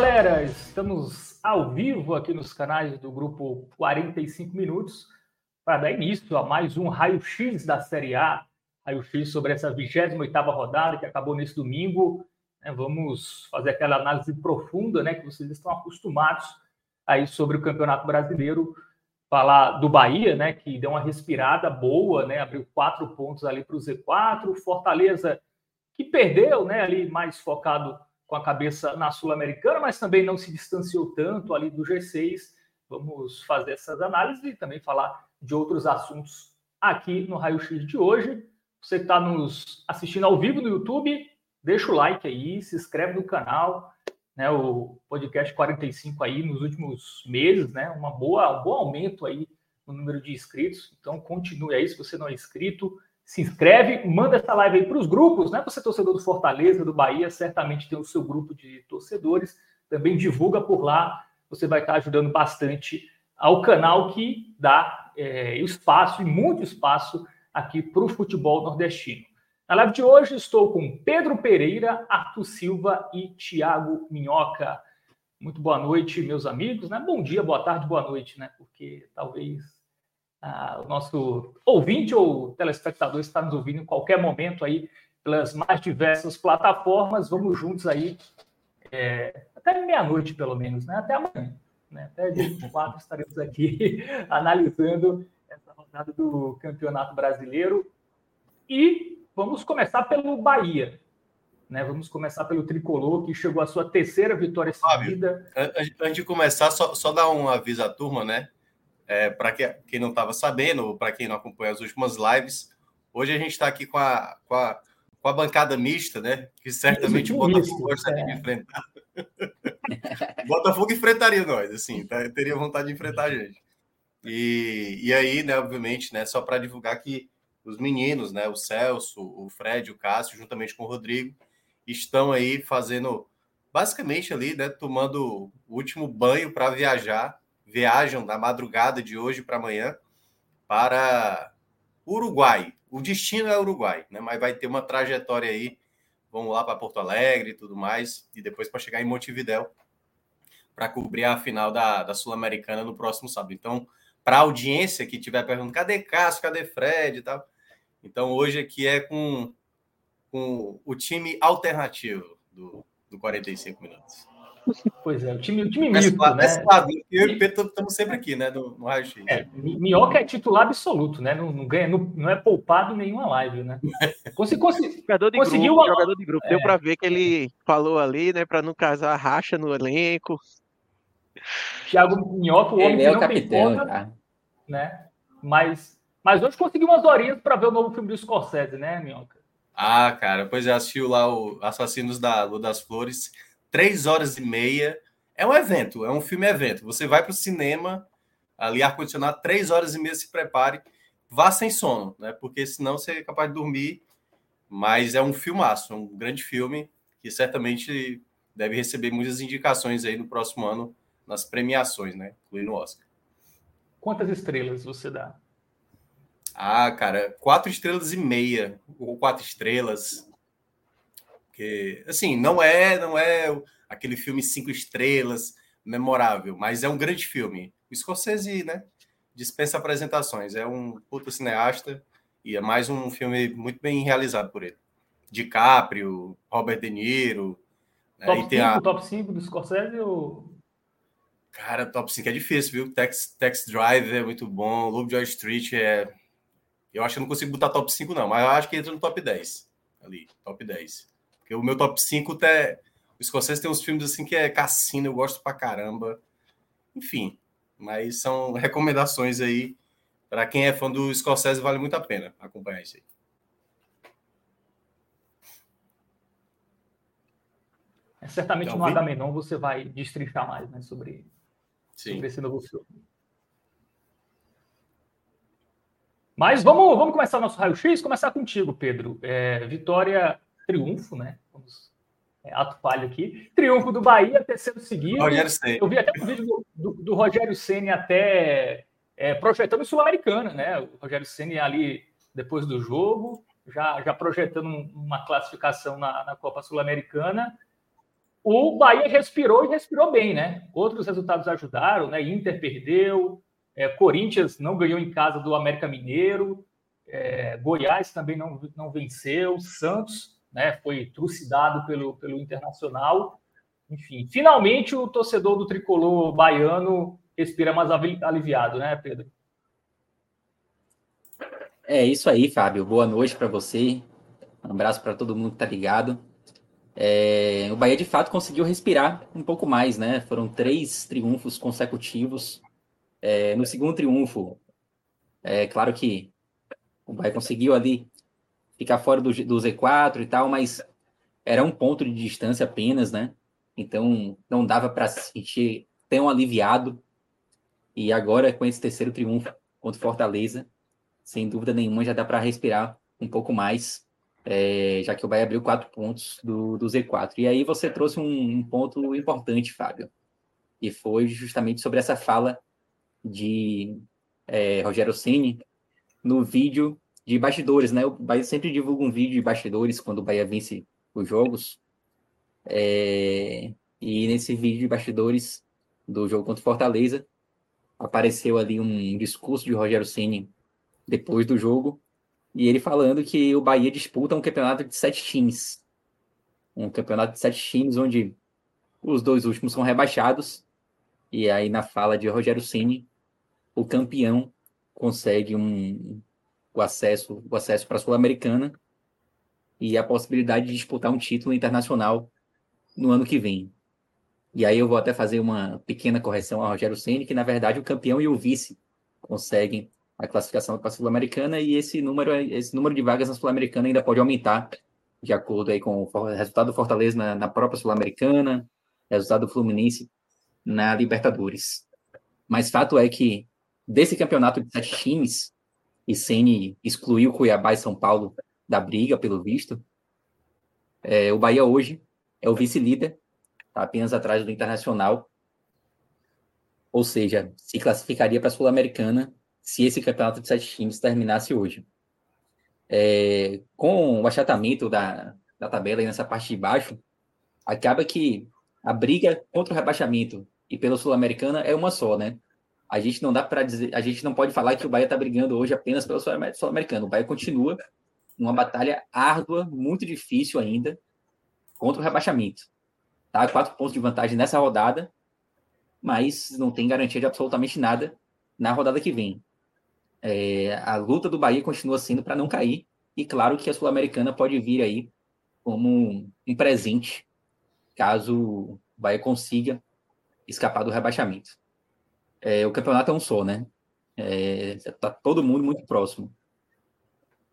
Galera, estamos ao vivo aqui nos canais do grupo 45 Minutos para dar início a mais um raio-x da Série A, raio-x sobre essa 28 rodada que acabou nesse domingo. Né? Vamos fazer aquela análise profunda né, que vocês estão acostumados aí sobre o Campeonato Brasileiro. Falar do Bahia, né, que deu uma respirada boa, né, abriu quatro pontos ali para o Z4. Fortaleza, que perdeu, né, ali mais focado com a cabeça na Sul-Americana, mas também não se distanciou tanto ali do G6. Vamos fazer essas análises e também falar de outros assuntos aqui no Raio X de hoje. Você que está nos assistindo ao vivo no YouTube, deixa o like aí, se inscreve no canal, né? O podcast 45 aí nos últimos meses, né? Uma boa, um bom aumento aí no número de inscritos. Então continue aí se você não é inscrito se inscreve, manda essa live aí para os grupos, né? Você torcedor do Fortaleza, do Bahia, certamente tem o seu grupo de torcedores, também divulga por lá, você vai estar ajudando bastante ao canal que dá é, espaço e muito espaço aqui para o futebol nordestino. Na live de hoje estou com Pedro Pereira, Arthur Silva e Tiago Minhoca. Muito boa noite, meus amigos, né? Bom dia, boa tarde, boa noite, né? Porque talvez ah, o nosso ouvinte ou telespectador está nos ouvindo em qualquer momento aí pelas mais diversas plataformas. Vamos juntos aí é, até meia-noite, pelo menos, né? até amanhã. Né? Até dia 24 estaremos aqui analisando essa rodada do Campeonato Brasileiro. E vamos começar pelo Bahia. Né? Vamos começar pelo Tricolor, que chegou à sua terceira vitória seguida. Fábio, antes de começar, só, só dar um aviso à turma, né? É, para que, quem não estava sabendo, ou para quem não acompanha as últimas lives, hoje a gente está aqui com a, com, a, com a bancada mista, né? Que certamente o Botafogo gostaria é. de enfrentar. Botafogo enfrentaria nós, assim, tá? teria vontade de enfrentar a gente. E, e aí, né, obviamente, né, só para divulgar que os meninos, né, o Celso, o Fred, o Cássio, juntamente com o Rodrigo, estão aí fazendo, basicamente ali, né, tomando o último banho para viajar viajam na madrugada de hoje para amanhã para Uruguai. O destino é Uruguai, né? mas vai ter uma trajetória aí. Vamos lá para Porto Alegre e tudo mais, e depois para chegar em Montevidéu para cobrir a final da, da Sul-Americana no próximo sábado. Então, para a audiência que estiver perguntando, cadê Cássio, cadê Fred e tal? Então, hoje aqui é com, com o time alternativo do, do 45 minutos. Pois é, o time, o time mito, né? Eu e o Pedro estamos sempre aqui, né, no, no Raio X. É, Minhoca é titular absoluto, né? Não, não ganha, não, não, é poupado nenhuma live, né? Consegui, consegui, jogador de conseguiu grupo, uma... jogador de grupo. É. Deu para ver que ele falou ali, né, para não casar racha no elenco. Thiago Minhoca, o homem ele que é não capitão, tem conta, né? Mas, mas hoje conseguiu umas horinhas para ver o novo filme do Scorsese, né, Minhoca? Ah, cara, pois é, assistiu lá o Assassinos da Lua das Flores três horas e meia. É um evento, é um filme evento. Você vai para o cinema, ali ar-condicionado, três horas e meia, se prepare, vá sem sono, né? Porque senão você é capaz de dormir. Mas é um filmaço, é um grande filme que certamente deve receber muitas indicações aí no próximo ano nas premiações, né? Incluindo o Oscar. Quantas estrelas você dá? Ah, cara, quatro estrelas e meia, ou quatro estrelas. Porque, assim, não é, não é aquele filme cinco estrelas, memorável, mas é um grande filme. O Scorsese, né, dispensa apresentações. É um puta cineasta e é mais um filme muito bem realizado por ele. DiCaprio, Robert De Niro. Né, top 5 a... top 5 do Scorsese ou... Cara, top 5 é difícil, viu? Tex, Tex Drive é muito bom, Lovejoy Street é, Eu acho que eu não consigo botar top 5, não, mas eu acho que entra no top 10. Ali, top 10. Porque o meu top 5 até. O escocês tem uns filmes assim que é cassino, eu gosto pra caramba. Enfim, mas são recomendações aí. Para quem é fã do escocês, vale muito a pena acompanhar isso aí. É, certamente então, no Agamenon você vai destrinchar mais né, sobre, sobre esse novo filme. Mas vamos, vamos começar nosso raio-x. Começar contigo, Pedro. É, vitória, triunfo, né? Vamos, é, ato falho aqui. Triunfo do Bahia, terceiro seguido. Rogério Senna. Eu vi até um vídeo do, do, do Rogério Senna até é, projetando Sul-Americana, né? O Rogério Senna ali depois do jogo, já, já projetando uma classificação na, na Copa Sul-Americana. O Bahia respirou e respirou bem, né? Outros resultados ajudaram, né? Inter perdeu, é, Corinthians não ganhou em casa do América Mineiro, é, Goiás também não, não venceu, Santos né, foi trucidado pelo, pelo Internacional. Enfim, finalmente o torcedor do tricolor baiano respira mais aliviado, né, Pedro? É isso aí, Fábio. Boa noite para você. Um abraço para todo mundo que tá ligado. É, o Bahia de fato conseguiu respirar um pouco mais, né? Foram três triunfos consecutivos é, no segundo triunfo, é claro que o Bahia conseguiu ali ficar fora do, do Z4 e tal, mas era um ponto de distância apenas, né? Então não dava para se sentir tão aliviado. E agora, com esse terceiro triunfo contra Fortaleza, sem dúvida nenhuma, já dá para respirar um pouco mais, é, já que o Bahia abriu quatro pontos do, do Z4. E aí você trouxe um, um ponto importante, Fábio, e foi justamente sobre essa fala de é, Rogério Ceni no vídeo de bastidores, né? O Bahia sempre divulga um vídeo de bastidores quando o Bahia vence os jogos. É, e nesse vídeo de bastidores do jogo contra o Fortaleza, apareceu ali um discurso de Rogério Ceni depois do jogo, e ele falando que o Bahia disputa um campeonato de sete times. Um campeonato de sete times onde os dois últimos são rebaixados. E aí, na fala de Rogério Ceni, o campeão consegue um, o acesso o acesso para a Sul-Americana e a possibilidade de disputar um título internacional no ano que vem. E aí eu vou até fazer uma pequena correção a Rogério Ceni, que na verdade o campeão e o vice conseguem a classificação para a Sul-Americana e esse número esse número de vagas na Sul-Americana ainda pode aumentar de acordo aí com o resultado do Fortaleza na, na própria Sul-Americana, resultado do Fluminense na Libertadores. Mas fato é que desse campeonato de sete times, e Ceni excluiu Cuiabá e São Paulo da briga, pelo visto, é, o Bahia hoje é o vice-líder, tá apenas atrás do Internacional, ou seja, se classificaria para a Sul-Americana se esse campeonato de sete times terminasse hoje. É, com o achatamento da, da tabela nessa parte de baixo, acaba que a briga contra o rebaixamento e pela Sul-Americana é uma só, né? A gente não dá para dizer, a gente não pode falar que o Bahia está brigando hoje apenas pelo Sul-Americano. O Bahia continua numa batalha árdua, muito difícil ainda, contra o rebaixamento. Tá? Quatro pontos de vantagem nessa rodada, mas não tem garantia de absolutamente nada na rodada que vem. É, a luta do Bahia continua sendo para não cair, e claro que a Sul-Americana pode vir aí como um presente, caso o Bahia consiga escapar do rebaixamento é, o campeonato é um só, né? É, tá todo mundo muito próximo.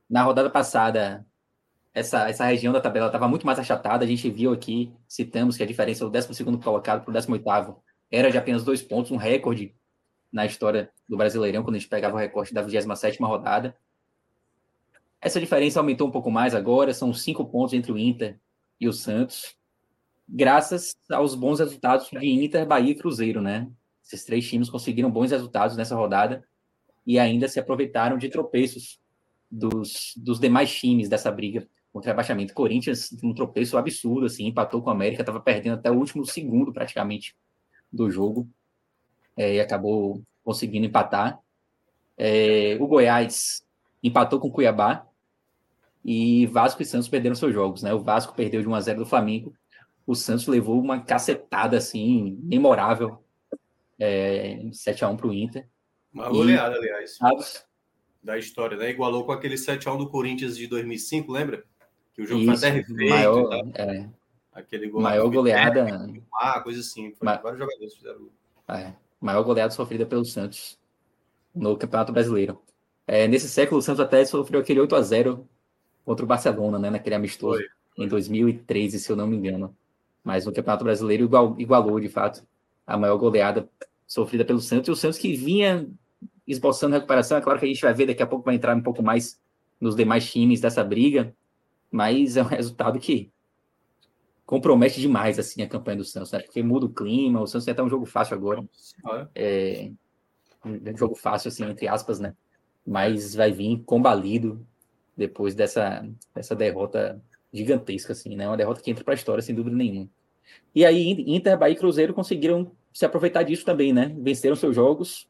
Na rodada passada, essa, essa região da tabela estava muito mais achatada. A gente viu aqui, citamos que a diferença do 12 colocado para o 18 era de apenas dois pontos, um recorde na história do Brasileirão, quando a gente pegava o recorte da 27 rodada. Essa diferença aumentou um pouco mais agora, são cinco pontos entre o Inter e o Santos, graças aos bons resultados de Inter, Bahia e Cruzeiro, né? Esses três times conseguiram bons resultados nessa rodada e ainda se aproveitaram de tropeços dos, dos demais times dessa briga contra rebaixamento. Corinthians, um tropeço absurdo, assim, empatou com o América, estava perdendo até o último segundo praticamente do jogo é, e acabou conseguindo empatar. É, o Goiás empatou com o Cuiabá e Vasco e Santos perderam seus jogos, né? O Vasco perdeu de 1 a 0 do Flamengo, o Santos levou uma cacetada assim memorável é, 7x1 para o Inter. Uma goleada, aliás. da história, né? Igualou com aquele 7x1 do Corinthians de 2005, lembra? Que o jogo Isso, foi até refeito. Maior, é, aquele gol maior goleada. Ah, coisa assim. Ma... Vários jogadores fizeram. É, maior goleada sofrida pelo Santos no Campeonato Brasileiro. É, nesse século, o Santos até sofreu aquele 8 a 0 contra o Barcelona, né? Naquele amistoso foi. em 2013, se eu não me engano. Mas no Campeonato Brasileiro igual, igualou, de fato, a maior goleada sofrida pelo Santos. E o Santos que vinha esboçando recuperação. É claro que a gente vai ver daqui a pouco, vai entrar um pouco mais nos demais times dessa briga, mas é um resultado que compromete demais assim a campanha do Santos, né? porque muda o clima. O Santos tem até um jogo fácil agora, é, um jogo fácil assim entre aspas, né? Mas vai vir combalido depois dessa dessa derrota gigantesca assim, né? Uma derrota que entra para a história sem dúvida nenhuma. E aí Inter, Bahia e Cruzeiro conseguiram se aproveitar disso também, né? Venceram seus jogos,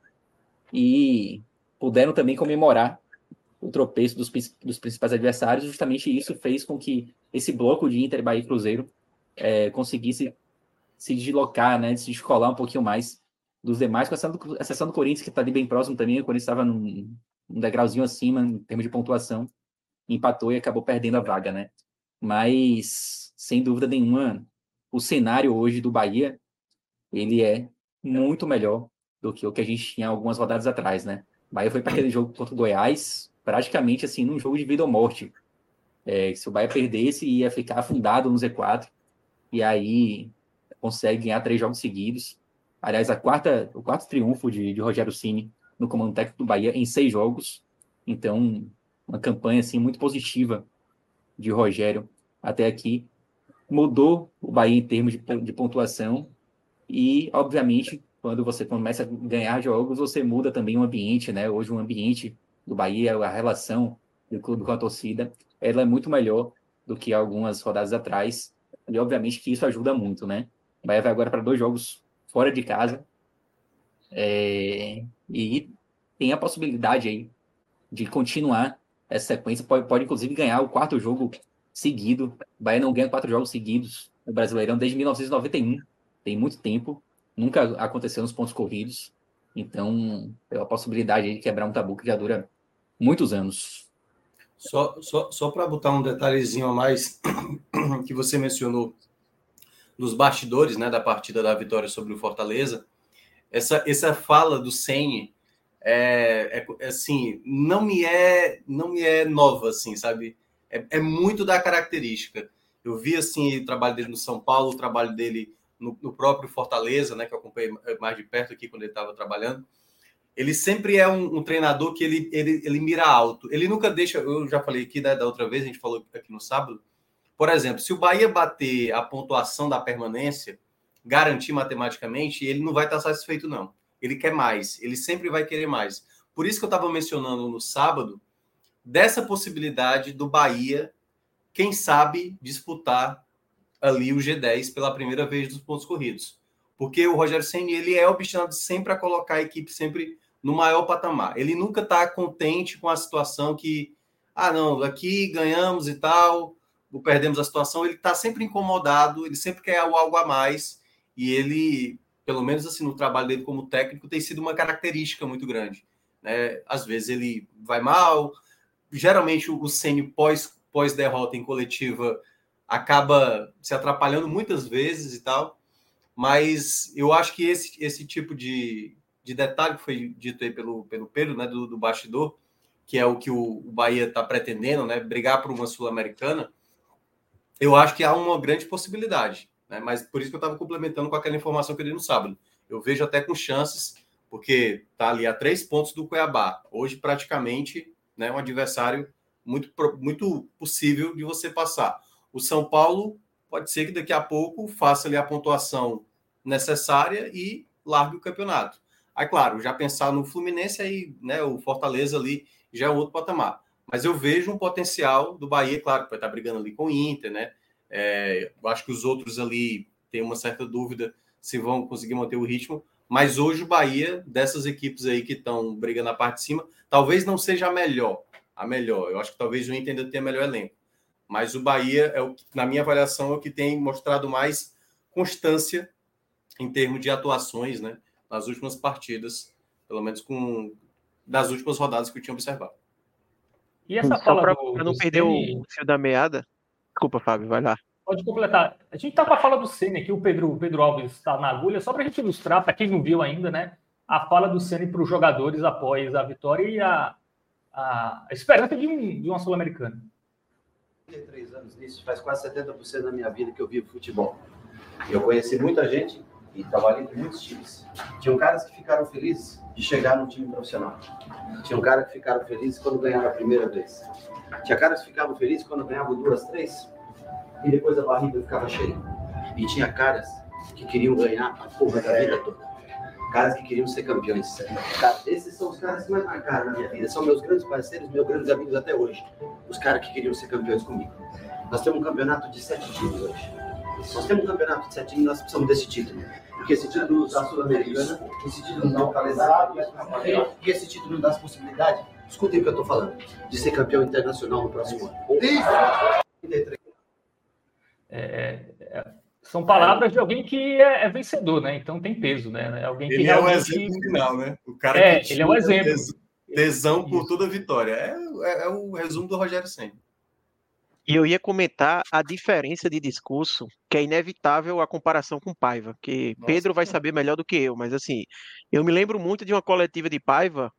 e puderam também comemorar o tropeço dos, dos principais adversários. Justamente isso fez com que esse bloco de Inter, Bahia e Cruzeiro é, conseguisse se deslocar, né, se descolar um pouquinho mais dos demais, com a exceção do Corinthians, que está ali bem próximo também. O Corinthians estava num, num degrauzinho acima em termos de pontuação, empatou e acabou perdendo a vaga, né? Mas, sem dúvida nenhuma, o cenário hoje do Bahia, ele é muito melhor do que o que a gente tinha algumas rodadas atrás, né? O Bahia foi para aquele jogo contra o Goiás, praticamente assim, num jogo de vida ou morte. É, se o Bahia perdesse, ia ficar afundado no Z4, e aí consegue ganhar três jogos seguidos. Aliás, a quarta, o quarto triunfo de, de Rogério Cini no comando técnico do Bahia em seis jogos. Então, uma campanha assim muito positiva de Rogério até aqui. Mudou o Bahia em termos de, pontuação e, obviamente, quando você começa a ganhar jogos, você muda também o ambiente, né? Hoje o ambiente do Bahia, a relação do clube com a torcida, ela é muito melhor do que algumas rodadas atrás. E obviamente que isso ajuda muito, né? O Bahia vai agora para dois jogos fora de casa. É... E tem a possibilidade aí de continuar essa sequência. Pode, pode inclusive ganhar o quarto jogo seguido. O Bahia não ganha quatro jogos seguidos no Brasileirão desde 1991. Tem muito tempo nunca aconteceu nos pontos corridos. Então, é a possibilidade de quebrar um tabu que já dura muitos anos. Só, só, só para botar um detalhezinho a mais que você mencionou nos bastidores né, da partida da vitória sobre o Fortaleza, essa, essa fala do Senni é, é, assim, não me é não me é nova, assim, sabe? É, é muito da característica. Eu vi assim o trabalho dele no São Paulo, o trabalho dele no, no, próprio Fortaleza, né, que eu acompanhei mais de perto aqui quando ele estava trabalhando, ele sempre é um, um, treinador que ele, ele, ele mira alto. Ele nunca deixa, eu já falei aqui né, da outra vez, a gente falou aqui no sábado, por exemplo, se o Bahia bater a pontuação da permanência, garantir matematicamente, ele não vai estar satisfeito, não. Ele quer mais, ele sempre vai querer mais. Por isso que eu estava mencionando no sábado, dessa possibilidade do Bahia, quem sabe, disputar ali o G10 pela primeira vez dos pontos corridos. Porque o Rogério Senna, ele é obstinado sempre a colocar a equipe sempre no maior patamar. Ele nunca está contente com a situação que, ah, não, aqui ganhamos e tal, ou perdemos a situação. Ele está sempre incomodado, ele sempre quer algo a mais. E ele, pelo menos assim, no trabalho dele como técnico, tem sido uma característica muito grande. Né? Às vezes ele vai mal, geralmente o Senna pós, pós-derrota em coletiva acaba se atrapalhando muitas vezes e tal. Mas eu acho que esse, esse tipo de, de detalhe que foi dito aí pelo, pelo Pedro, né, do, do bastidor, que é o que o, o Bahia está pretendendo, né, brigar por uma Sul-Americana, eu acho que há uma grande possibilidade. Né, mas por isso que eu estava complementando com aquela informação que eu dei no sábado. Eu vejo até com chances, porque está ali a três pontos do Cuiabá. Hoje, praticamente, né, um adversário muito, muito possível de você passar. O São Paulo pode ser que daqui a pouco faça ali a pontuação necessária e largue o campeonato. Aí, claro, já pensar no Fluminense, aí, né, o Fortaleza ali já é outro patamar. Mas eu vejo um potencial do Bahia, claro, que vai estar brigando ali com o Inter, né? É, eu acho que os outros ali têm uma certa dúvida se vão conseguir manter o ritmo. Mas hoje o Bahia, dessas equipes aí que estão brigando na parte de cima, talvez não seja a melhor. A melhor. Eu acho que talvez o Inter ainda tenha melhor elenco. Mas o Bahia, é o que, na minha avaliação, é o que tem mostrado mais constância em termos de atuações né, nas últimas partidas, pelo menos com das últimas rodadas que eu tinha observado. E essa Só fala pra, do, pra não perder o fio da meada. Desculpa, Fábio, vai lá. Pode completar. A gente está com a fala do Ceni aqui, o Pedro, o Pedro Alves está na agulha, só para a gente ilustrar, para quem não viu ainda, né? A fala do Ceni para os jogadores após a vitória e a, a, esperança de, um, de uma Sul-Americana. 33 anos nisso, faz quase 70% da minha vida que eu vivo futebol. Eu conheci muita gente e trabalhei com muitos times. Tinham caras que ficaram felizes de chegar num time profissional. Tinham caras que ficaram felizes quando ganharam a primeira vez. Tinha caras que ficavam felizes quando ganhavam duas, três, e depois a barriga ficava cheia. E tinha caras que queriam ganhar a porra da vida toda. Caras que queriam ser campeões. Esses são os caras que mais marcaram na minha vida. São meus grandes parceiros, meus grandes amigos até hoje. Os caras que queriam ser campeões comigo. Nós temos um campeonato de sete times hoje. Nós temos um campeonato de sete times, nós precisamos desse título. Porque esse título dá Sul-Americana, esse título nos dá o calendário, e esse título nos dá possibilidades, escutem o que eu estou falando, de ser campeão internacional no próximo ano. É, é, é, são palavras de alguém que é, é, vencedor, né? Então tem peso, né? É alguém que ele é o exemplo final, né? O cara é, que ele é um exemplo. Tesão por toda a vitória. É, é, o resumo do Rogério Senna. E eu ia comentar a diferença de discurso, que é inevitável a comparação com Paiva, que Nossa, Pedro vai saber melhor do que eu, mas assim, eu me lembro muito de uma coletiva de Paiva,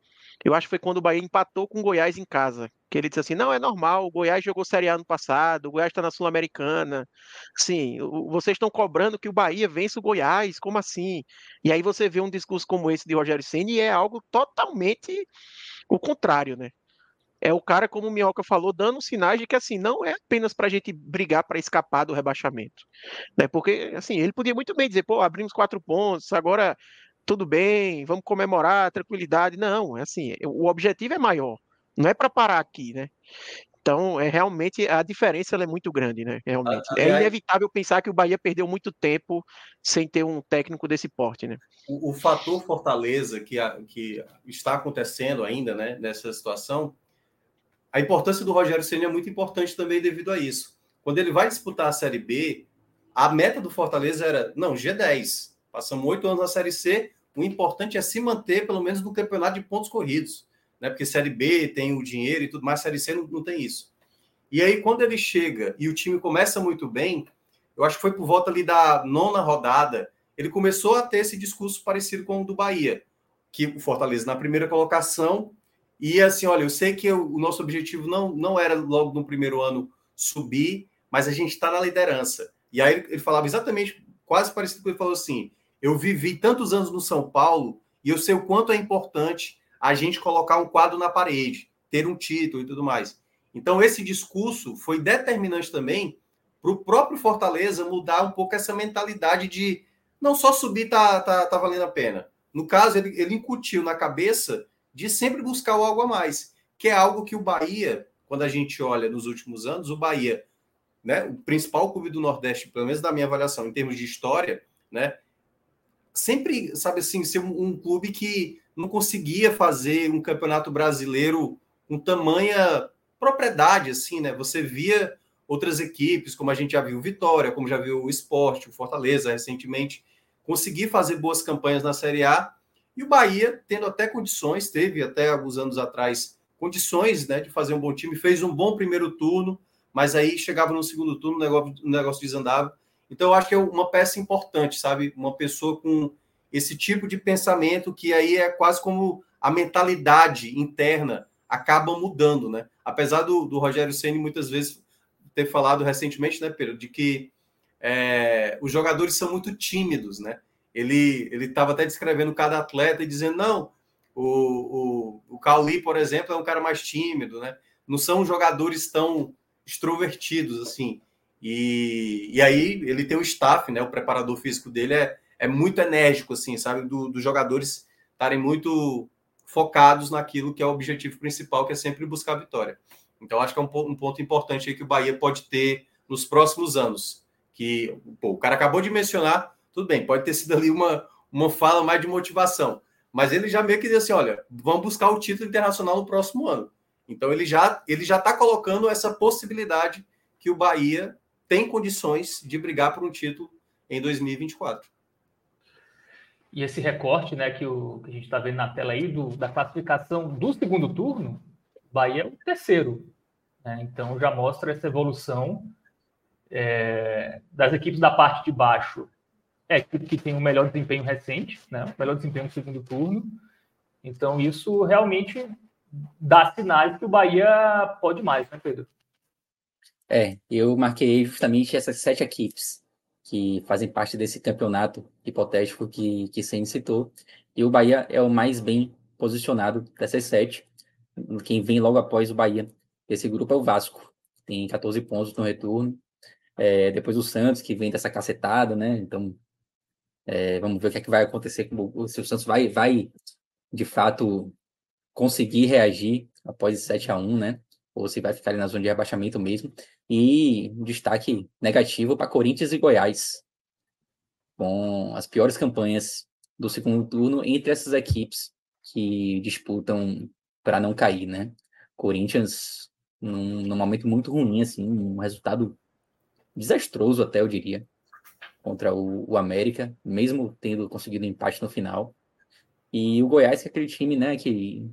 eu acho que foi quando o Bahia empatou com o Goiás em casa, que ele disse assim, não, é normal, o Goiás jogou Série A no passado, o Goiás está na Sul-Americana, sim, vocês estão cobrando que o Bahia vença o Goiás, como assim? E aí você vê um discurso como esse de Rogério Senna e é algo totalmente o contrário, né? é o cara, como o Minhoca falou, dando sinais de que assim não é apenas para a gente brigar para escapar do rebaixamento, né? Porque assim ele podia muito bem dizer, pô, abrimos quatro pontos, agora tudo bem, vamos comemorar, tranquilidade. Não, é assim, o objetivo é maior, não é para parar aqui, né? Então, é realmente a diferença é muito grande, né? Realmente. Ah, é inevitável pensar que o Bahia perdeu muito tempo sem ter um técnico desse porte, né? O, o fator Fortaleza que, a, que está acontecendo ainda, né, nessa situação, a importância do Rogério Ceni é muito importante também devido a isso. Quando ele vai disputar a Série B, a meta do Fortaleza era, não, G10. Passamos oito anos na Série C, o importante é se manter, pelo menos, no campeonato de pontos corridos. Né? Porque Série B tem o dinheiro e tudo mais, Série C não, não tem isso. E aí, quando ele chega e o time começa muito bem, eu acho que foi por volta ali da nona rodada, ele começou a ter esse discurso parecido com o do Bahia, que o Fortaleza na primeira colocação e assim, olha, eu sei que eu, o nosso objetivo não, não era logo no primeiro ano subir, mas a gente está na liderança. E aí ele, falava exatamente, quase parecido com ele falou assim: eu vivi tantos anos no São Paulo e eu sei o quanto é importante a gente colocar um quadro na parede, ter um título e tudo mais. Então, esse discurso foi determinante também para o próprio Fortaleza mudar um pouco essa mentalidade de não só subir tá, tá, tá valendo a pena. No caso, ele, ele incutiu na cabeça de sempre buscar algo a mais, que é algo que o Bahia, quando a gente olha nos últimos anos, o Bahia, né, o principal clube do Nordeste, pelo menos da minha avaliação, em termos de história, né, sempre, sabe assim, ser um, um clube que não conseguia fazer um campeonato brasileiro com tamanha propriedade, assim, né? Você via outras equipes, como a gente já viu Vitória, como já viu o Esporte, o Fortaleza recentemente, conseguir fazer boas campanhas na Série A e o Bahia, tendo até condições, teve até alguns anos atrás condições né, de fazer um bom time, fez um bom primeiro turno, mas aí chegava no segundo turno, o negócio, o negócio desandava. Então, eu acho que é uma peça importante, sabe? Uma pessoa com esse tipo de pensamento que aí é quase como a mentalidade interna acaba mudando, né? Apesar do, do Rogério Ceni muitas vezes ter falado recentemente, né, Pedro, de que é, os jogadores são muito tímidos, né? ele ele estava até descrevendo cada atleta e dizendo não o, o, o Cauli, por exemplo, é um cara mais tímido, né? Não são jogadores tão extrovertidos assim. E, e aí ele tem o staff, né? O preparador físico dele é, é muito enérgico, assim, sabe? Do, dos jogadores estarem muito focados naquilo que é o objetivo principal, que é sempre buscar a vitória. Então, acho que é um, um ponto importante aí que o Bahia pode ter nos próximos anos. Que pô, o cara acabou de mencionar tudo bem, pode ter sido ali uma, uma fala mais de motivação, mas ele já meio que disse assim: olha, vamos buscar o título internacional no próximo ano. Então ele já ele já está colocando essa possibilidade que o Bahia tem condições de brigar por um título em 2024. E esse recorte, né, que, o, que a gente está vendo na tela aí do, da classificação do segundo turno, Bahia é o terceiro. Né? Então já mostra essa evolução é, das equipes da parte de baixo. É a equipe que tem o melhor desempenho recente, né? o melhor desempenho no segundo turno. Então isso realmente dá sinais que o Bahia pode mais, né, Pedro? É, eu marquei justamente essas sete equipes que fazem parte desse campeonato hipotético que, que Senna citou. E o Bahia é o mais bem posicionado dessas sete. Quem vem logo após o Bahia desse grupo é o Vasco. Tem 14 pontos no retorno. É, depois o Santos, que vem dessa cacetada, né? Então, é, vamos ver o que, é que vai acontecer. Se o Santos vai, vai, de fato, conseguir reagir após 7 a 1 né? Ou se vai ficar ali na zona de rebaixamento mesmo. E um destaque negativo para Corinthians e Goiás, com as piores campanhas do segundo turno entre essas equipes que disputam para não cair, né? Corinthians num, num, momento muito ruim, assim, um resultado desastroso até, eu diria, contra o, o América, mesmo tendo conseguido empate no final. E o Goiás, que é aquele time, né, que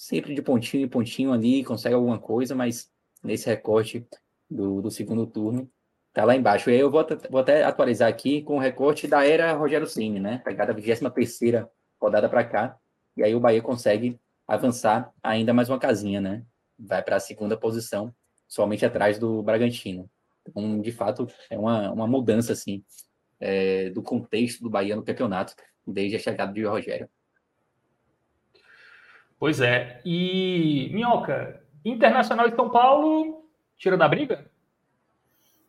sempre de pontinho em pontinho ali, consegue alguma coisa, mas nesse recorte do, do segundo turno, tá lá embaixo. E aí eu vou, vou até atualizar aqui com o recorte da era Rogério Ceni, né? Pegada 23 rodada para cá. E aí o Bahia consegue avançar ainda mais uma casinha, né? Vai para a segunda posição, somente atrás do Bragantino. Então, de fato, é uma, uma mudança, assim, é, do contexto do Bahia no campeonato, desde a chegada de Rogério. Pois é. E, Minhoca, Internacional de São Paulo tira da briga?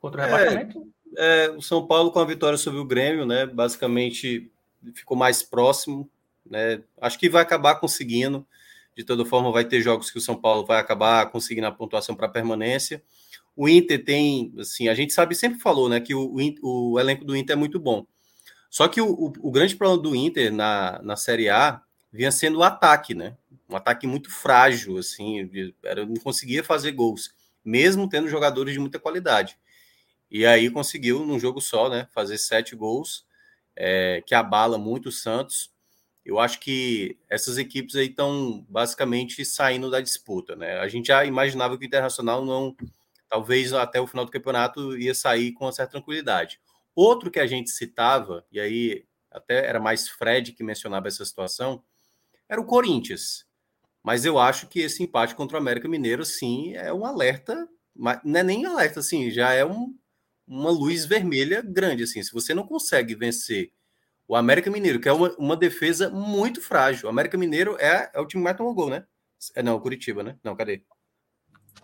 Contra o rebaixamento? É, é, o São Paulo com a vitória sobre o Grêmio, né? Basicamente ficou mais próximo, né? Acho que vai acabar conseguindo. De toda forma, vai ter jogos que o São Paulo vai acabar conseguindo a pontuação para permanência. O Inter tem, assim, a gente sabe, sempre falou, né, que o, o, o elenco do Inter é muito bom. Só que o, o, o, grande problema do Inter na, na Série A vinha sendo o ataque, né? Um ataque muito frágil, assim, era, não conseguia fazer gols mesmo tendo jogadores de muita qualidade. E aí conseguiu, num jogo só, né, fazer sete gols, é, que abala muito o Santos. Eu acho que essas equipes aí estão basicamente saindo da disputa, né? A gente já imaginava que o Internacional não, talvez até o final do campeonato, ia sair com uma certa tranquilidade. Outro que a gente citava, e aí até era mais Fred que mencionava essa situação, era o Corinthians. Mas eu acho que esse empate contra o América Mineiro, sim, é um alerta, não é nem alerta, assim, já é um, uma luz vermelha grande, assim. Se você não consegue vencer o América Mineiro, que é uma, uma defesa muito frágil. O América Mineiro é, é o time que mais tomou gol, né? É, não, o Curitiba, né? Não, cadê?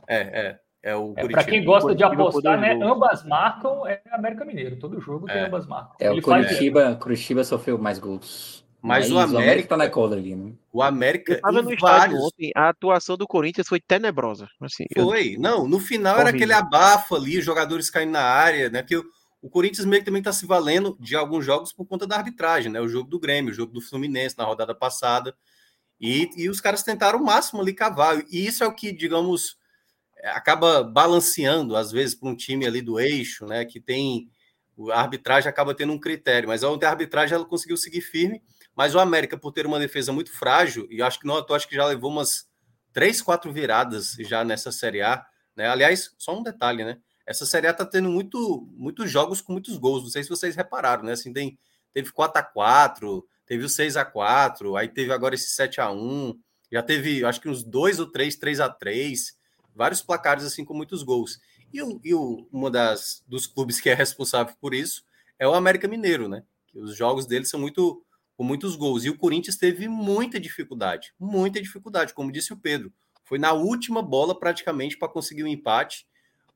É, é. É o é, Para quem gosta de apostar, né? Ambas marcam é América Mineiro. Todo jogo tem é. ambas marcam. É, o Curitiba, Curitiba sofreu mais gols. Mas, o América tá na cola ali, né? O América. Eu tava no vários... ontem, a atuação do Corinthians foi tenebrosa. Assim, foi, eu... não, no final era aquele abafo ali, os jogadores caindo na área, né? Que o, o Corinthians meio que também tá se valendo de alguns jogos por conta da arbitragem, né? O jogo do Grêmio, o jogo do Fluminense na rodada passada. E, e os caras tentaram o máximo ali cavar. E isso é o que, digamos, acaba balanceando, às vezes, para um time ali do eixo, né? Que tem. A arbitragem acaba tendo um critério, mas ontem a arbitragem ela conseguiu seguir firme mas o América, por ter uma defesa muito frágil, e acho que não acho que já levou umas três, quatro viradas já nessa Série A. Né? Aliás, só um detalhe, né? Essa Série A tá tendo muito, muitos jogos com muitos gols. Não sei se vocês repararam, né? Assim, tem, teve 4 a 4 teve o 6 a 4 aí teve agora esse 7 a 1 já teve, acho que uns dois ou três, 3 a 3 vários placares assim com muitos gols. E, e o, uma das dos clubes que é responsável por isso é o América Mineiro, né? Que os jogos dele são muito com muitos gols. E o Corinthians teve muita dificuldade, muita dificuldade, como disse o Pedro. Foi na última bola praticamente para conseguir o um empate.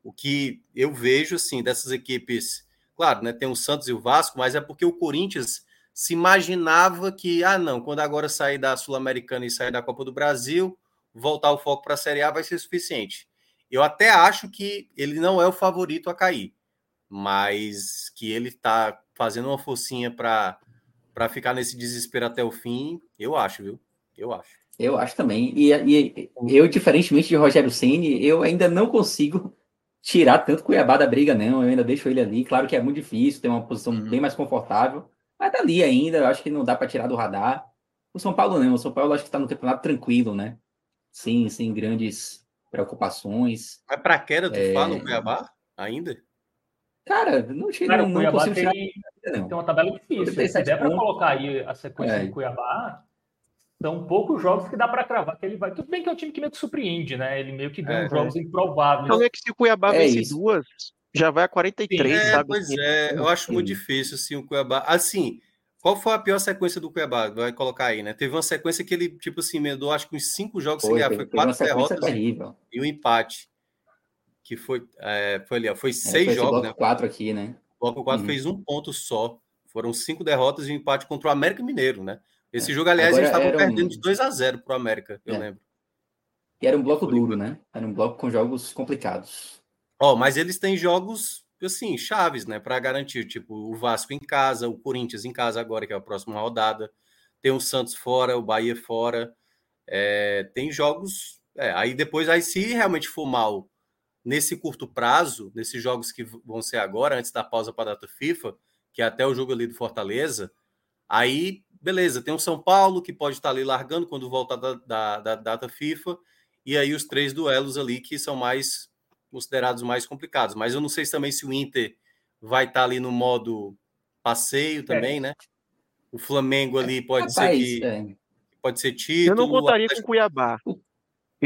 O que eu vejo assim dessas equipes, claro, né, tem o Santos e o Vasco, mas é porque o Corinthians se imaginava que, ah, não, quando agora sair da Sul-Americana e sair da Copa do Brasil, voltar o foco para a Série A vai ser suficiente. Eu até acho que ele não é o favorito a cair, mas que ele está fazendo uma focinha para para ficar nesse desespero até o fim, eu acho, viu? Eu acho. Eu acho também. E, e eu, diferentemente de Rogério Ceni, eu ainda não consigo tirar tanto Cuiabá da briga, não. Eu ainda deixo ele ali. Claro que é muito difícil, tem uma posição uhum. bem mais confortável, mas tá ali ainda. Eu acho que não dá para tirar do radar. O São Paulo não. O São Paulo acho que está no campeonato tranquilo, né? sim, sem grandes preocupações. Mas para queda, tu É. fala o Cuiabá ainda? Cara, não, achei- Cara, não, o não Cuiabá consigo tirar tem, não. tem uma tabela difícil. Se 37 der para colocar aí a sequência É. do Cuiabá, são poucos jogos que dá para cravar que ele vai. Tudo bem que é um time que meio que surpreende, né? Ele meio que ganha É. uns jogos improváveis. Então é que se o Cuiabá É vence isso. duas, já vai a 43, É, sabe? pois é, eu acho muito Sim. difícil assim o Cuiabá. Assim, qual foi a pior sequência do Cuiabá? Vai colocar aí, né? Teve uma sequência que ele, tipo assim, emendou acho que uns cinco jogos sem Foi, ganhar. Foi quatro derrotas terrível. e um empate. Que foi, é, foi ali, ó, foi É, seis foi jogos, bloco né? 4 aqui, né? O bloco 4 Uhum. fez um ponto só. Foram cinco derrotas e um empate contra o América Mineiro, né? Esse jogo, aliás, Agora eles estavam era um- perdendo de 2 a 0 pro América, eu É. lembro. E era um bloco Foi. duro, né? Era um bloco com jogos complicados. Ó, mas eles têm jogos, assim, chaves, né, para garantir, tipo, o Vasco em casa, o Corinthians em casa agora, que é a próxima rodada, tem o Santos fora, o Bahia fora, é, tem jogos, é, aí depois, aí se realmente for mal nesse curto prazo, nesses jogos que vão ser agora, antes da pausa para a data FIFA, que é até o jogo ali do Fortaleza, aí, beleza, tem o São Paulo, que pode estar ali largando quando voltar da, da, da data FIFA, e aí os três duelos ali que são mais considerados mais complicados. Mas eu não sei também se o Inter vai estar ali no modo passeio também, né? O Flamengo ali pode ser Rapaz, que é, pode ser título. Eu não contaria com o Cuiabá. O-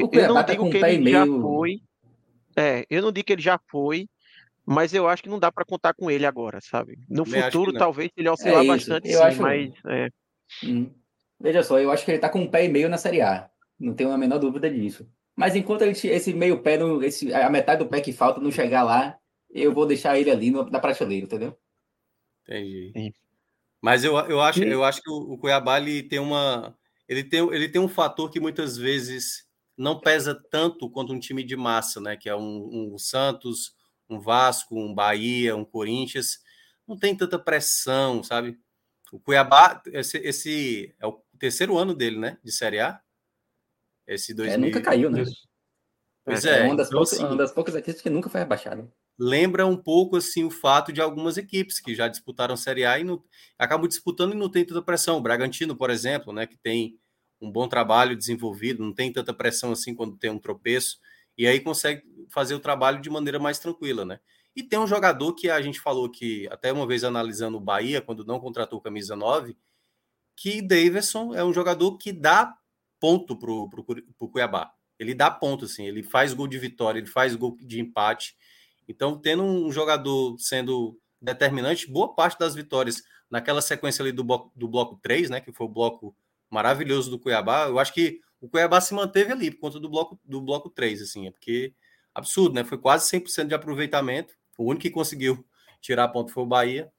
Cuiabá eu não tá digo com que ele e já meio- foi. É, eu não digo que ele já foi, mas eu acho que não dá para contar com ele agora, sabe? No que futuro, talvez ele oscilar isso, bastante, eu sim, acho- mas é, Hum. Veja só, eu acho que ele tá com um pé e meio na Série A. Não tenho a menor dúvida disso. Mas enquanto ele, esse meio pé, no, esse, a metade do pé que falta não chegar lá, eu vou deixar ele ali no, na prateleira, entendeu? Entendi. Sim. Mas eu, eu, acho, eu acho que o, o Cuiabá ele tem uma. Ele tem, ele tem um fator que muitas vezes não pesa tanto quanto um time de massa, né? Que é um, um Santos, um Vasco, um Bahia, um Corinthians. Não tem tanta pressão, sabe? O Cuiabá, esse, esse é o terceiro ano dele, né? De Série A. Esse 2000. É, nunca caiu, né? Pois É, é. uma, das então, poucas, assim, uma das poucas equipes que nunca foi rebaixada. lembra um pouco assim o fato de algumas equipes que já disputaram Série A e não, acabam disputando e não tem tanta pressão. O Bragantino, por exemplo, né, que tem um bom trabalho desenvolvido, não tem tanta pressão assim quando tem um tropeço, e aí consegue fazer o trabalho de maneira mais tranquila, né? E tem um jogador que a gente falou que, até uma vez analisando o Bahia, quando não contratou camisa 9, que Davidson é um jogador que dá ponto pro, pro, pro Cuiabá. Ele dá ponto, assim, ele faz gol de vitória, ele faz gol de empate. Então, tendo um jogador sendo determinante, boa parte das vitórias naquela sequência ali do bloco, do bloco 3, né, que foi o bloco maravilhoso do Cuiabá, eu acho que o Cuiabá se manteve ali por conta do bloco, do bloco 3, assim, é porque absurdo, né? Foi quase 100% de aproveitamento. O único que conseguiu tirar ponto foi o Bahia.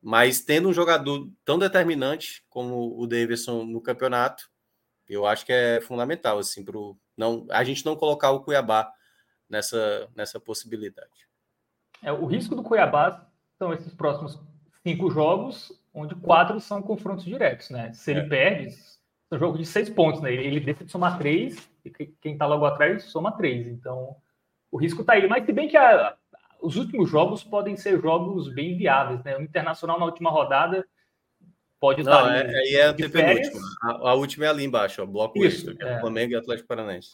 Mas tendo um jogador tão determinante como o Davidson no campeonato, eu acho que é fundamental assim pro não a gente não colocar o Cuiabá nessa nessa possibilidade. É, o risco do Cuiabá são esses próximos cinco jogos, onde quatro são confrontos diretos, né? Se ele É. perde, são jogos de seis pontos, né? Ele, ele deixa de somar três, e que- quem tá logo atrás soma três. Então, o risco tá aí. Mas se bem que a- os últimos jogos podem ser jogos bem viáveis, né? O Internacional na última rodada pode Não, estar é, ali aí é a penúltima. A, a última é ali embaixo, ó, bloco Isso, extra, é é. Flamengo e Atlético Paranaense.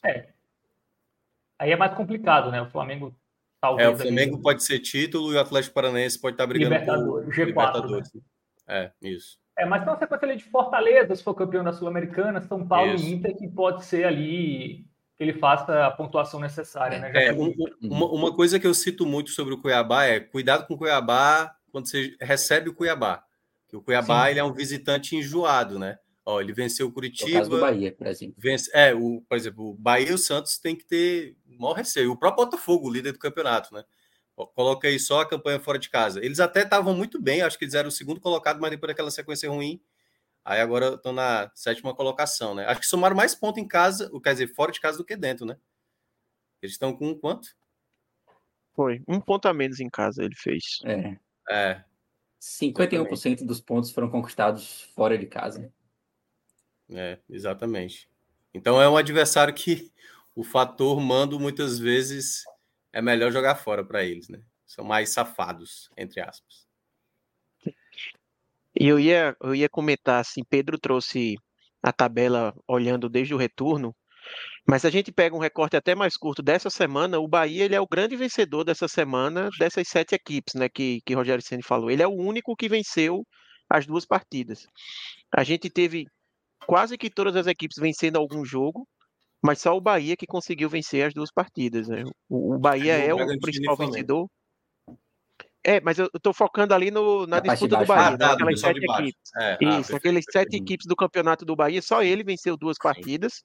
Aí é mais complicado, né? O Flamengo talvez É, o ali- Flamengo pode ser título e o Atlético Paranaense pode estar brigando Libertadores, por G4, Libertadores. É, isso. É, mas tem uma sequência ali de Fortaleza, se for campeão da Sul-Americana, São Paulo Isso. e Inter, que pode ser ali que ele faça a pontuação necessária, né? É, que- um- um- uma, uma coisa que eu cito muito sobre o Cuiabá é cuidado com o Cuiabá quando você recebe o Cuiabá. Que o Cuiabá Sim. ele é um visitante enjoado, né? Ó, ele venceu o No caso do Curitiba, Bahia, por exemplo. vence, é, o, por exemplo, o Bahia e o Santos tem que ter maior receio. O próprio Botafogo, líder do campeonato, né? Aí só a campanha fora de casa. Eles até estavam muito bem, acho que eles eram o segundo colocado, mas depois daquela sequência ruim, aí agora estão na sétima colocação, né? Acho que somaram mais pontos em casa, quer dizer, fora de casa do que dentro, né? Eles estão com quanto? foi. Um ponto a menos em casa ele fez. É. É, 51% dos pontos foram conquistados fora de casa. É, exatamente. Então é um adversário que o fator mando muitas vezes é melhor jogar fora para eles, né? São mais safados, entre aspas. E eu ia, eu ia comentar assim, Pedro trouxe a tabela olhando desde o retorno, Mas a gente pega um recorte até mais curto dessa semana, o Bahia ele é o grande vencedor dessa semana dessas sete equipes, né, que, que Rogério Ceni falou. Ele é o único que venceu as duas partidas. A gente teve quase que todas as equipes vencendo algum jogo, mas só o Bahia que conseguiu vencer as duas partidas. Né? O, o Bahia é o principal vencedor. É, mas eu estou focando ali no, na, disputa do Bahia, ah, tá, aquelas sete equipes. É, ah, Isso, aquelas sete equipes do campeonato do Bahia, só ele venceu duas partidas.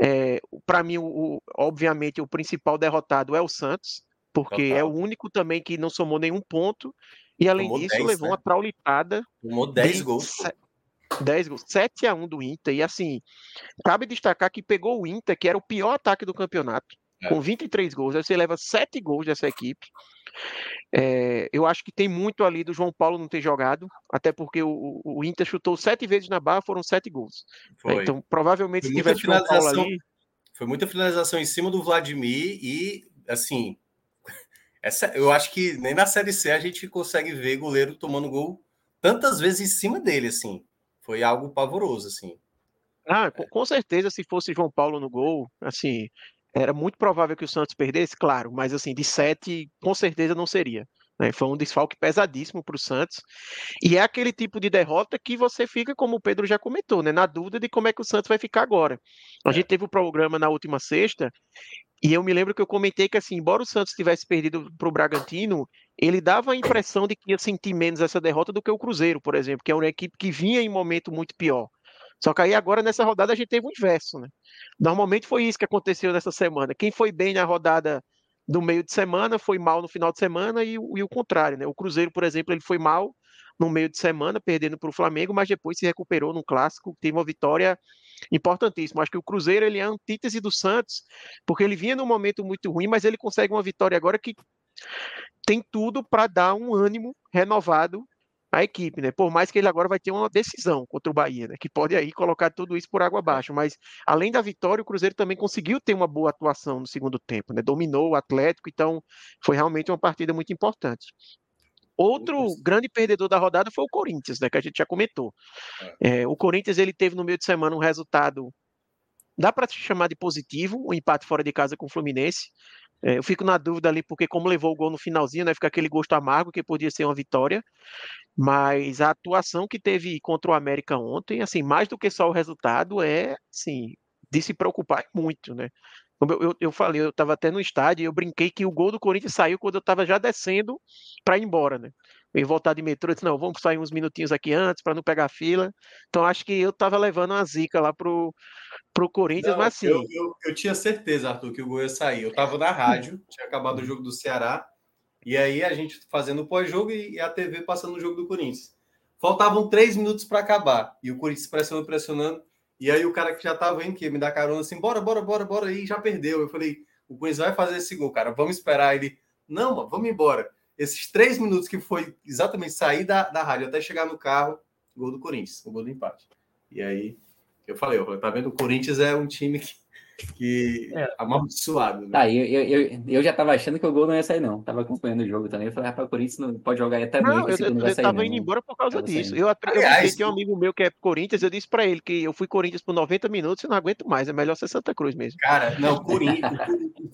É, Para mim, o, obviamente, o principal derrotado é o Santos, porque Total. é o único também que não somou nenhum ponto. E além Tomou disso, 10, levou né? uma traulitada. Tomou 10 gols. 10 gols, 7 a 1 do Inter. E assim, cabe destacar que pegou o Inter, que era o pior ataque do campeonato, é. com 23 gols. Aí você leva 7 gols dessa equipe. É, eu acho que tem muito ali do João Paulo não ter jogado, até porque o, o Inter chutou sete vezes na barra, foram sete gols. Foi. Então, provavelmente, foi se tivesse João Paulo ali. Foi muita finalização em cima do Vladimir e, assim, essa, eu acho que nem na Série C a gente consegue ver goleiro tomando gol tantas vezes em cima dele, assim. Foi algo pavoroso, assim. Ah, com, com certeza, se fosse João Paulo no gol, assim, era muito provável que o Santos perdesse, claro, mas assim, de sete, com certeza não seria. Né? Foi um desfalque pesadíssimo para o Santos. E é aquele tipo de derrota que você fica, como o Pedro já comentou, né? na dúvida de como é que o Santos vai ficar agora. A gente teve o um programa na última sexta, e eu me lembro que eu comentei que, assim, embora o Santos tivesse perdido para o Bragantino, ele dava a impressão de que ia sentir menos essa derrota do que o Cruzeiro, por exemplo, que é uma equipe que vinha em momento muito pior. Só que aí agora nessa rodada a gente teve o inverso, né? Normalmente foi isso que aconteceu nessa semana. Quem foi bem na rodada do meio de semana foi mal no final de semana e, e o contrário, né? O Cruzeiro, por exemplo, ele foi mal no meio de semana, perdendo para o Flamengo, mas depois se recuperou no clássico, teve uma vitória importantíssima. Acho que o Cruzeiro ele é a antítese do Santos, porque ele vinha num momento muito ruim, mas ele consegue uma vitória agora que tem tudo para dar um ânimo renovado a equipe, né? Por mais que ele agora vai ter uma decisão contra o Bahia, né? Que pode aí colocar tudo isso por água abaixo. Mas além da vitória, o Cruzeiro também conseguiu ter uma boa atuação no segundo tempo, né? Dominou o Atlético, então foi realmente uma partida muito importante. Outro grande perdedor da rodada foi o Corinthians, né? Que a gente já comentou. É, é o Corinthians ele teve no meio de semana um resultado dá para se chamar de positivo, o um empate fora de casa com o Fluminense. É, eu fico na dúvida ali, porque como levou o gol no finalzinho, né, fica aquele gosto amargo que podia ser uma vitória. Mas a atuação que teve contra o América ontem, assim, mais do que só o resultado, é, assim, de se preocupar muito, né? Como eu, eu, eu falei, eu estava até no estádio e eu brinquei que o gol do Corinthians saiu quando eu estava já descendo para ir embora, né? Eu voltar de metrô, eu disse, não, vamos sair uns minutinhos aqui antes para não pegar fila. Então acho que eu estava levando uma zica lá pro, pro Corinthians, não, mas assim. Eu, eu, eu, tinha certeza, Arthur, que o gol ia sair. Eu estava na rádio, tinha acabado o jogo do Ceará, e aí a gente fazendo o pós-jogo e a TV passando o jogo do Corinthians. Faltavam três minutos para acabar, e o Corinthians pressionando, pressionando. E aí o cara que já tava indo, que me dá carona assim, bora, bora, bora, bora, e já perdeu. Eu falei, o Corinthians vai fazer esse gol, cara, vamos esperar ele. Não, mano, vamos embora. Esses três minutos que foi exatamente sair da, da rádio até chegar no carro, gol do Corinthians, o gol do empate. E aí eu falei, eu, tá vendo? O Corinthians é um time que que é. amaldiçoado. Né? Tá, eu, eu, eu, já tava achando que o gol não ia sair, não. Tava acompanhando o jogo também. Eu falei, rapaz, o Corinthians não pode jogar até não, eu, eu, eu tava indo embora por causa tava disso. Saindo. Eu, eu Aliás, que um amigo meu que é Corinthians, eu disse para ele que eu fui Corinthians por 90 minutos e não aguento mais. É melhor ser Santa Cruz mesmo. Cara, não,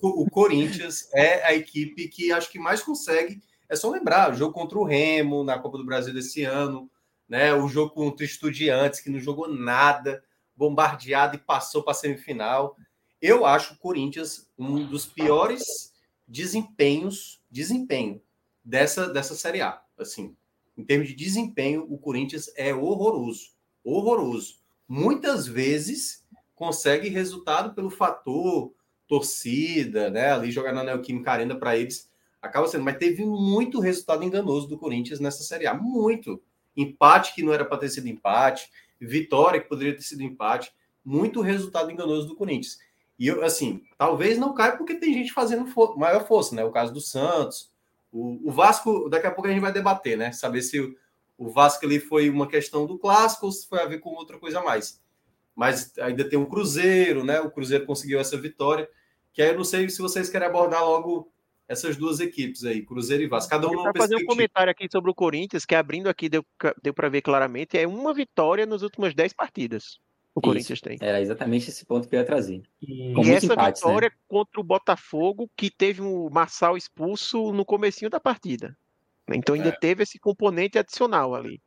o, o Corinthians é a equipe que acho que mais consegue. É só lembrar, o jogo contra o Remo na Copa do Brasil desse ano, né? O jogo contra o Estudiantes, que não jogou nada, bombardeado e passou para a semifinal. Eu acho o Corinthians um dos piores desempenhos, desempenho dessa, dessa Série A. Assim, em termos de desempenho, o Corinthians é horroroso. Horroroso. Muitas vezes consegue resultado pelo fator torcida, né? Ali jogar na Neoquímica Arena para eles acaba sendo, mas teve muito resultado enganoso do Corinthians nessa Série A, muito. Empate que não era para ter sido empate, vitória que poderia ter sido empate, muito resultado enganoso do Corinthians. E eu, assim, talvez não caia porque tem gente fazendo fo maior força, né? O caso do Santos. O, o, Vasco, daqui a pouco a gente vai debater, né? Saber se o, o Vasco ali foi uma questão do clássico ou se foi a ver com outra coisa a mais. Mas ainda tem um Cruzeiro, né? O Cruzeiro conseguiu essa vitória. Que aí eu não sei se vocês querem abordar logo essas duas equipes aí, Cruzeiro e Vasco. Cada um Para fazer um comentário aqui sobre o Corinthians, que abrindo aqui deu, deu para ver claramente, é uma vitória nas últimas 10 partidas. O Corinthians tem. Era exatamente esse ponto que eu ia trazer. E, e essa empates, né? vitória né? contra o Botafogo, que teve o um Marçal expulso no comecinho da partida. Então ainda é. teve esse componente adicional ali.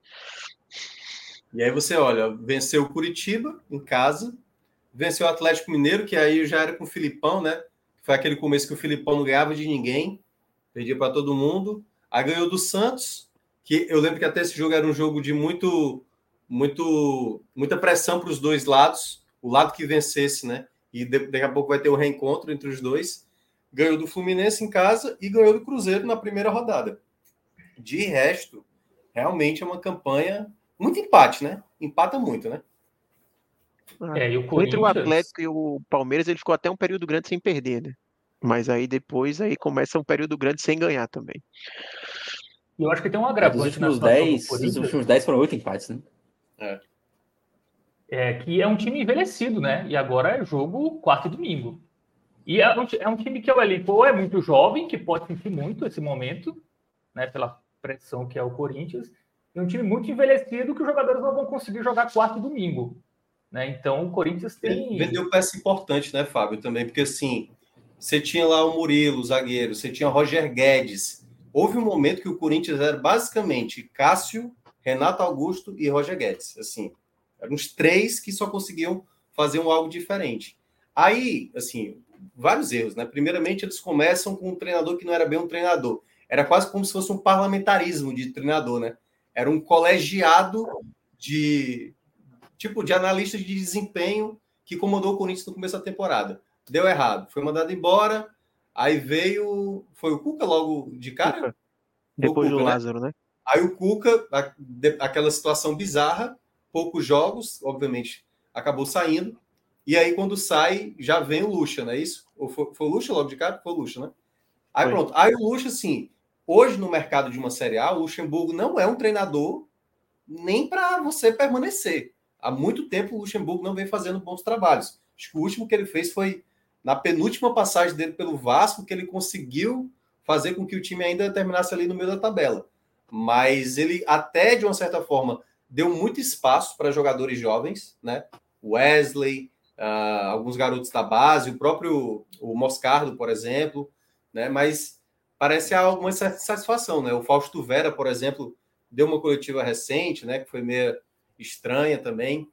E aí você olha, venceu o Curitiba em casa, venceu o Atlético Mineiro, que aí já era com o Filipão, né? Foi aquele começo que o Filipão não ganhava de ninguém, perdia para todo mundo. Aí ganhou do Santos, que eu lembro que até esse jogo era um jogo de muito, muito, muita pressão para os dois lados, o lado que vencesse, né? E daqui a pouco vai ter o um reencontro entre os dois. Ganhou do Fluminense em casa e ganhou do Cruzeiro na primeira rodada. De resto, realmente é uma campanha muito empate, né? Empata muito, né? É, e o Corinthians... Entre o Atlético e o Palmeiras, ele ficou até um período grande sem perder, né? Mas aí depois aí começa um período grande sem ganhar também. E eu acho que tem um agravante. Os últimos 10, os últimos 10 foram oito empates, né? É. é. Que é um time envelhecido, né? E agora é jogo quarto e domingo. E é um, é um time que o elenco é muito jovem, que pode sentir muito esse momento, né? Pela pressão que é o Corinthians. E um time muito envelhecido que os jogadores não vão conseguir jogar quarto e domingo. Né? Então o Corinthians tem. Vendeu peça importante, né, Fábio? Também, porque assim, você tinha lá o Murilo, o zagueiro, você tinha o Roger Guedes. Houve um momento que o Corinthians era basicamente Cássio, Renato Augusto e Roger Guedes. Assim, eram os três que só conseguiam fazer um algo diferente. Aí, assim, vários erros, né? Primeiramente, eles começam com um treinador que não era bem um treinador. Era quase como se fosse um parlamentarismo de treinador, né? Era um colegiado de tipo de analista de desempenho que comandou o Corinthians no começo da temporada. Deu errado, foi mandado embora. Aí veio. Foi o Cuca logo de cara? Depois Cuca, do né? Lázaro, né? Aí o Cuca, aquela situação bizarra, poucos jogos, obviamente, acabou saindo. E aí, quando sai, já vem o Lucha, não é isso? Ou foi, foi o Lucha logo de cara? Foi o Lucha, né? Aí foi. pronto. Aí o Lucha, assim, hoje no mercado de uma Série A, o Luxemburgo não é um treinador nem para você permanecer há muito tempo o Luxemburgo não vem fazendo bons trabalhos. Acho que o último que ele fez foi na penúltima passagem dele pelo Vasco, que ele conseguiu fazer com que o time ainda terminasse ali no meio da tabela. Mas ele até, de uma certa forma, deu muito espaço para jogadores jovens, né? Wesley, uh, alguns garotos da base, o próprio o Moscardo, por exemplo, né? Mas parece alguma satisfação, né? O Fausto Vera, por exemplo, deu uma coletiva recente, né? Que foi meio estranha também.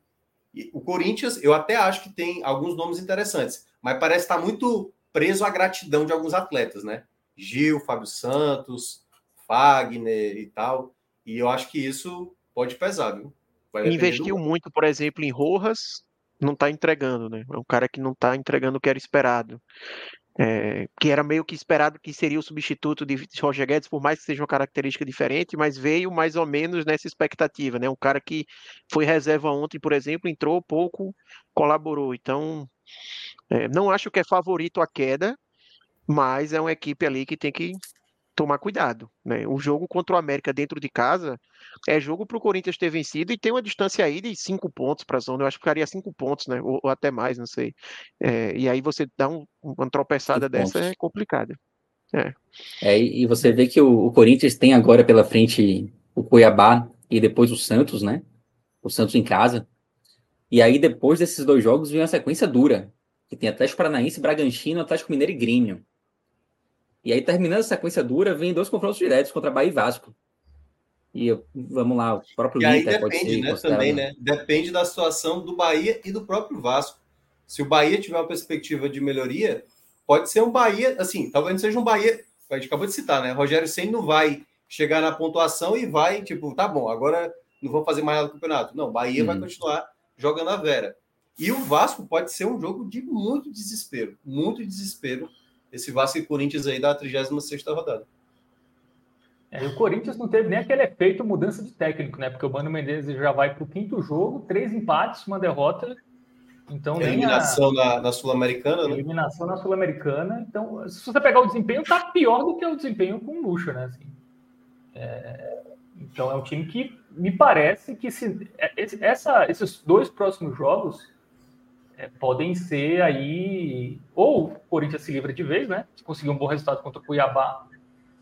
E o Corinthians, eu até acho que tem alguns nomes interessantes, mas parece estar muito preso à gratidão de alguns atletas, né? Gil, Fábio Santos, Fagner e tal. E eu acho que isso pode pesar, viu? Investiu muito, por exemplo, em Rojas, não está entregando, né? É um cara que não está entregando o que era esperado é, que era meio que esperado que seria o substituto de Roger Guedes, por mais que seja uma característica diferente, mas veio mais ou menos nessa expectativa, né? Um cara que foi reserva ontem, por exemplo, entrou pouco, colaborou. Então, é, não acho que é favorito a queda, mas é uma equipe ali que tem que tomar cuidado. Né? O jogo contra o América dentro de casa é jogo para o Corinthians ter vencido e tem uma distância aí de cinco pontos para a zona. Eu acho que ficaria cinco pontos, né? Ou, ou até mais, não sei. É, e aí você dá um, uma tropeçada cinco dessa pontos. é complicada. É. é. e você vê que o, o, Corinthians tem agora pela frente o Cuiabá e depois o Santos, né? O Santos em casa. E aí, depois desses dois jogos, vem uma sequência dura. Que tem Atlético Paranaense, Bragantino, Atlético Mineiro e Grêmio. E aí, terminando a sequência dura, vem dois confrontos diretos contra Bahia e Vasco. E vamos lá, o próprio e Inter aí depende, né, também, né? Depende da situação do Bahia e do próprio Vasco. Se o Bahia tiver uma perspectiva de melhoria, pode ser um Bahia, assim, talvez não seja um Bahia, a gente acabou de citar, né? Rogério Senna não vai chegar na pontuação e vai, tipo, tá bom, agora não vou fazer mais nada no campeonato. Não, Bahia uhum. vai continuar jogando a Vera. E o Vasco pode ser um jogo de muito desespero, muito desespero, esse Vasco e Corinthians aí da 36 rodada. É, o Corinthians não teve nem aquele efeito mudança de técnico, né? Porque o Mano Menezes já vai para o quinto jogo, três empates, uma derrota. Então, eliminação a... na, na Sul-Americana, né? Eliminação na Sul-Americana. Então, se você pegar o desempenho, tá pior do que o desempenho com o Lucha, né? Assim, é... Então, é um time que me parece que se, é, essa, esses dois próximos jogos é, podem ser aí. Ou o Corinthians se livra de vez, né? Se conseguir um bom resultado contra o Cuiabá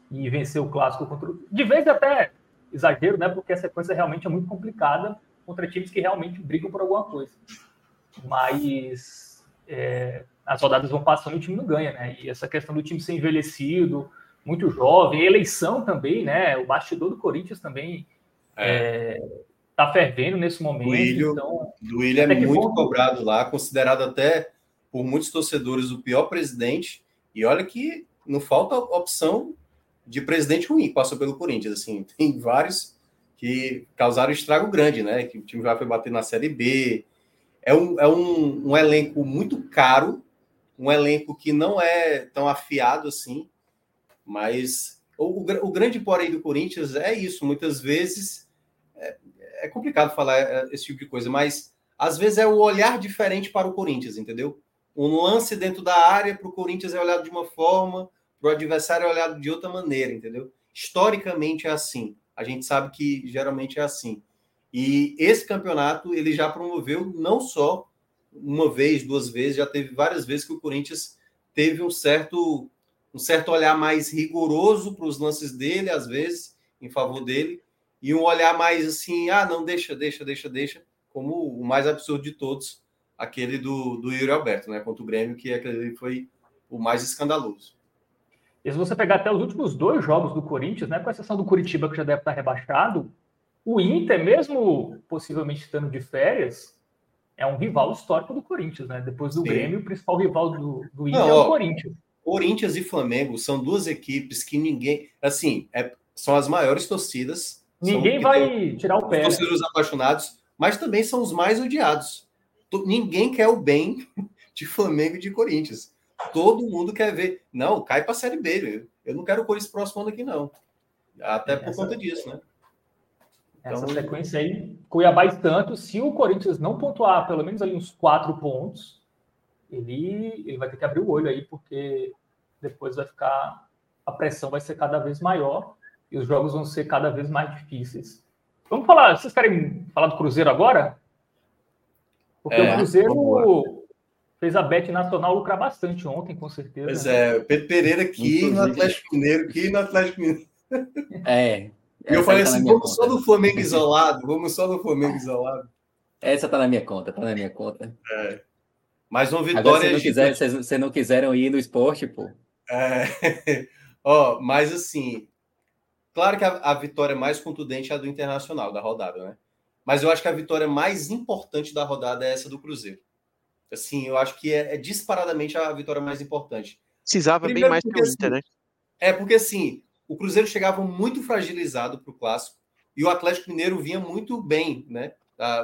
e vencer o clássico contra de vez até exagero, né? Porque a sequência realmente é muito complicada contra times que realmente brigam por alguma coisa. mas é, as rodadas vão passando e o time não ganha, né? E essa questão do time ser envelhecido, muito jovem, eleição também, né? O bastidor do Corinthians também é. É, tá fervendo nesse momento. Willian, então, Willian é muito ponto... cobrado lá, considerado até por muitos torcedores o pior presidente. E olha que não falta opção de presidente ruim, passou pelo Corinthians. Assim, tem vários que causaram estrago grande, né? Que o time já foi bater na Série B. É um, é um, um elenco muito caro, um elenco que não é tão afiado assim, mas o, o, o grande porém do Corinthians é isso. Muitas vezes é, complicado falar é, esse tipo de coisa, mas às vezes é o olhar diferente para o Corinthians, entendeu? Um lance dentro da área para o Corinthians é olhado de uma forma, para o adversário é olhado de outra maneira, entendeu? Historicamente é assim. A gente sabe que geralmente é assim. E esse campeonato ele já promoveu não só uma vez, duas vezes, já teve várias vezes que o Corinthians teve um certo um certo olhar mais rigoroso para os lances dele, às vezes, em favor dele, e um olhar mais assim, ah, não, deixa, deixa, deixa, deixa, como o mais absurdo de todos, aquele do, do Yuri Alberto, né, contra o Grêmio, que aquele foi o mais escandaloso. E se você pegar até os últimos dois jogos do Corinthians, né, com exceção do Curitiba, que já deve estar rebaixado, o Inter, mesmo possivelmente estando de férias, é um rival histórico do Corinthians, né? Depois do Sim. Grêmio, o principal rival do, do Inter Não, é o Corinthians. Corinthians e Flamengo são duas equipes que ninguém, assim, é, são as maiores torcidas. Ninguém vai tirar o pé. Né? Torcedores apaixonados, mas também são os mais odiados. Ninguém quer o bem de Flamengo e de Corinthians. Todo mundo quer ver. Não, cai para a Série B. Eu não quero o Corinthians próximo ano aqui, não. Até por essa, conta disso, né? Essa então, sequência aí, Cuiabá e tanto, se o Corinthians não pontuar pelo menos ali uns quatro pontos, ele, ele vai ter que abrir o olho aí, porque depois vai ficar. A pressão vai ser cada vez maior e os jogos vão ser cada vez mais difíceis. Vamos falar. Vocês querem falar do Cruzeiro agora? Porque é, o Cruzeiro fez a Bet Nacional lucrar bastante ontem, com certeza. Pois é, Pedro Pereira aqui no Atlético Mineiro, aqui no Atlético Mineiro. É. E eu falei tá assim: vamos só no Flamengo isolado, vamos só no Flamengo isolado. Essa tá na minha conta, tá na minha conta. É. Mais uma vitória. Agora, se não, quiser, se, se não quiseram ir no esporte, pô. É. Ó, mas assim, claro que a, a, vitória mais contundente é a do Internacional, da rodada, né? Mas eu acho que a vitória mais importante da rodada é essa do Cruzeiro. Assim, eu acho que é, é disparadamente a vitória mais importante. Precisava Primeiro, bem mais que o Inter, assim, né? É, porque assim, o Cruzeiro chegava muito fragilizado para o clássico e o Atlético Mineiro vinha muito bem, né?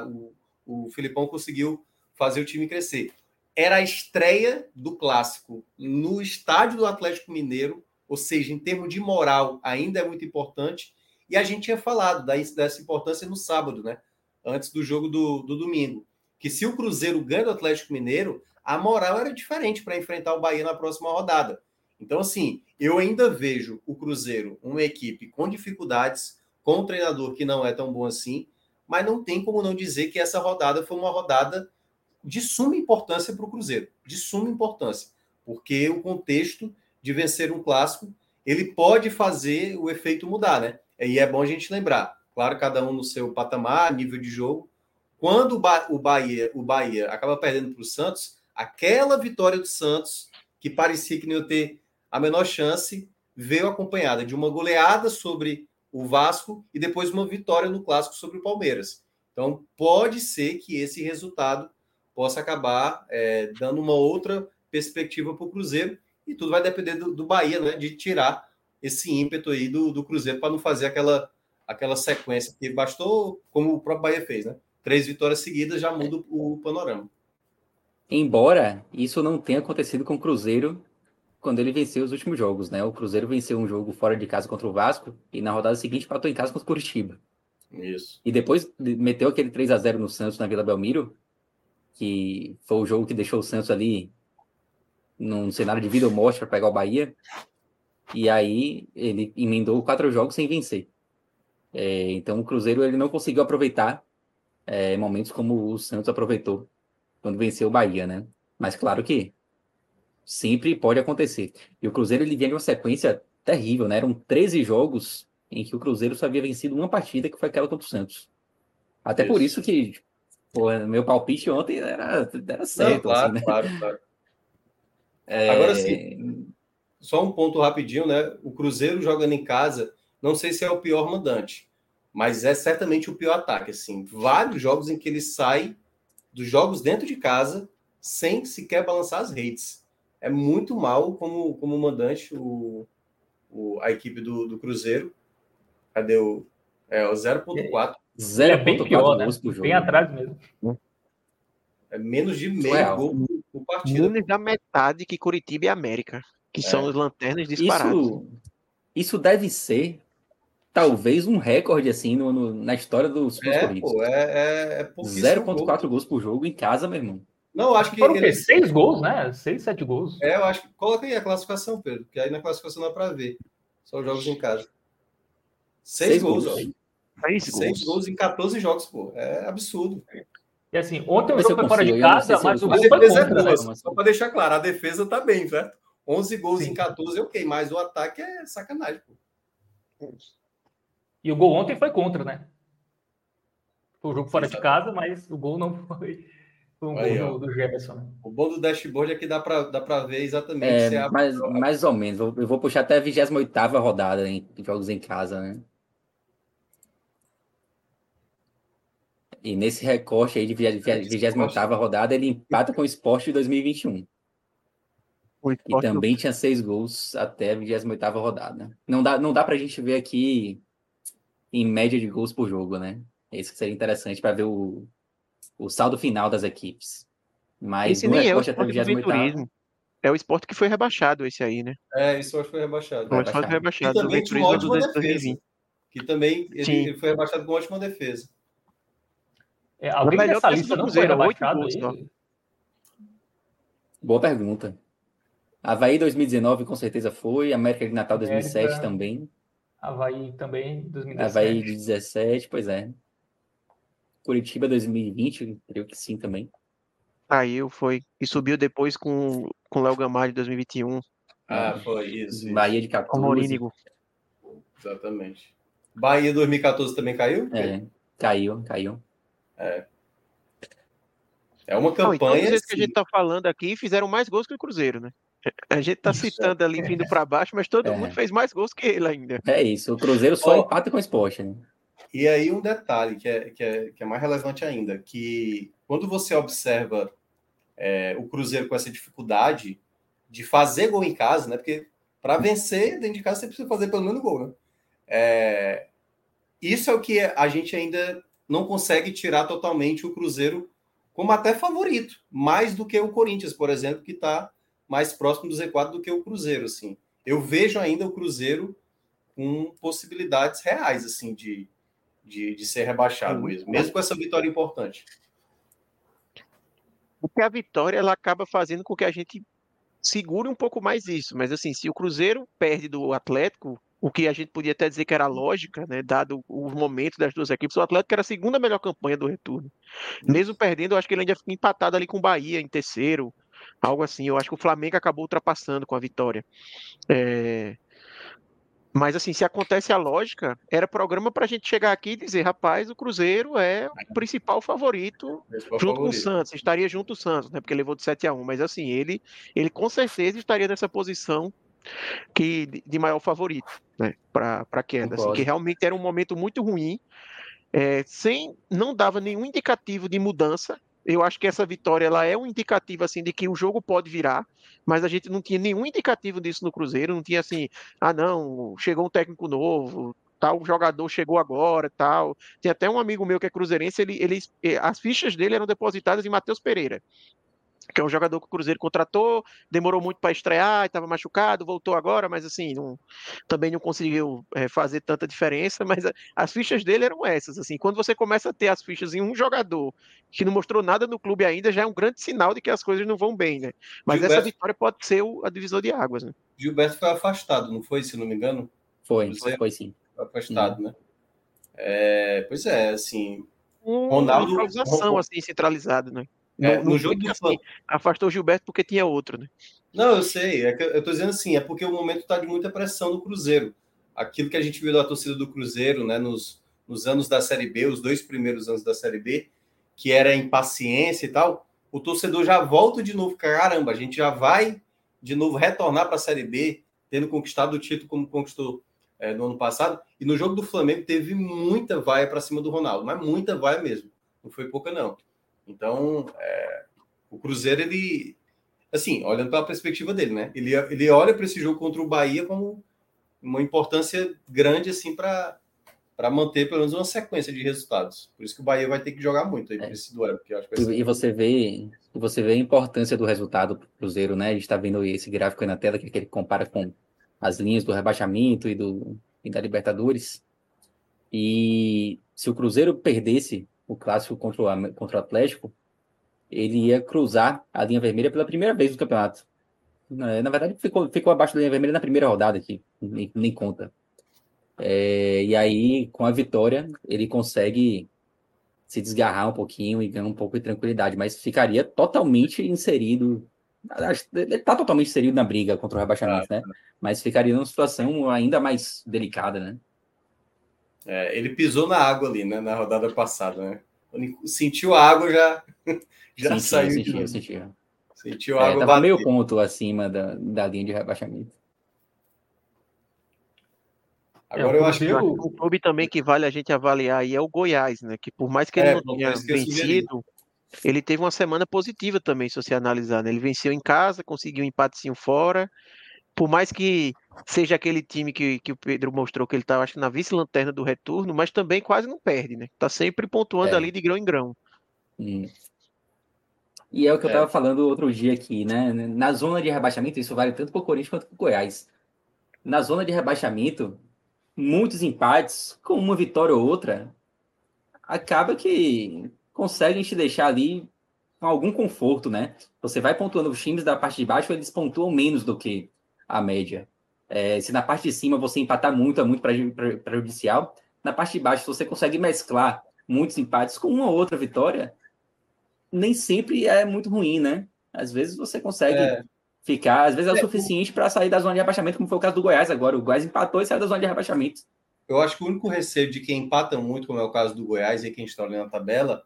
o, o Filipão conseguiu fazer o time crescer era a estreia do clássico no estádio do Atlético Mineiro, ou seja, em termos de moral, ainda é muito importante. E a gente tinha falado dessa importância no sábado, né? Antes do jogo do, do domingo. Que se o Cruzeiro ganha do Atlético Mineiro, a moral era diferente para enfrentar o Bahia na próxima rodada. Então, assim, eu ainda vejo o Cruzeiro uma equipe com dificuldades, com um treinador que não é tão bom assim, mas não tem como não dizer que essa rodada foi uma rodada de suma importância para o Cruzeiro, de suma importância, porque o contexto de vencer um clássico ele pode fazer o efeito mudar, né? E é bom a gente lembrar, claro, cada um no seu patamar, nível de jogo. Quando o, ba o Bahia, o Bahia acaba perdendo para o Santos, aquela vitória do Santos que parecia que não ia ter a menor chance, veio acompanhada de uma goleada sobre o Vasco e depois uma vitória no clássico sobre o Palmeiras. Então, pode ser que esse resultado possa acabar é, dando uma outra perspectiva para o Cruzeiro. E tudo vai depender do, do, Bahia, né? De tirar esse ímpeto aí do, do Cruzeiro para não fazer aquela, aquela sequência que bastou, como o próprio Bahia fez, né? Três vitórias seguidas já muda o, o panorama. Embora isso não tenha acontecido com o Cruzeiro quando ele venceu os últimos jogos, né? O Cruzeiro venceu um jogo fora de casa contra o Vasco e na rodada seguinte empatou em casa contra o Curitiba. Isso. E depois meteu aquele 3 a 0 no Santos na Vila Belmiro, que foi o jogo que deixou o Santos ali num cenário de vida ou morte para pegar o Bahia. E aí ele emendou quatro jogos sem vencer. É, então o Cruzeiro ele não conseguiu aproveitar é, momentos como o Santos aproveitou quando venceu o Bahia, né? Mas claro que sempre pode acontecer. E o Cruzeiro ele vinha de uma sequência terrível, né? Eram 13 jogos em que o Cruzeiro só havia vencido uma partida, que foi aquela contra o Santos. Até isso. por isso que Pô, meu palpite ontem era, era certo. Não, claro, assim, né? claro, claro. É... Agora sim, só um ponto rapidinho, né? O Cruzeiro jogando em casa, não sei se é o pior mandante, mas é certamente o pior ataque. Assim, vários jogos em que ele sai dos jogos dentro de casa sem sequer balançar as redes. É muito mal como, como mandante o, o, a equipe do, do Cruzeiro. Cadê o, é, o 0.4? É bem pior, né? Bem atrás mesmo. É menos de meio gol por partida. Menos da metade que Curitiba e América, que é. são os lanternas disparados. Isso, isso deve ser talvez um recorde assim no, no na história dos é, corridos. Pô, é, é, é 0.4 gols por jogo em casa, meu irmão. Não, acho que. Foram ele... seis gols, né? Seis, sete gols. É, eu acho que. Coloca aí a classificação, Pedro, que aí na classificação dá para ver. Só os jogos em casa. Seis, seis gols, gols. Seis, seis gols. gols em 14 jogos, pô. É absurdo. E assim, ontem o jogo foi fora de casa, mas o gol foi contra. É? Só para deixar claro, a defesa tá bem, certo? 11 gols Sim. em 14 é ok, mas o ataque é sacanagem, pô. E o gol ontem foi contra, né? Foi o jogo fora Exato. de casa, mas o gol não foi, foi um Aí, gol do, do Jefferson. Né? O bom do dashboard é que dá para dá ver exatamente. É, é mais, mais ou menos. Eu vou puxar até a 28 rodada em jogos em casa, né? E nesse recorte aí de 28 rodada, ele empata com o Sport de 2021. O e também tinha seis gols até a 28 rodada. Não dá, não dá pra gente ver aqui em média de gols por jogo, né? Isso que seria interessante para ver o, o saldo final das equipes. Mas esse no recorte é até o 28 é o esporte que foi rebaixado, esse aí, né? É, esse esporte foi rebaixado. O esporte foi rebaixado. E também tinha uma ótima defesa. Que também ele, ele, foi rebaixado com ótima defesa. É, alguém dessa lista não foi rebaixado gols, Boa pergunta. Havaí 2019 com certeza foi, América de Natal 2007 América, também. Havaí também 2017. Havaí de 17, pois é. Curitiba 2020, creio que sim também. Caiu, foi. E subiu depois com o Léo Gamalho de 2021. Ah, foi isso. Bahia de 14. Com Morínigo. Exatamente. Bahia 2014 também caiu? É, caiu, caiu. É. É uma campanha. Não, então, que a gente está falando aqui fizeram mais gols que o Cruzeiro, né? A gente está citando ali vindo para baixo, mas todo é. mundo fez mais gols que ele ainda. É isso, o Cruzeiro só oh, empata com o esporte. Né? E aí um detalhe que é, que, é, que é mais relevante ainda, que quando você observa é, o Cruzeiro com essa dificuldade de fazer gol em casa, né? Porque para vencer dentro de casa você precisa fazer pelo menos gol, né? É, isso é o que a gente ainda não consegue tirar totalmente o Cruzeiro como até favorito, mais do que o Corinthians, por exemplo, que está mais próximo do Z4 do que o Cruzeiro, assim. Eu vejo ainda o Cruzeiro com possibilidades reais, assim, de, de, de ser rebaixado mesmo, mesmo com essa vitória importante. Porque a vitória, ela acaba fazendo com que a gente segure um pouco mais isso, mas assim, se o Cruzeiro perde do Atlético, o que a gente podia até dizer que era lógica, né, dado o momento das duas equipes, o Atlético era a segunda melhor campanha do retorno. Mesmo perdendo, eu acho que ele ainda fica empatado ali com o Bahia em terceiro, algo assim. Eu acho que o Flamengo acabou ultrapassando com a vitória. É... Mas assim, se acontece a lógica, era programa para a gente chegar aqui e dizer, rapaz, o Cruzeiro é o principal favorito, junto favorito. com o Santos, estaria junto o Santos, né? Porque levou de 7 a 1 mas assim, ele, ele com certeza estaria nessa posição que de maior favorito, né? Para a queda, assim, que realmente era um momento muito ruim. É, sem não dava nenhum indicativo de mudança eu acho que essa vitória ela é um indicativo assim de que o jogo pode virar, mas a gente não tinha nenhum indicativo disso no Cruzeiro, não tinha assim, ah não, chegou um técnico novo, tal jogador chegou agora, tal. Tem até um amigo meu que é cruzeirense, ele, ele as fichas dele eram depositadas em Matheus Pereira que é um jogador que o Cruzeiro contratou, demorou muito para estrear, estava machucado, voltou agora, mas assim, não, também não conseguiu é, fazer tanta diferença, mas a, as fichas dele eram essas, assim, quando você começa a ter as fichas em um jogador que não mostrou nada no clube ainda, já é um grande sinal de que as coisas não vão bem, né? Mas Gilberto, essa vitória pode ser o, a divisão de águas, né? Gilberto foi afastado, não foi, se não me engano? Foi, foi, foi sim. Foi afastado, hum. né? É, pois é, assim, um, Ronaldo... Uma improvisação, assim, centralizada, né? É, no, no jogo do assim, afastou o Gilberto porque tinha outro, né? Não, eu sei. É eu tô dizendo assim, é porque o momento está de muita pressão no Cruzeiro. Aquilo que a gente viu da torcida do Cruzeiro, né, nos, nos anos da Série B, os dois primeiros anos da Série B, que era impaciência e tal, o torcedor já volta de novo, caramba, a gente já vai de novo retornar para a Série B, tendo conquistado o título como conquistou é, no ano passado. E no jogo do Flamengo teve muita vaia para cima do Ronaldo, mas muita vaia mesmo. Não foi pouca, não. Então, é, o Cruzeiro, ele. Assim, olhando pela perspectiva dele, né? Ele, ele olha para esse jogo contra o Bahia como uma importância grande, assim, para para manter pelo menos uma sequência de resultados. Por isso que o Bahia vai ter que jogar muito aí é. esse duelo, porque acho que ser... E você vê, você vê a importância do resultado para o Cruzeiro, né? A gente está vendo esse gráfico aí na tela que ele compara com as linhas do rebaixamento e do e da Libertadores. E se o Cruzeiro perdesse o clássico contra o, contra o Atlético, ele ia cruzar a linha vermelha pela primeira vez no campeonato. Na verdade, ficou, ficou abaixo da linha vermelha na primeira rodada aqui, nem, nem conta. É, e aí, com a vitória, ele consegue se desgarrar um pouquinho e ganhar um pouco de tranquilidade, mas ficaria totalmente inserido. Ele está totalmente inserido na briga contra o rebaixamento, né? Mas ficaria numa situação ainda mais delicada, né? É, ele pisou na água ali, né? Na rodada passada, né? Sentiu a água, já, já sentiu, saiu. Sentiu, sentiu. Sentiu a é, água. Tava meio ponto acima da, da linha de rebaixamento. Agora é, eu acho que o clube também que vale a gente avaliar aí é o Goiás, né? Que por mais que ele é, não tenha vencido, ele teve uma semana positiva também, se você analisar. Né? Ele venceu em casa, conseguiu um empatezinho fora. Por mais que seja aquele time que, que o Pedro mostrou que ele está, acho que na vice-lanterna do retorno, mas também quase não perde, né? Tá sempre pontuando é. ali de grão em grão. Hum. E é o que eu estava é. falando outro dia aqui, né? Na zona de rebaixamento, isso vale tanto para o Corinthians quanto para o Goiás. Na zona de rebaixamento, muitos empates, com uma vitória ou outra, acaba que conseguem te deixar ali com algum conforto, né? Você vai pontuando os times da parte de baixo, eles pontuam menos do que a média. É, se na parte de cima você empatar muito, é muito prejudicial. Na parte de baixo, se você consegue mesclar muitos empates com uma ou outra vitória, nem sempre é muito ruim, né? Às vezes você consegue é ficar, às vezes é o é, suficiente para sair da zona de rebaixamento, como foi o caso do Goiás agora. O Goiás empatou e saiu da zona de rebaixamento. Eu acho que o único receio de quem empata muito, como é o caso do Goiás e quem está olhando a tabela,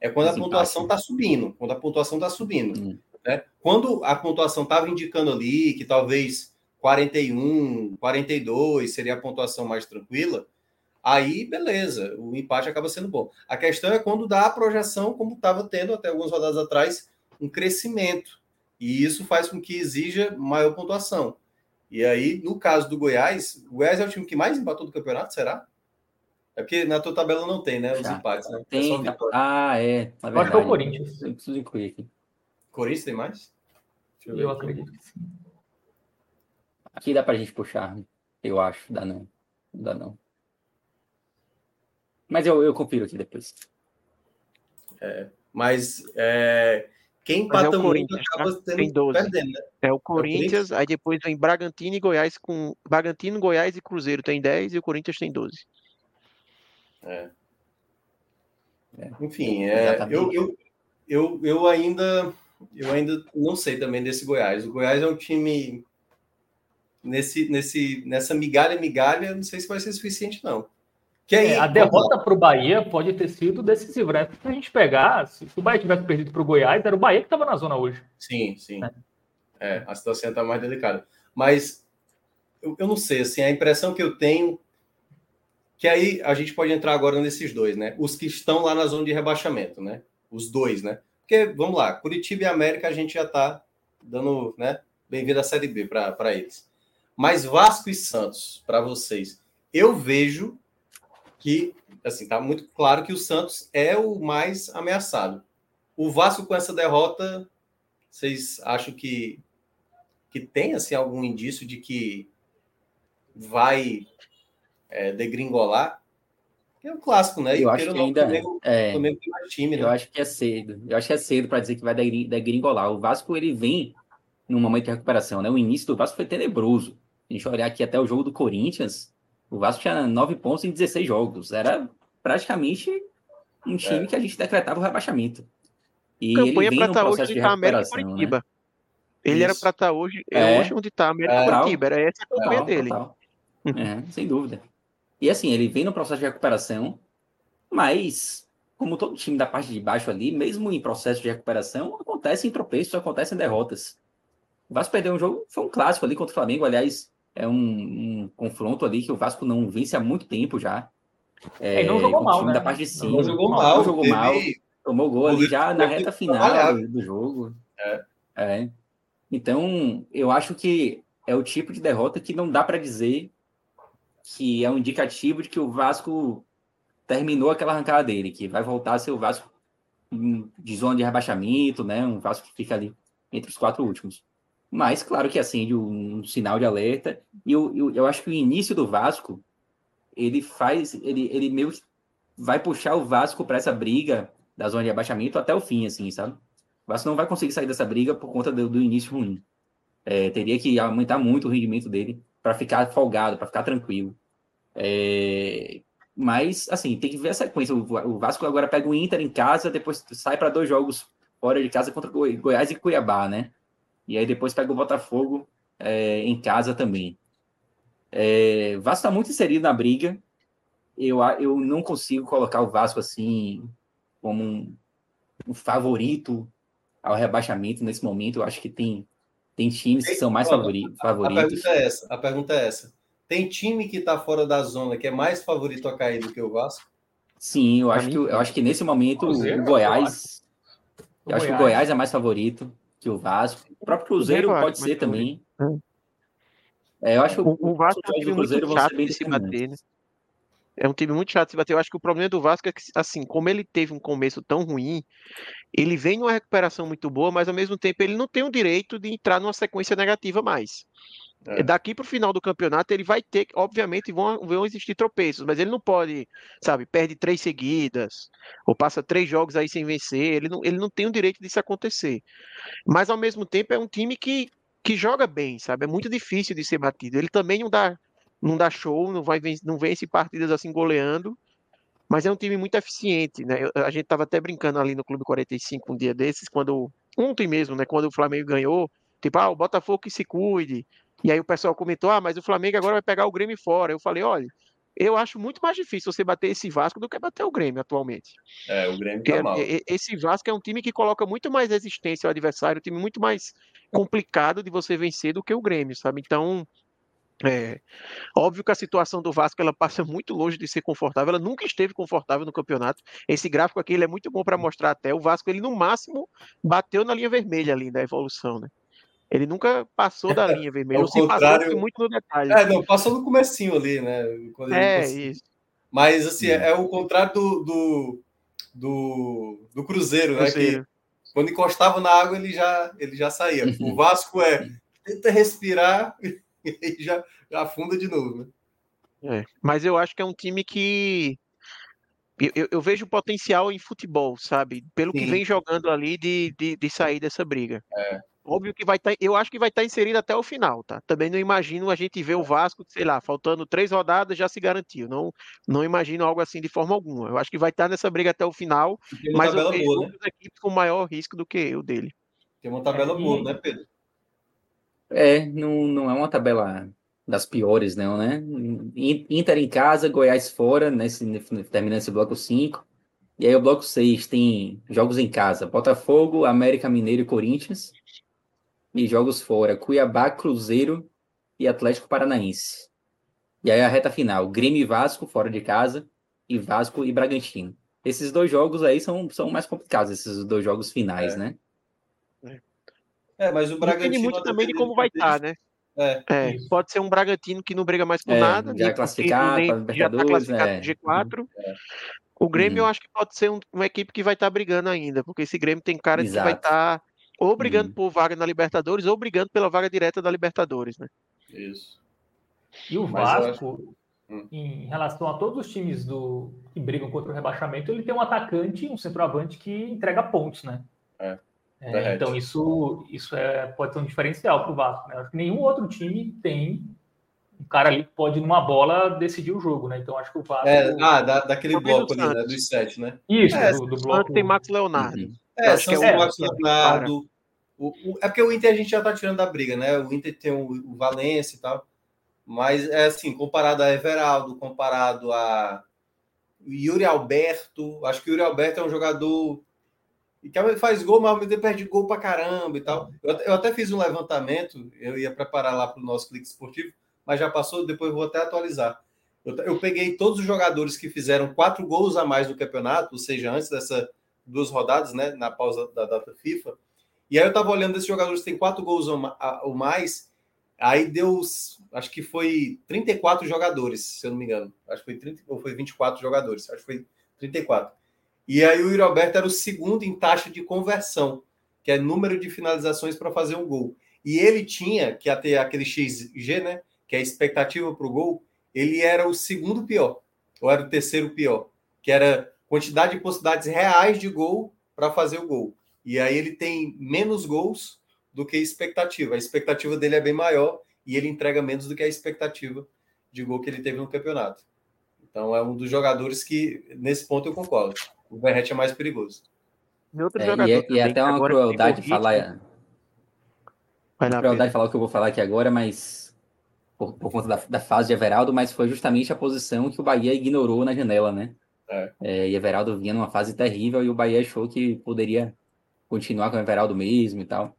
é quando Esse a pontuação está subindo. Quando a pontuação está subindo. Hum. Né? Quando a pontuação estava indicando ali que talvez 41, 42 seria a pontuação mais tranquila, aí beleza, o empate acaba sendo bom. A questão é quando dá a projeção, como estava tendo até algumas rodadas atrás, um crescimento. E isso faz com que exija maior pontuação. E aí, no caso do Goiás, o Goiás é o time que mais empatou do campeonato, será? É porque na tua tabela não tem, né? Os Já. empates, né? Tem. É ah, é. Eu acho que é o Corinthians. Eu preciso incluir aqui. Corinthians tem mais? Eu, eu acredito que sim. Aqui dá pra gente puxar, eu acho. Dá não. Não dá não. Mas eu, eu confiro aqui depois. É, mas é, quem empata é muito acaba tá? tem 12. perdendo, né? É o Corinthians, é o aí depois vem Bragantino e Goiás com. Bragantino, Goiás e Cruzeiro tem 10 e o Corinthians tem 12. É. é. Enfim, é, eu, eu, eu, eu ainda eu ainda não sei também desse Goiás. O Goiás é um time nesse, nesse, nessa migalha, migalha, não sei se vai ser suficiente, não. Que aí, é, a derrota para o Bahia pode ter sido decisiva, né? Se a gente pegar, se o Bahia tivesse perdido para o Goiás, era o Bahia que estava na zona hoje. Sim, sim. É, é a situação está mais delicada. Mas eu, eu, não sei, assim, a impressão que eu tenho que aí a gente pode entrar agora nesses dois, né? Os que estão lá na zona de rebaixamento, né? Os dois, né? Porque, vamos lá, Curitiba e América a gente já está dando, né? Bem-vindo à Série B para eles. Mas Vasco e Santos, para vocês, eu vejo que assim tá muito claro que o Santos é o mais ameaçado. O Vasco com essa derrota, vocês acham que que tem assim algum indício de que vai é, degringolar? É um clássico, né? Eu acho que ainda Flamengo, é, Flamengo time, né? Eu acho que é cedo. Eu acho que é cedo para dizer que vai degringolar. O Vasco ele vem num momento de recuperação, né? O início do Vasco foi tenebroso. A gente olhar aqui até o jogo do Corinthians, o Vasco tinha nove pontos em 16 jogos. Era praticamente um time é. que a gente decretava o rebaixamento. E Campanha ele vem estar hoje de América e né? Curitiba. Né? Ele Isso. era para estar hoje, é, hoje onde está América e é, Curitiba. Era essa a campanha dele. Total. é, sem dúvida. E assim, ele vem no processo de recuperação, mas como todo time da parte de baixo ali, mesmo em processo de recuperação, acontecem tropeços, acontecem derrotas. O Vasco perdeu um jogo, foi um clássico ali contra o Flamengo, aliás, é um, um confronto ali que o Vasco não vence há muito tempo já. É, não jogou mal, né? da parte de cima. Não jogou mal, não jogou teve... mal. Tomou gol ali já na reta final do, do jogo. É. é. Então, eu acho que é o tipo de derrota que não dá para dizer que é um indicativo de que o Vasco terminou aquela arrancada dele, que vai voltar a ser o Vasco de zona de rebaixamento, né? Um Vasco que fica ali entre os quatro últimos. Mas, claro que acende um, um sinal de alerta. E eu, eu, eu, acho que o início do Vasco, ele faz, ele, ele meio que vai puxar o Vasco para essa briga da zona de abaixamento até o fim, assim, sabe? O Vasco não vai conseguir sair dessa briga por conta do, do início ruim. É, teria que aumentar muito o rendimento dele para ficar folgado, para ficar tranquilo. É, mas, assim, tem que ver a sequência. O Vasco agora pega o Inter em casa, depois sai para dois jogos fora de casa contra Goiás e Cuiabá, né? E aí depois pega o Botafogo é, em casa também. É, o Vasco está muito inserido na briga. Eu, eu não consigo colocar o Vasco assim como um, um favorito ao rebaixamento nesse momento. Eu acho que tem, tem times que são mais favoritos. A, a pergunta é essa. A pergunta é essa. Tem time que está fora da zona que é mais favorito a cair do que o Vasco? Sim, eu acho, que, eu acho que nesse momento o Goiás. Eu acho que o Goiás é mais favorito que o Vasco. O próprio Cruzeiro pode ser também. É, eu acho que o, o Vasco é um time muito chato de se bater, né? É um time muito chato de se bater. Eu acho que o problema do Vasco é que, assim, como ele teve um começo tão ruim, ele vem numa recuperação muito boa, mas ao mesmo tempo ele não tem o direito de entrar numa sequência negativa mais. É. Daqui para o final do campeonato, ele vai ter, obviamente, vão, vão existir tropeços, mas ele não pode, sabe, perde três seguidas, ou passa três jogos aí sem vencer, ele não, ele não tem o direito disso acontecer. Mas, ao mesmo tempo, é um time que, que joga bem, sabe? É muito difícil de ser batido. Ele também não dá, não dá show, não, vai, não vence partidas assim goleando, mas é um time muito eficiente, né? A gente estava até brincando ali no Clube 45 um dia desses, quando, ontem mesmo, né, quando o Flamengo ganhou, tipo, ah, o Botafogo que se cuide, e aí o pessoal comentou: ah, mas o Flamengo agora vai pegar o Grêmio fora. Eu falei: olha, eu acho muito mais difícil você bater esse Vasco do que bater o Grêmio atualmente. É, o Grêmio tá mal. Esse Vasco é um time que coloca muito mais resistência ao adversário, um time muito mais complicado de você vencer do que o Grêmio, sabe? Então, é óbvio que a situação do Vasco ela passa muito longe de ser confortável. Ela nunca esteve confortável no campeonato. Esse gráfico aqui ele é muito bom para mostrar até o Vasco ele no máximo bateu na linha vermelha ali da evolução, né? Ele nunca passou da linha vermelha. Ou se passou muito no detalhe. É, não, passou no comecinho ali, né? é, isso. Mas, assim, é, é o contrário do, do, do, do Cruzeiro, Cruzeiro, né? Que quando encostava na água, ele já, ele já saía. O Vasco é tenta respirar e já, já afunda de novo, né? É, mas eu acho que é um time que eu, eu, vejo potencial em futebol, sabe? Pelo Sim. que vem jogando ali de, de, de sair dessa briga. É. Óbvio que vai estar, tá, eu acho que vai estar tá inserido até o final, tá? Também não imagino a gente ver o Vasco, sei lá, faltando três rodadas já se garantiu. Não, não imagino algo assim de forma alguma. Eu acho que vai estar tá nessa briga até o final, mas eu vejo boa, né? outras né? equipes com maior risco do que o dele. Tem uma tabela é, boa, né, Pedro? É, não, não é uma tabela das piores, não, né? Inter em casa, Goiás fora, nesse, terminando esse bloco 5. E aí o bloco 6 tem jogos em casa, Botafogo, América Mineiro e Corinthians e jogos fora: Cuiabá, Cruzeiro e Atlético Paranaense. E aí a reta final: Grêmio e Vasco fora de casa e Vasco e Bragantino. Esses dois jogos aí são, são mais complicados, esses dois jogos finais, é. né? É, mas o Bragantino. Depende muito também de como vai estar, tá, né? É. é. pode ser um Bragantino que não briga mais por é, nada. Já classificado, já está classificado é. G4. É. O Grêmio eu uhum. acho que pode ser um, uma equipe que vai estar tá brigando ainda, porque esse Grêmio tem cara Exato. que vai estar tá ou brigando hum. por vaga na Libertadores, ou brigando pela vaga direta da Libertadores, né? Isso. E o Vasco, hum. em relação a todos os times do que brigam contra o rebaixamento, ele tem um atacante, um centroavante que entrega pontos, né? É. É, então isso, isso é, pode ser um diferencial para o Vasco. Né? Acho que nenhum outro time tem um cara ali que pode, numa bola, decidir o jogo, né? Então acho que o Vasco. É, ah, da, daquele bloco ali, né? Dos sete, né? Isso, é, do, do bloco. Tem Max Leonardo. Uhum. É, acho que é o Max Leonardo, o, o, é porque o Inter a gente já está tirando da briga, né? O Inter tem o, o Valência e tal. Mas é assim, comparado a Everaldo, comparado a Yuri Alberto. Acho que o Yuri Alberto é um jogador que faz gol, mas tempo perde gol pra caramba e tal. Eu, eu até fiz um levantamento, eu ia preparar lá para o nosso clique esportivo, mas já passou, depois vou até atualizar. Eu, eu, peguei todos os jogadores que fizeram quatro gols a mais no campeonato, ou seja, antes dessas duas rodadas, né, na pausa da data FIFA. E aí eu estava olhando esses jogadores têm quatro gols ou mais, aí deu, acho que foi 34 jogadores, se eu não me engano. Acho que foi 30 ou foi 24 jogadores, acho que foi 34. E aí o Yuri Alberto era o segundo em taxa de conversão, que é número de finalizações para fazer um gol. E ele tinha, que até aquele XG, né, que é a expectativa para o gol, ele era o segundo pior, ou era o terceiro pior, que era quantidade de possibilidades reais de gol para fazer o gol. E aí ele tem menos gols do que a expectativa. A expectativa dele é bem maior e ele entrega menos do que a expectativa de gol que ele teve no campeonato. Então é um dos jogadores que, nesse ponto, eu concordo. O Verrete é mais perigoso. É, e, é, e é até uma crueldade falar. Uma crueldade falar o que eu vou falar aqui agora, mas por, por conta da, da, fase de Everaldo, mas foi justamente a posição que o Bahia ignorou na janela, né? É. É, e Everaldo vinha numa fase terrível e o Bahia achou que poderia continuar com o Everaldo mesmo e tal.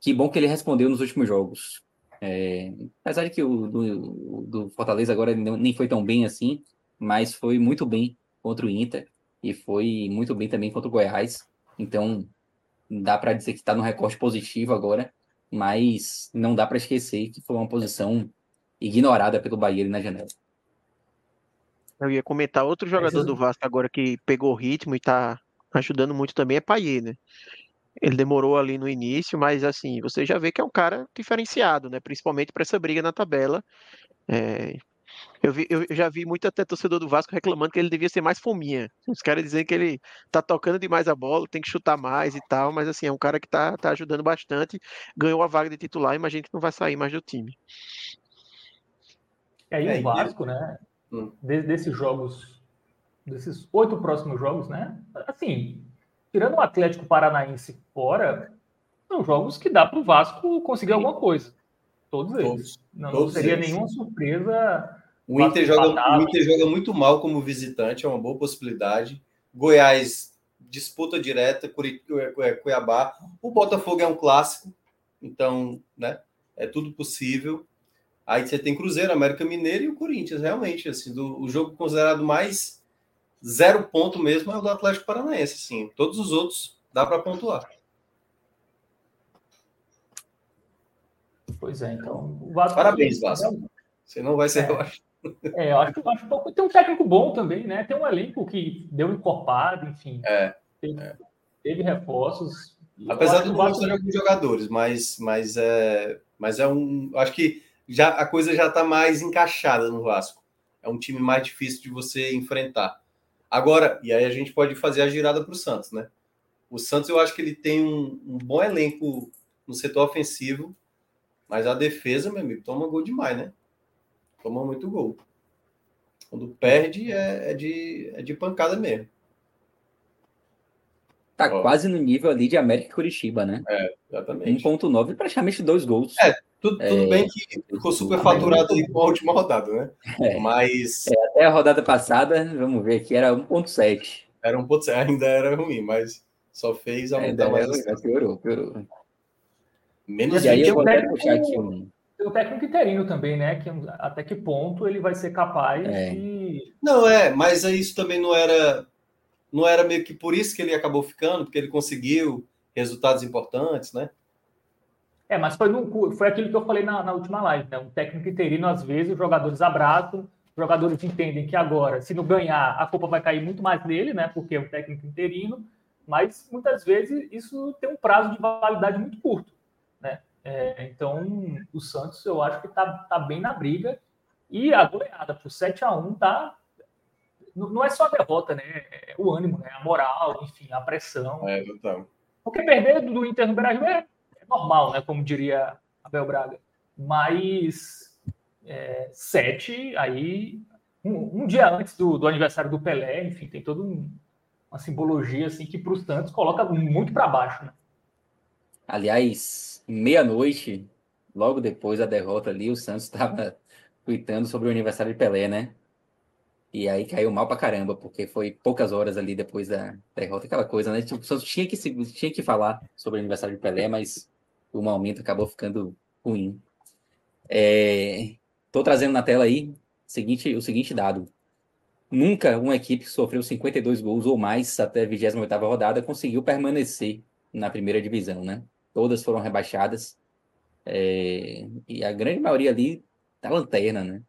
Que bom que ele respondeu nos últimos jogos. É, apesar de que o do, do Fortaleza agora nem foi tão bem assim, mas foi muito bem contra o Inter e foi muito bem também contra o Goiás. Então, dá para dizer que está no recorte positivo agora, mas não dá para esquecer que foi uma posição ignorada pelo Bahia na janela. Eu ia comentar outro jogador do Vasco agora que pegou ritmo e tá ajudando muito também é Paier, né? Ele demorou ali no início, mas assim, você já vê que é um cara diferenciado, né? Principalmente para essa briga na tabela. É... Eu, vi, eu, já vi muito até torcedor do Vasco reclamando que ele devia ser mais fominha. Os caras dizem que ele tá tocando demais a bola, tem que chutar mais e tal, mas assim, é um cara que tá, tá ajudando bastante, ganhou a vaga de titular, imagina que não vai sair mais do time. E aí é, o Vasco, né? Hum. desses jogos, desses oito próximos jogos, né? Assim, tirando o Atlético Paranaense fora, são jogos que dá para o Vasco conseguir alguma coisa. Todos eles. Todos, não, todos seria eles. nenhuma surpresa. O Inter, joga, o Inter joga muito mal como visitante, é uma boa possibilidade. Goiás disputa direta, Cuiabá. O Botafogo é um clássico, então, né? É tudo possível. Aí você tem Cruzeiro, América Mineiro e o Corinthians, realmente, assim, do, o jogo considerado mais zero ponto mesmo é o do Atlético Paranaense, assim. Todos os outros dá para pontuar. Pois é, então. Vasco Parabéns, Vasco. Você não vai ser, é, eu acho. É, eu acho que acho pouco. Tem um técnico bom também, né? Tem um elenco que deu encorpado, enfim. É. Teve, é. teve reforços. Apesar do Vasco de alguns jogadores, mas, mas é, mas é um. Acho que já a coisa já está mais encaixada no Vasco. É um time mais difícil de você enfrentar. Agora, e aí a gente pode fazer a girada para o Santos, né? O Santos eu acho que ele tem um, um, bom elenco no setor ofensivo, mas a defesa, meu amigo, toma gol demais, né? Toma muito gol. Quando perde é, é de, é de pancada mesmo. Tá Ó. quase no nível ali de América e Curitiba, né? É, exatamente. 1.9, praticamente dois gols. É, tudo, tudo é, bem que ficou super faturado aí com a última rodada, né? É, mas. É, até a rodada passada, vamos ver aqui, era 1,7. Era 1,7, ainda era ruim, mas só fez aumentar mais. Ruim, piorou, piorou. Menos e aí eu vou até puxar aqui um. o técnico interino também, né? Que até que ponto ele vai ser capaz é. de. Não, é, mas isso também não era. Não era meio que por isso que ele acabou ficando, porque ele conseguiu resultados importantes, né? É, mas foi, no, foi aquilo que eu falei na, na última live, né? Um técnico interino, às vezes, os jogadores abraçam, os jogadores entendem que agora, se não ganhar, a culpa vai cair muito mais nele, né? Porque é um técnico interino, mas muitas vezes isso tem um prazo de validade muito curto, né? É, então, o Santos, eu acho que está tá bem na briga. E a goleada por 7 a 1 tá. Não é só a derrota, né? É o ânimo, né? A moral, enfim, a pressão. É, então. Porque perder do Inter no Brasil é normal, né? Como diria Abel Braga. Mas é, sete, aí um, um, dia antes do, do, aniversário do Pelé, enfim, tem toda um, uma simbologia assim que para os Santos coloca muito para baixo, né? Aliás, meia-noite, logo depois da derrota ali, o Santos estava tweetando sobre o aniversário de Pelé, né? E aí caiu mal pra caramba, porque foi poucas horas ali depois da derrota, aquela coisa, né? Tipo, só tinha que, tinha que falar sobre o aniversário de Pelé, mas o momento acabou ficando ruim. É, tô trazendo na tela aí seguinte, o seguinte dado. Nunca uma equipe que sofreu 52 gols ou mais até a 28ª rodada conseguiu permanecer na primeira divisão, né? Todas foram rebaixadas. É, e a grande maioria ali da lanterna, né?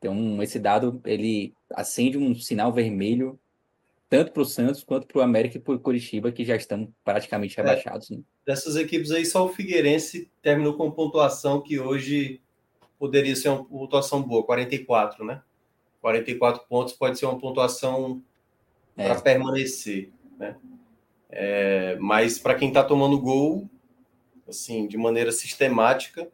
Então, esse dado, ele acende um sinal vermelho tanto para o Santos quanto para o América e para o Curitiba, que já estão praticamente é. rebaixados. É, né? Dessas equipes aí, só o Figueirense terminou com pontuação que hoje poderia ser uma pontuação boa, 44, né? 44 pontos pode ser uma pontuação é. para permanecer, né? É, mas para quem está tomando gol, assim, de maneira sistemática,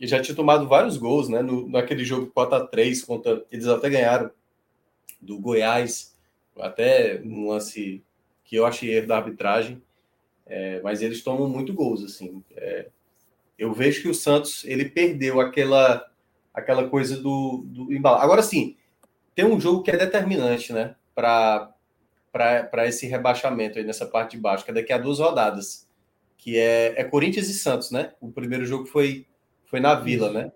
e já tinha tomado vários gols, né? No, naquele jogo 4 a 3 contra, eles até ganharam do Goiás, até um lance que eu achei erro da arbitragem, é, mas eles tomam muito gols, assim. É, eu vejo que o Santos ele perdeu aquela aquela coisa do, do embalo. Agora sim, tem um jogo que é determinante, né, para para esse rebaixamento aí nessa parte de baixo, que é daqui a duas rodadas, que é, é Corinthians e Santos, né? O primeiro jogo foi foi na Vila, né?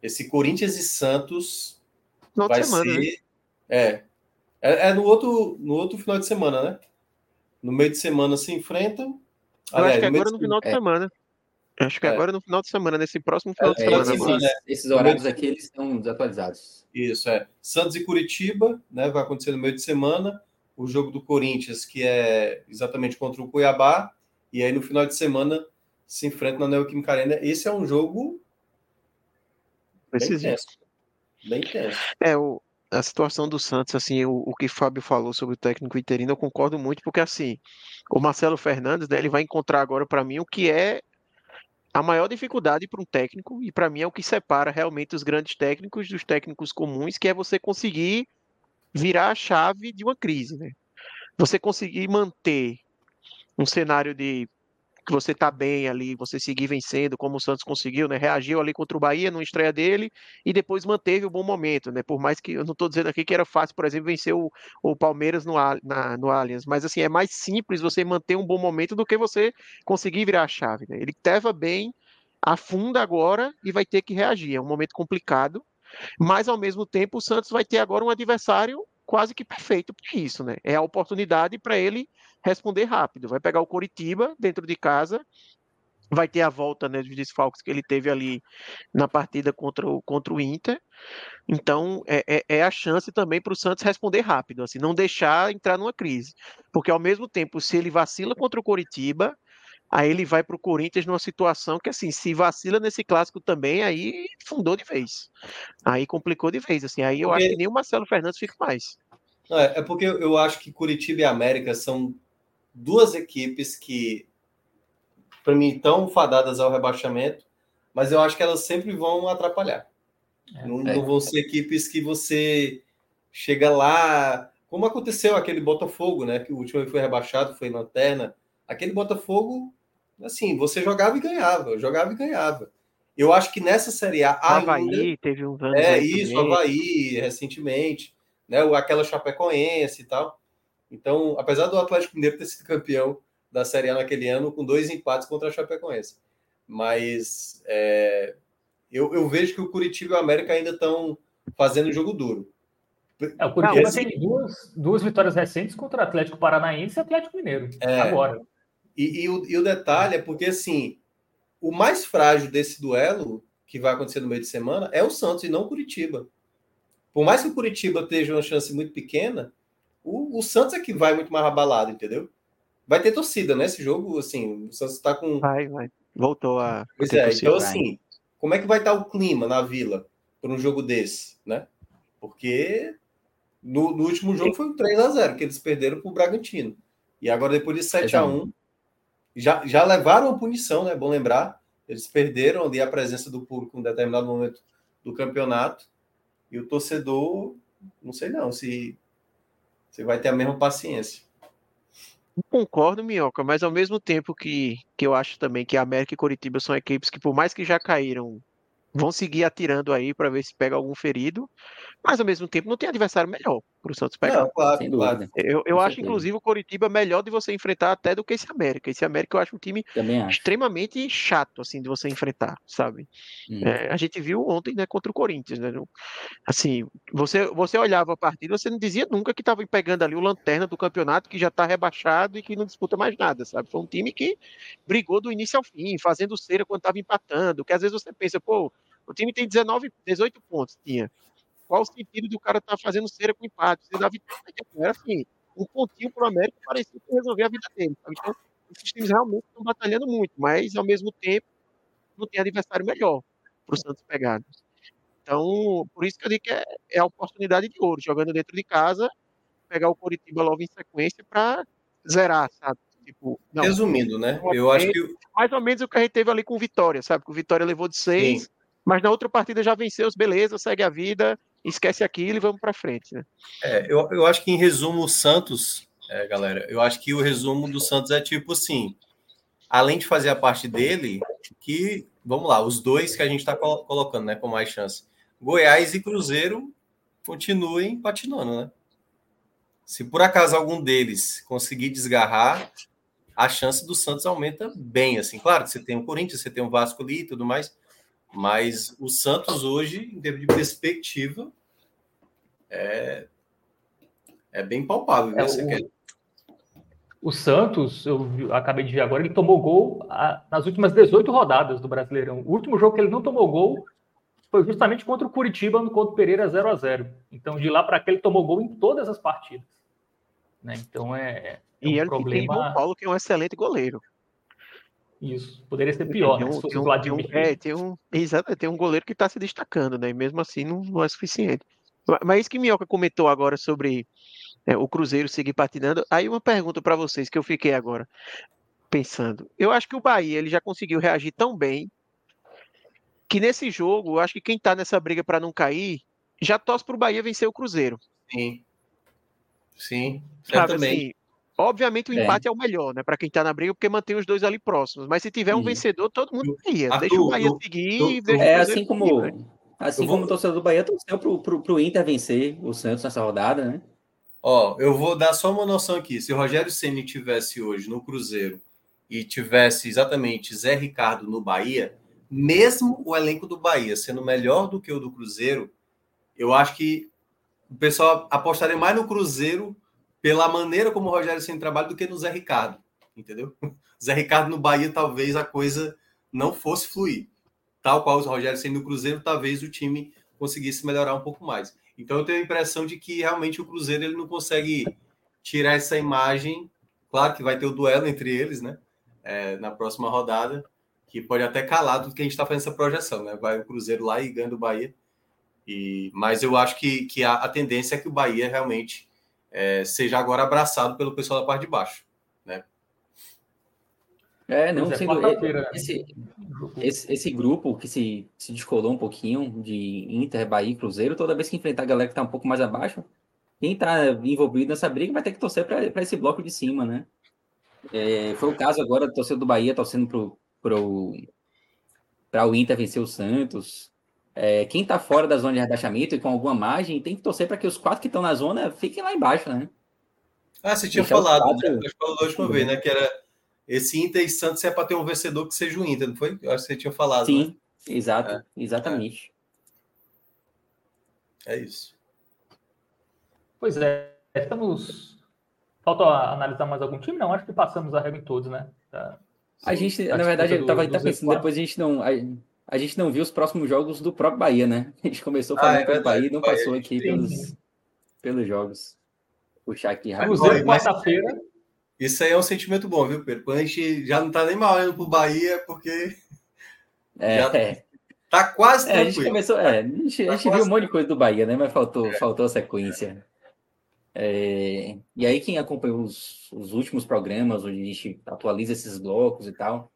Esse Corinthians e Santos vai semana, ser né? é, é, é no outro no outro final de semana, né? No meio de semana se enfrentam. Eu Aliás, acho que agora no final de semana. Acho que é. agora no final de semana, nesse próximo final é, de semana. Esses, esses horários aqui eles estão desatualizados. Isso, é. Santos e Curitiba, né? Vai acontecer no meio de semana. O jogo do Corinthians, que é exatamente contra o Cuiabá. E aí no final de semana se enfrenta na Neoquímica Arena. Esse é um jogo bem tenso. Bem tenso. É, o, a situação do Santos, assim, o, o que o Fábio falou sobre o técnico interino, eu concordo muito, porque assim, o Marcelo Fernandes, né, ele vai encontrar agora para mim o que é a maior dificuldade para um técnico, e para mim é o que separa realmente os grandes técnicos dos técnicos comuns, que é você conseguir virar a chave de uma crise, né? Você conseguir manter um cenário de que você tá bem ali, você seguir vencendo, como o Santos conseguiu, né? Reagiu ali contra o Bahia no estreia dele e depois manteve o bom momento, né? Por mais que eu não estou dizendo aqui que era fácil, por exemplo, vencer o, o Palmeiras no, na, no Allianz, mas assim, é mais simples você manter um bom momento do que você conseguir virar a chave, né? Ele estava bem, afunda agora e vai ter que reagir. É um momento complicado, mas ao mesmo tempo o Santos vai ter agora um adversário quase que perfeito para isso, né? É a oportunidade para ele responder rápido. Vai pegar o Coritiba dentro de casa, vai ter a volta né, dos desfalques que ele teve ali na partida contra o, contra o Inter. Então, é, é, é a chance também para o Santos responder rápido, assim, não deixar entrar numa crise. Porque, ao mesmo tempo, se ele vacila contra o Coritiba, aí ele vai para o Corinthians numa situação que, assim, se vacila nesse clássico também, aí fundou de vez. Aí complicou de vez, assim. Aí eu porque... acho que nem o Marcelo Fernandes fica mais. É, é porque eu acho que Curitiba e América são duas equipes que, para mim, estão fadadas ao rebaixamento, mas eu acho que elas sempre vão atrapalhar. É, não, é. não, vão ser equipes que você chega lá, como aconteceu aquele Botafogo, né? Que o último foi rebaixado, foi lanterna. Aquele Botafogo, assim, você jogava e ganhava, jogava e ganhava. Eu acho que nessa Série A. Havaí teve um. É isso, também. Havaí, recentemente, né? Aquela Chapecoense e tal. Então, apesar do Atlético Mineiro ter sido campeão da Série A naquele ano, com dois empates contra a Chapecoense. Mas é, eu, eu, vejo que o Curitiba e o América ainda estão fazendo jogo duro. É, o Curitiba Não, tem duas, duas vitórias recentes contra o Atlético Paranaense e Atlético Mineiro. É, agora. E, e, o, e o detalhe é porque, assim, o mais frágil desse duelo, que vai acontecer no meio de semana, é o Santos e não o Curitiba. Por mais que o Curitiba esteja uma chance muito pequena, o, o Santos é que vai muito mais abalado, entendeu? Vai ter torcida, né? Esse jogo, assim, o Santos está com. Vai, vai. Voltou a. Pois é, então, assim, como é que vai estar o clima na vila para um jogo desse, né? Porque no, no último jogo foi um 3 a 0 que eles perderam para o Bragantino. E agora, depois de 7 a 1 já, já levaram a punição, né? Bom lembrar. Eles perderam ali a presença do público em um determinado momento do campeonato. E o torcedor, não sei não, se você vai ter a mesma paciência. Concordo, Minhoca, mas ao mesmo tempo que, que eu acho também que a América e Coritiba são equipes que, por mais que já caíram vão seguir atirando aí para ver se pega algum ferido, mas ao mesmo tempo não tem adversário melhor para o Santos pegar. Não, claro, Sem claro. Eu, eu acho, inclusive, o Coritiba melhor de você enfrentar até do que esse América. Esse América eu acho um time extremamente chato, assim, de você enfrentar, sabe? Hum. É, a gente viu ontem, né, contra o Corinthians, né? Assim, você, você olhava a partida, você não dizia nunca que estava pegando ali o lanterna do campeonato, que já está rebaixado e que não disputa mais nada, sabe? Foi um time que brigou do início ao fim, fazendo cera quando estava empatando, que às vezes você pensa, pô, o time tem 19, 18 pontos, tinha qual o sentido do cara estar tá fazendo cera com empate? Você dá vitória, era assim, um pontinho para o América parecia que resolver a vida dele. Sabe? Então, esses times realmente estão batalhando muito, mas ao mesmo tempo não tem adversário melhor para o Santos pegar. Então, por isso que eu digo que é, é a oportunidade de ouro, jogando dentro de casa, pegar o Coritiba logo em sequência para zerar, sabe? Tipo, não, Resumindo, né? Eu acho que. Mais ou menos o que a gente teve ali com o Vitória, sabe? Que o Vitória levou de seis, Sim. mas na outra partida já venceu, beleza, segue a vida, esquece aquilo e vamos para frente, né? É, eu, eu acho que em resumo o Santos, é, galera, eu acho que o resumo do Santos é tipo assim, além de fazer a parte dele, que vamos lá, os dois que a gente está colocando, né, com mais chance, Goiás e Cruzeiro continuem patinando, né? Se por acaso algum deles conseguir desgarrar, a chance do Santos aumenta bem, assim. Claro que você tem o Corinthians, você tem o Vasco ali e tudo mais, mas o Santos hoje, em termos de perspectiva, é, é bem palpável. É, o, o, Santos, eu acabei de ver agora, ele tomou gol a, nas últimas 18 rodadas do Brasileirão. O último jogo que ele não tomou gol foi justamente contra o Curitiba, no contra o Pereira 0 a 0 Então, de lá para cá, ele tomou gol em todas as partidas. Né? Então, é, é e um ele problema... tem o Paulo, que é um excelente goleiro. Isso, poderia ser pior, tem né? um, né? tem um, tem um, é, tem um, exato, tem um goleiro que está se destacando, né? E mesmo assim não, não é suficiente. Mas isso que Minhoca comentou agora sobre é, o Cruzeiro seguir patinando, aí uma pergunta para vocês que eu fiquei agora pensando. Eu acho que o Bahia ele já conseguiu reagir tão bem que nesse jogo, eu acho que quem está nessa briga para não cair já torce para o Bahia vencer o Cruzeiro. Sim. Sim, certamente. Assim, Obviamente o é. empate é, é o melhor, né? Para quem tá na briga, porque mantém os dois ali próximos. Mas se tiver um Sim. vencedor, todo mundo ia. deixa o Bahia seguir tu, e deixa É assim como. Seguir, né? Assim como o torcedor do Bahia torceu pro, pro, pro Inter vencer o Santos nessa rodada, né? Ó, eu vou dar só uma noção aqui. Se o Rogério Ceni tivesse hoje no Cruzeiro e tivesse exatamente Zé Ricardo no Bahia, mesmo o elenco do Bahia sendo melhor do que o do Cruzeiro, eu acho que o pessoal apostaria mais no Cruzeiro pela maneira como o Rogério Ceni trabalha do que no Zé Ricardo, entendeu? Zé Ricardo no Bahia talvez a coisa não fosse fluir. Tal qual o Rogério Ceni no Cruzeiro, talvez o time conseguisse melhorar um pouco mais. Então eu tenho a impressão de que realmente o Cruzeiro ele não consegue tirar essa imagem. Claro que vai ter o duelo entre eles, né? É, na próxima rodada, que pode até calar tudo que a gente está fazendo essa projeção, né? Vai o Cruzeiro lá e ganha do Bahia. E, mas eu acho que, que a, a tendência é que o Bahia realmente é, seja agora abraçado pelo pessoal da parte de baixo, né? É, não, é, sendo, esse, esse, esse, grupo que se, se descolou um pouquinho de Inter, Bahia e Cruzeiro, toda vez que enfrentar a galera que está um pouco mais abaixo, quem está envolvido nessa briga vai ter que torcer para esse bloco de cima, né? É, foi o caso agora do torcedor do Bahia torcendo para pro, o Inter vencer o Santos. É, quem está fora da zona de rebaixamento e com alguma margem tem que torcer para que os quatro que estão na zona fiquem lá embaixo, né? Ah, você tinha Deixar falado, quatro... né? Você falou da última vez, né? Que era esse Inter e Santos é para ter um vencedor que seja o Inter, não foi? Eu acho que você tinha falado. Sim, né? exato, é. exatamente. É. é isso. Pois é, estamos. Falta analisar mais algum time? Não, acho que passamos a regra em todos, né? Tá. A gente, na verdade, eu estava pensando, depois a gente não. A a gente não viu os próximos jogos do próprio Bahia, né? A gente começou falando ah, é pelo Bahia e não passou aqui pelos, pelos jogos. Vou puxar aqui rápido. quarta-feira. Isso aí é um sentimento bom, viu, Pedro? Quando a gente já não tá nem mal indo pro Bahia, porque. É, já é. Tá quase é, a gente começou, é, a gente, tá a gente viu um monte de coisa do Bahia, né? Mas faltou, é. faltou a sequência. É, e aí, quem acompanhou os, os últimos programas, onde a gente atualiza esses blocos e tal,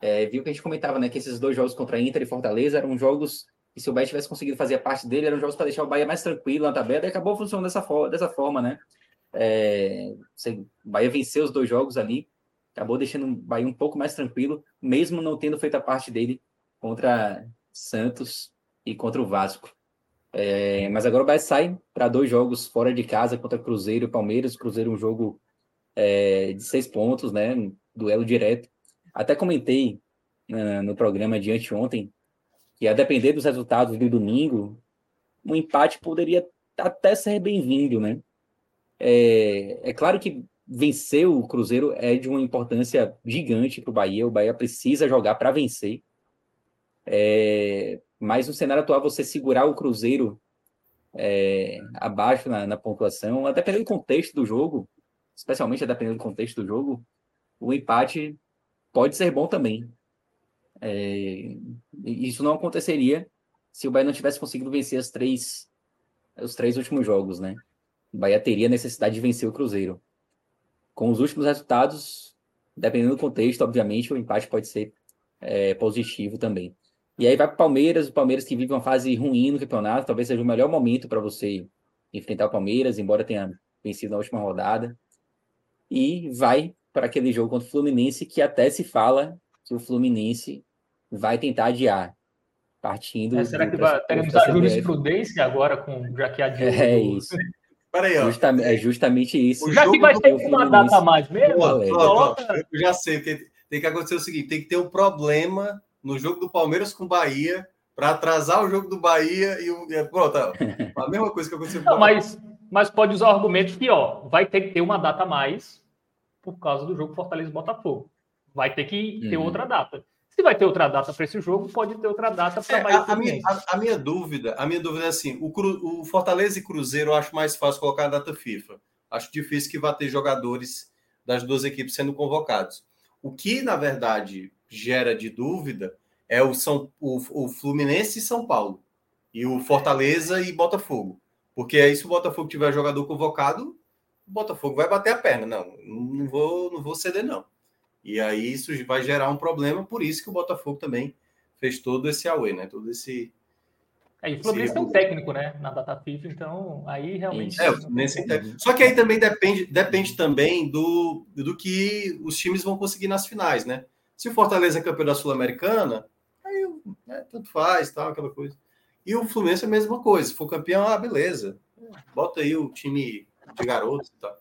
é, viu que a gente comentava, né, que esses dois jogos contra Inter e Fortaleza eram jogos que se o Bahia tivesse conseguido fazer a parte dele, eram jogos para deixar o Bahia mais tranquilo na tabela, e acabou funcionando dessa, dessa forma, né? É, o Bahia venceu os dois jogos ali, acabou deixando o Bahia um pouco mais tranquilo, mesmo não tendo feito a parte dele contra, Santos e contra o Vasco. É, mas agora o Bahia sai para dois jogos fora de casa contra Cruzeiro e Palmeiras. Cruzeiro um jogo é, de seis pontos, né? Duelo direto. Até comentei uh, no programa de anteontem que a depender dos resultados do domingo, um empate poderia até ser bem-vindo, né? É, é claro que vencer o Cruzeiro é de uma importância gigante para o Bahia. O Bahia precisa jogar para vencer. É, mas no cenário atual, você segurar o Cruzeiro é, abaixo na, na, pontuação, a depender do contexto do jogo, especialmente a depender do contexto do jogo, o empate pode ser bom também. É, isso não aconteceria se o Bahia não tivesse conseguido vencer as três, os três últimos jogos, né? O Bahia teria necessidade de vencer o Cruzeiro. Com os últimos resultados, dependendo do contexto, obviamente, o empate pode ser é, positivo também. E aí vai para o Palmeiras, o Palmeiras que vive uma fase ruim no campeonato, talvez seja o melhor momento para você enfrentar o Palmeiras, embora tenha vencido na última rodada. E vai para aquele jogo contra o Fluminense, que até se fala que o Fluminense vai tentar adiar. Partindo. É, será que vai, teremos a jurisprudência agora com já que adiou? É isso. Peraí, ó. Justamente, é justamente isso. Já que vai ter uma data a mais mesmo? Coloca... Eu já sei, porque tem que acontecer o seguinte: tem que ter um problema no jogo do Palmeiras com o Bahia para atrasar o jogo do Bahia e o. Pronto, a mesma coisa que aconteceu com Não, mas, mas pode usar o argumento que, ó, vai ter que ter uma data a mais por causa do jogo Fortaleza Botafogo. Vai ter que ter uhum. outra data. Se vai ter outra data para esse jogo, pode ter outra data para é, Bahia. A, a, minha, a, a, minha dúvida, a minha dúvida é assim: o, Cru, o Fortaleza e Cruzeiro eu acho mais fácil colocar a data FIFA. Acho difícil que vá ter jogadores das duas equipes sendo convocados. O que, na verdade, gera de dúvida é o, São, o, o Fluminense e São Paulo, e o Fortaleza e Botafogo. Porque aí, se o Botafogo tiver jogador convocado, Botafogo vai bater a perna. Não, não vou, não vou ceder, não. E aí isso vai gerar um problema, por isso que o Botafogo também fez todo esse away, né? Todo esse. É, e o Fluminense tem um técnico, né? Na data FIFA, então aí realmente. É, o Fluminense tem... Só que aí também depende, depende também do, do que os times vão conseguir nas finais, né? Se o Fortaleza é campeão da Sul-Americana, aí né, tanto faz, tal, aquela coisa. E o Fluminense é a mesma coisa. Se for campeão, ah, beleza. Bota aí o time de garotos e tal.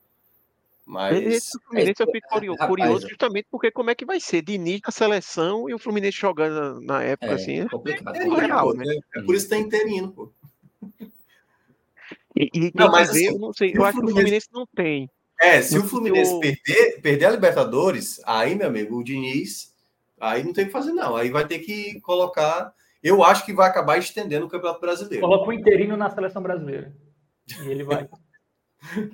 Mas. Esse Fluminense eu fico curioso, curioso justamente porque como é que vai ser de início a seleção e o Fluminense jogando na época é, assim. É complicado. É, real, né? é, por isso que tá interino, pô. E, e não, mas assim, eu não sei, eu acho que o Fluminense não tem. É, se o Fluminense perder, perder a Libertadores, aí, meu amigo, o Diniz, aí não tem o que fazer, não. Aí vai ter que colocar. Eu acho que vai acabar estendendo o Campeonato Brasileiro. Coloca o interino na seleção brasileira. E ele vai.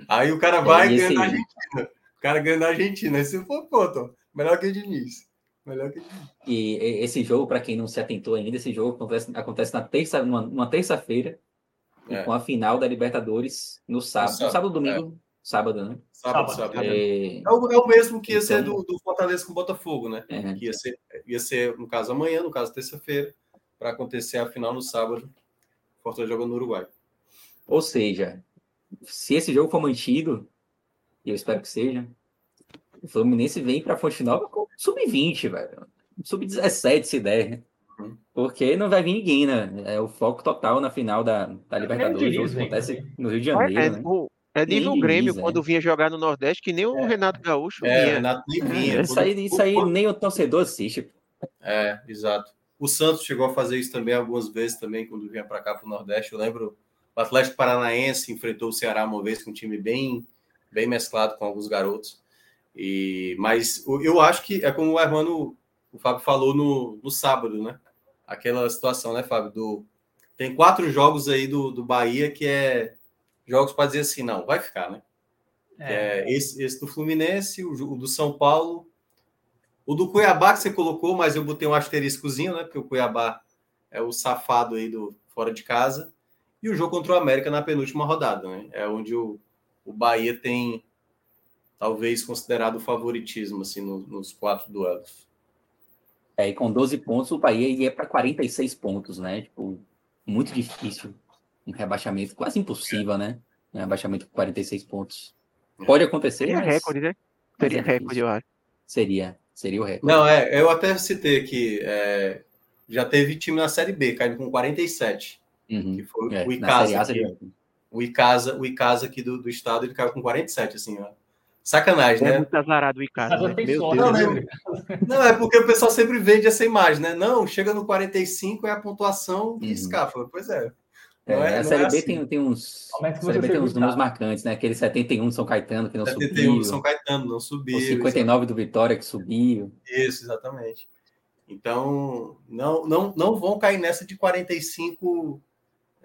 aí o cara vai é, ganhar na Argentina. O cara ganha na Argentina. Aí você for, pô, tô, melhor que o Diniz. Melhor que E esse jogo, para quem não se atentou ainda, esse jogo acontece, acontece na terça, numa, numa terça-feira, é. com a final da Libertadores no sábado. No sábado, sábado domingo. É Sábado, né? Sábado, sábado. É... É, o, é... o, mesmo que ia então... ser do, do, Fortaleza com o Botafogo, né? É. Que ia ser, ia ser, no caso, amanhã, no caso, terça-feira, para acontecer a final no sábado. Fortaleza jogando no Uruguai. Ou seja, se esse jogo for mantido, e eu espero que seja, o Fluminense vem para a Fonte Nova com sub-20, velho. Sub-17, se der. Uhum. Porque não vai vir ninguém, né? É o foco total na final da, da Libertadores. Isso acontece no Rio de Janeiro, é, né? O, é nível Sim, Grêmio, é. quando vinha jogar no Nordeste, que nem o é. Renato Gaúcho é, vinha. Renato nem vinha. Isso aí, isso aí nem o torcedor assiste. É, exato. O Santos chegou a fazer isso também algumas vezes também, quando vinha para cá para o Nordeste. Eu lembro, o Atlético Paranaense enfrentou o Ceará uma vez com um time bem, bem mesclado com alguns garotos. E, mas eu acho que é como o Hermano, o Fábio falou no, no sábado, né? Aquela situação, né, Fábio? Do, tem quatro jogos aí do, do Bahia que é jogos para dizer assim, não, vai ficar, né? É. É, esse, esse, do Fluminense, o, o, do São Paulo, o do Cuiabá que você colocou, mas eu botei um asteriscozinho, né? Porque o Cuiabá é o safado aí do fora de casa. E o jogo contra o América na penúltima rodada, né? É onde o, o Bahia tem talvez considerado favoritismo assim no, nos quatro duelos. É, e com 12 pontos o Bahia ia para 46 pontos, né? Tipo, muito difícil um rebaixamento quase impossível, né? Um rebaixamento com 46 pontos. Pode acontecer. Seria mas... recorde, né? Seria é recorde, eu acho. Seria, seria o recorde. Não, é, eu até citei aqui. É, já teve time na Série B caindo com 47. Uhum. Que foi É, o na Icasa. Série A, aqui. seria- o Icasa, o Icasa aqui do, do estado, ele caiu com 47, assim, ó. Sacanagem, É né? muito azarado o Icasa, Casa né? Deus. Não, né? né? Não, é porque o pessoal sempre vende essa imagem, né? Não, chega no 45 é a pontuação que Uhum. escapa. Pois é. É, é- a Série é B assim. tem, tem uns. É que Série você B tem uns números marcantes, né? Aquele 71 do São Caetano que não 71 subiu. do São Caetano não subiu. O 59 do Vitória que subiu. Isso, exatamente. Então, não, não, não vão cair nessa de 45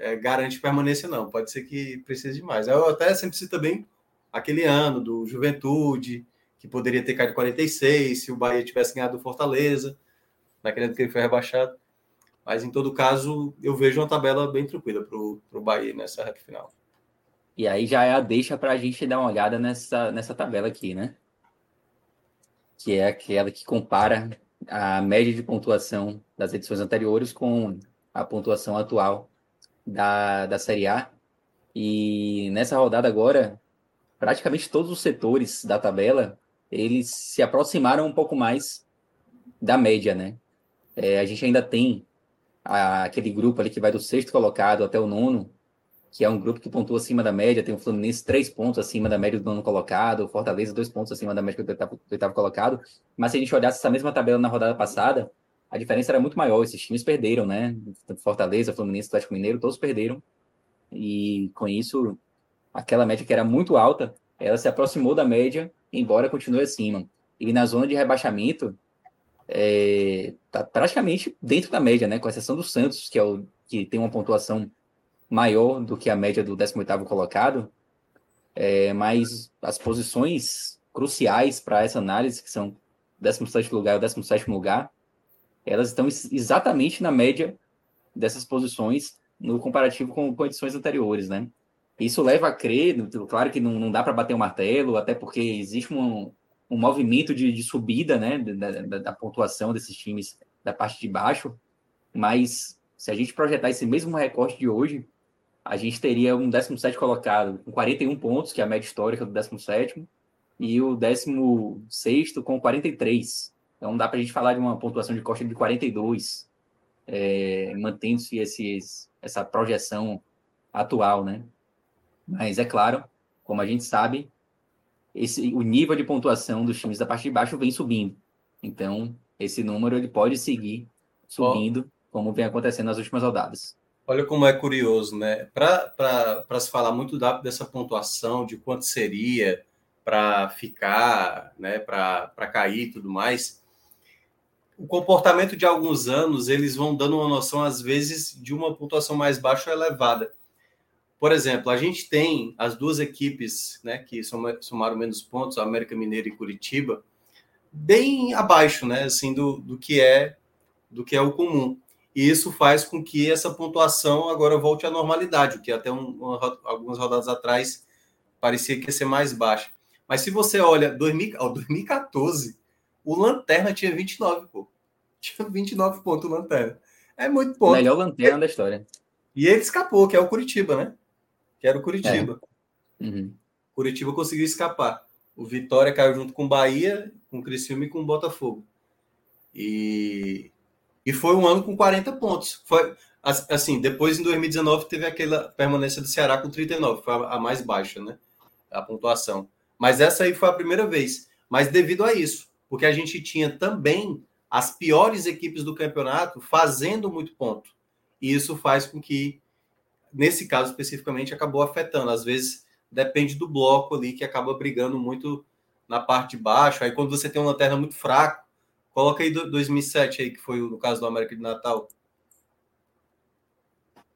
é, garante permanência, não. Pode ser que precise de mais. Eu até sempre cito também aquele ano do Juventude, que poderia ter caído 46 se o Bahia tivesse ganhado do Fortaleza, naquele ano que ele foi rebaixado. Mas, em todo caso, eu vejo uma tabela bem tranquila para o Bahia nessa reta final. E aí já é a deixa para a gente dar uma olhada nessa, nessa tabela aqui, né? Que é aquela que compara a média de pontuação das edições anteriores com a pontuação atual da, da Série A. E nessa rodada agora, praticamente todos os setores da tabela, eles se aproximaram um pouco mais da média, né? É, a gente ainda tem a- aquele grupo ali que vai do sexto colocado até o nono, que é um grupo que pontua acima da média, tem o Fluminense três pontos acima da média do nono colocado, o Fortaleza dois pontos acima da média do oitavo, do oitavo colocado, mas se a gente olhasse essa mesma tabela na rodada passada, a diferença era muito maior, esses times perderam, né? Fortaleza, Fluminense, Atlético Mineiro, todos perderam, e com isso, aquela média que era muito alta, ela se aproximou da média, embora continue acima. E na zona de rebaixamento, é, tá praticamente dentro da média, né? Com exceção do Santos, que é o que tem uma pontuação maior do que a média do 18º colocado, é, mas as posições cruciais para essa análise, que são 17º lugar e o 17º lugar, elas estão ex- exatamente na média dessas posições no comparativo com, edições anteriores, né? Isso leva a crer, claro que não, não dá para bater o martelo, até porque existe um, um movimento de, de subida, né, da, da- da pontuação desses times da parte de baixo, mas se a gente projetar esse mesmo recorte de hoje, a gente teria um 17 colocado com 41 pontos, que é a média histórica do 17 e o 16 com 43. Então dá para a gente falar de uma pontuação de corte de 42, é, mantendo-se essa projeção atual, né? Mas é claro, como a gente sabe, esse, o nível de pontuação dos times da parte de baixo vem subindo. Então, esse número ele pode seguir subindo, como vem acontecendo nas últimas rodadas. Olha como é curioso, né? Para se falar muito da, dessa pontuação, de quanto seria para ficar, né? para cair e tudo mais, o comportamento de alguns anos, eles vão dando uma noção, às vezes, de uma pontuação mais baixa ou elevada. Por exemplo, a gente tem as duas equipes né, que soma- somaram menos pontos, a América Mineira e Curitiba, bem abaixo né, assim, do, do, que é, do que é o comum. E isso faz com que essa pontuação agora volte à normalidade, o que até um, algumas rodadas atrás parecia que ia ser mais baixa. Mas se você olha 2000, ó, 2014, o Lanterna tinha 29, pô. Tinha 29 pontos o Lanterna. É muito ponto. Melhor lanterna da história. E ele escapou, que é o Curitiba, né? Que era o Curitiba. Uhum. Curitiba conseguiu escapar. O Vitória caiu junto com o Bahia, com o Criciúma e com o Botafogo. E, e foi um ano com 40 pontos. Foi as- assim, depois em 2019 teve aquela permanência do Ceará com 39, foi a mais baixa, né? A pontuação. Mas essa aí foi a primeira vez. Mas devido a isso, porque a gente tinha também as piores equipes do campeonato fazendo muito ponto. E isso faz com que, nesse caso especificamente, acabou afetando. Às vezes depende do bloco ali que acaba brigando muito na parte de baixo. Aí quando você tem uma lanterna muito fraco, coloca aí do- 2007 aí que foi no caso do América de Natal.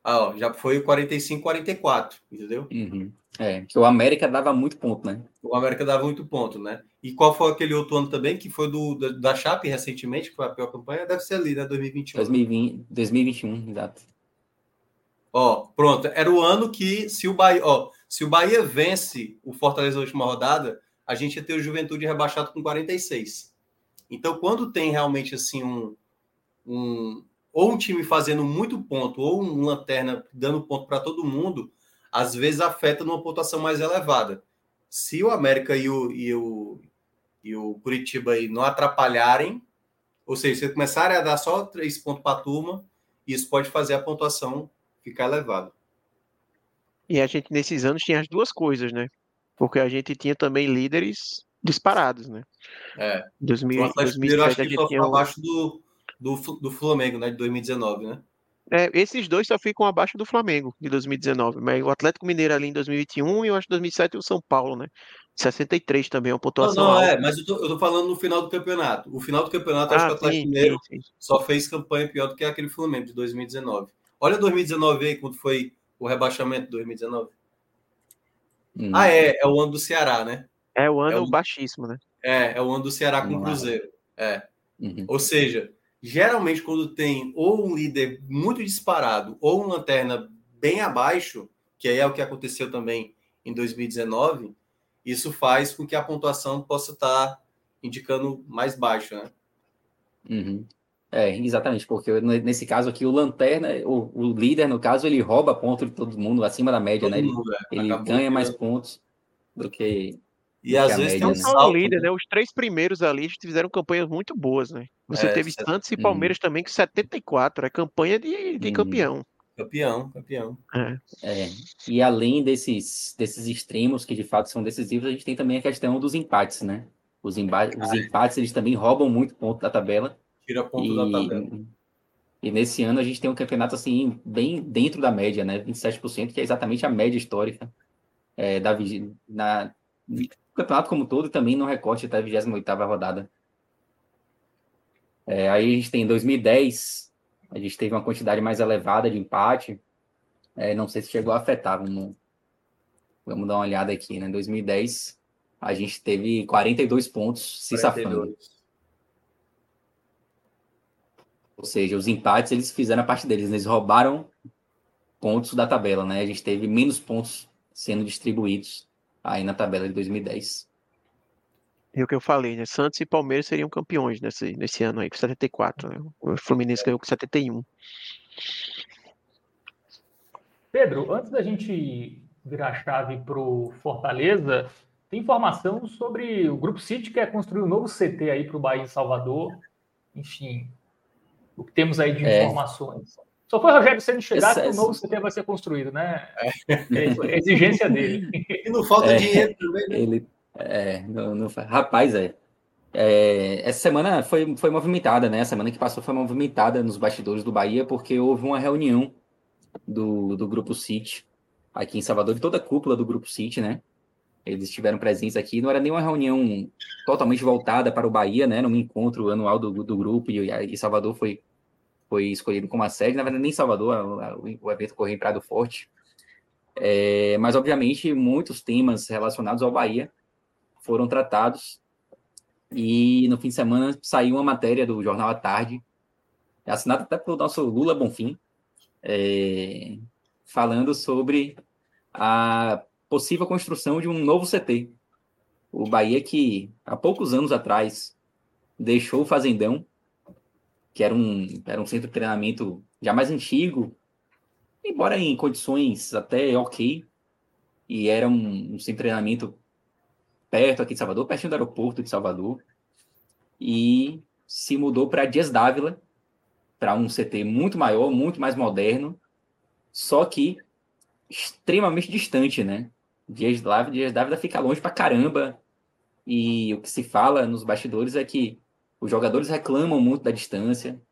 Ah, ó, já foi o 45 44, entendeu? Uhum. É, que o América dava muito ponto, né? O América dava muito ponto, né? E qual foi aquele outro ano também que foi do da, da Chape recentemente, que foi a pior campanha? Deve ser ali, né, 2021. 2020, 2021, exato. Ó, pronto. Era o ano que, se o Bahia, ó, se o Bahia vence o Fortaleza na última rodada, a gente ia ter o Juventude rebaixado com 46. Então, quando tem realmente assim um, um ou um time fazendo muito ponto, ou um lanterna dando ponto para todo mundo, às vezes afeta numa pontuação mais elevada. Se o América e o, e o, e o Curitiba aí não atrapalharem, Ou seja, se começarem a dar só três pontos para a turma, isso pode fazer a pontuação ficar elevada. E a gente, nesses anos, tinha as duas coisas, né? Porque a gente tinha também líderes disparados, né? É. 2000, o Atlético 2007 Mineiro a acho que gente só tinha abaixo do, do, do Flamengo, né? De 2019, né? É, esses dois só ficam abaixo do Flamengo de 2019, mas o Atlético Mineiro ali em 2021 e eu acho que 2007 o São Paulo, né? 63 também, uma Não, pontuação não, alta. é, mas eu tô, eu tô falando no final do campeonato. O final do campeonato, eu acho Ah, que o Atlético sim, Mineiro sim, sim. só fez campanha pior do que aquele Flamengo de 2019. Olha 2019 aí, quando foi o rebaixamento de 2019. Hum. Ah, é, é o ano do Ceará, né? É o ano É o- baixíssimo, né? É, é o ano do Ceará com o. Cruzeiro. É. Uhum. Ou seja, geralmente quando tem ou um líder muito disparado ou uma lanterna bem abaixo, que aí é o que aconteceu também em 2019, isso faz com que a pontuação possa estar indicando mais baixo, né? Uhum. É, exatamente, porque ne- nesse caso aqui, o Lanterna, o, o líder, no caso, ele rouba ponto de todo mundo acima da média, Todo né? Ele, mundo, é. ele ganha mais pontos do que. E às que a vezes tem média, um né? Salto. líder, né? Os três primeiros ali fizeram campanhas muito boas, né? Você É, teve. Santos e Uhum. Palmeiras também com 74, é campanha de, de Uhum. campeão. Campeão, campeão. É. É, e além desses, desses extremos que de fato são decisivos, a gente tem também a questão dos empates, né? Os, emba os empates, eles também roubam muito ponto da tabela. Tira ponto E, da tabela. e nesse ano a gente tem um campeonato assim, bem dentro da média, né? 27%, que é exatamente a média histórica é, da vigi- na, campeonato como um todo e também no recorte até a 28ª rodada. É, aí a gente tem em 2010, a gente teve uma quantidade mais elevada de empate. É, não sei se chegou a afetar, vamos, vamos dar uma olhada aqui, né? Em 2010, a gente teve 42 pontos se safando. 42. Ou seja, os empates eles fizeram a parte deles, eles roubaram pontos da tabela, né? A gente teve menos pontos sendo distribuídos aí na tabela de 2010. E o que eu falei, né? Santos e Palmeiras seriam campeões nesse, nesse ano aí, com 74. Né? O Fluminense ganhou com 71. Pedro, antes da gente virar a chave para o Fortaleza, tem informação sobre o Grupo City que quer construir um novo CT aí para o Bahia em Salvador. Enfim, o que temos aí de É. informações. Só foi o Rogério Senna chegar Essa- que o novo CT vai ser construído, né? É exigência dele. E não falta É. dinheiro também, né? Ele, é, não, não, rapaz, é, é, essa semana foi, foi movimentada, né? A semana que passou foi movimentada nos bastidores do Bahia, porque houve uma reunião do, do Grupo City aqui em Salvador, de toda a cúpula do Grupo City, né? Eles estiveram presentes aqui, não era nenhuma reunião totalmente voltada para o Bahia, né? Num encontro anual do, do grupo, e, e Salvador foi, foi escolhido como a sede, na verdade, nem Salvador, a- a- o, o evento ocorreu em Prado Forte. É, mas, obviamente, muitos temas relacionados ao Bahia foram tratados. E no fim de semana saiu uma matéria do Jornal à Tarde, assinada até pelo nosso Lula Bonfim, é, falando sobre a possível construção de um novo CT. O Bahia que, há poucos anos atrás, deixou o Fazendão, que era um, era um centro de treinamento já mais antigo, embora em condições até ok, e era um, um centro de treinamento perto aqui de Salvador, pertinho do aeroporto de Salvador, e se mudou para Dias Dávila, para um CT muito maior, muito mais moderno, só que extremamente distante, né? Dias Dávila, Dias Dávila fica longe pra caramba, e o que se fala nos bastidores é que os jogadores reclamam muito da distância,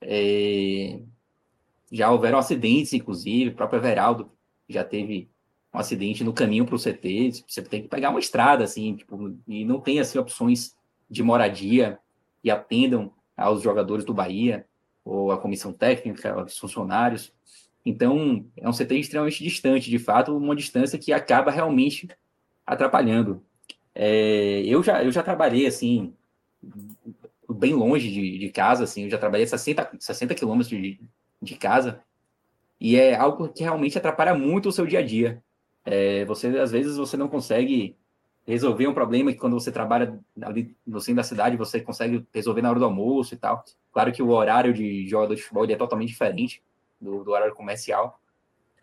é, já houveram acidentes, inclusive, o próprio Everaldo já teve um acidente no caminho para o CT, você tem que pegar uma estrada, assim, tipo, e não tem, assim, opções de moradia que atendam aos jogadores do Bahia, ou a comissão técnica, os funcionários. Então, é um CT extremamente distante, de fato, uma distância que acaba realmente atrapalhando. É, eu, já, eu já trabalhei, assim, bem longe de, de casa, assim, eu já trabalhei 60, 60 quilômetros de, de casa, e é algo que realmente atrapalha muito o seu dia a dia. É, você, às vezes, você não consegue resolver um problema que quando você trabalha ali no centro da cidade, você consegue resolver na hora do almoço e tal. Claro que o horário de jogador de futebol é totalmente diferente do, do horário comercial,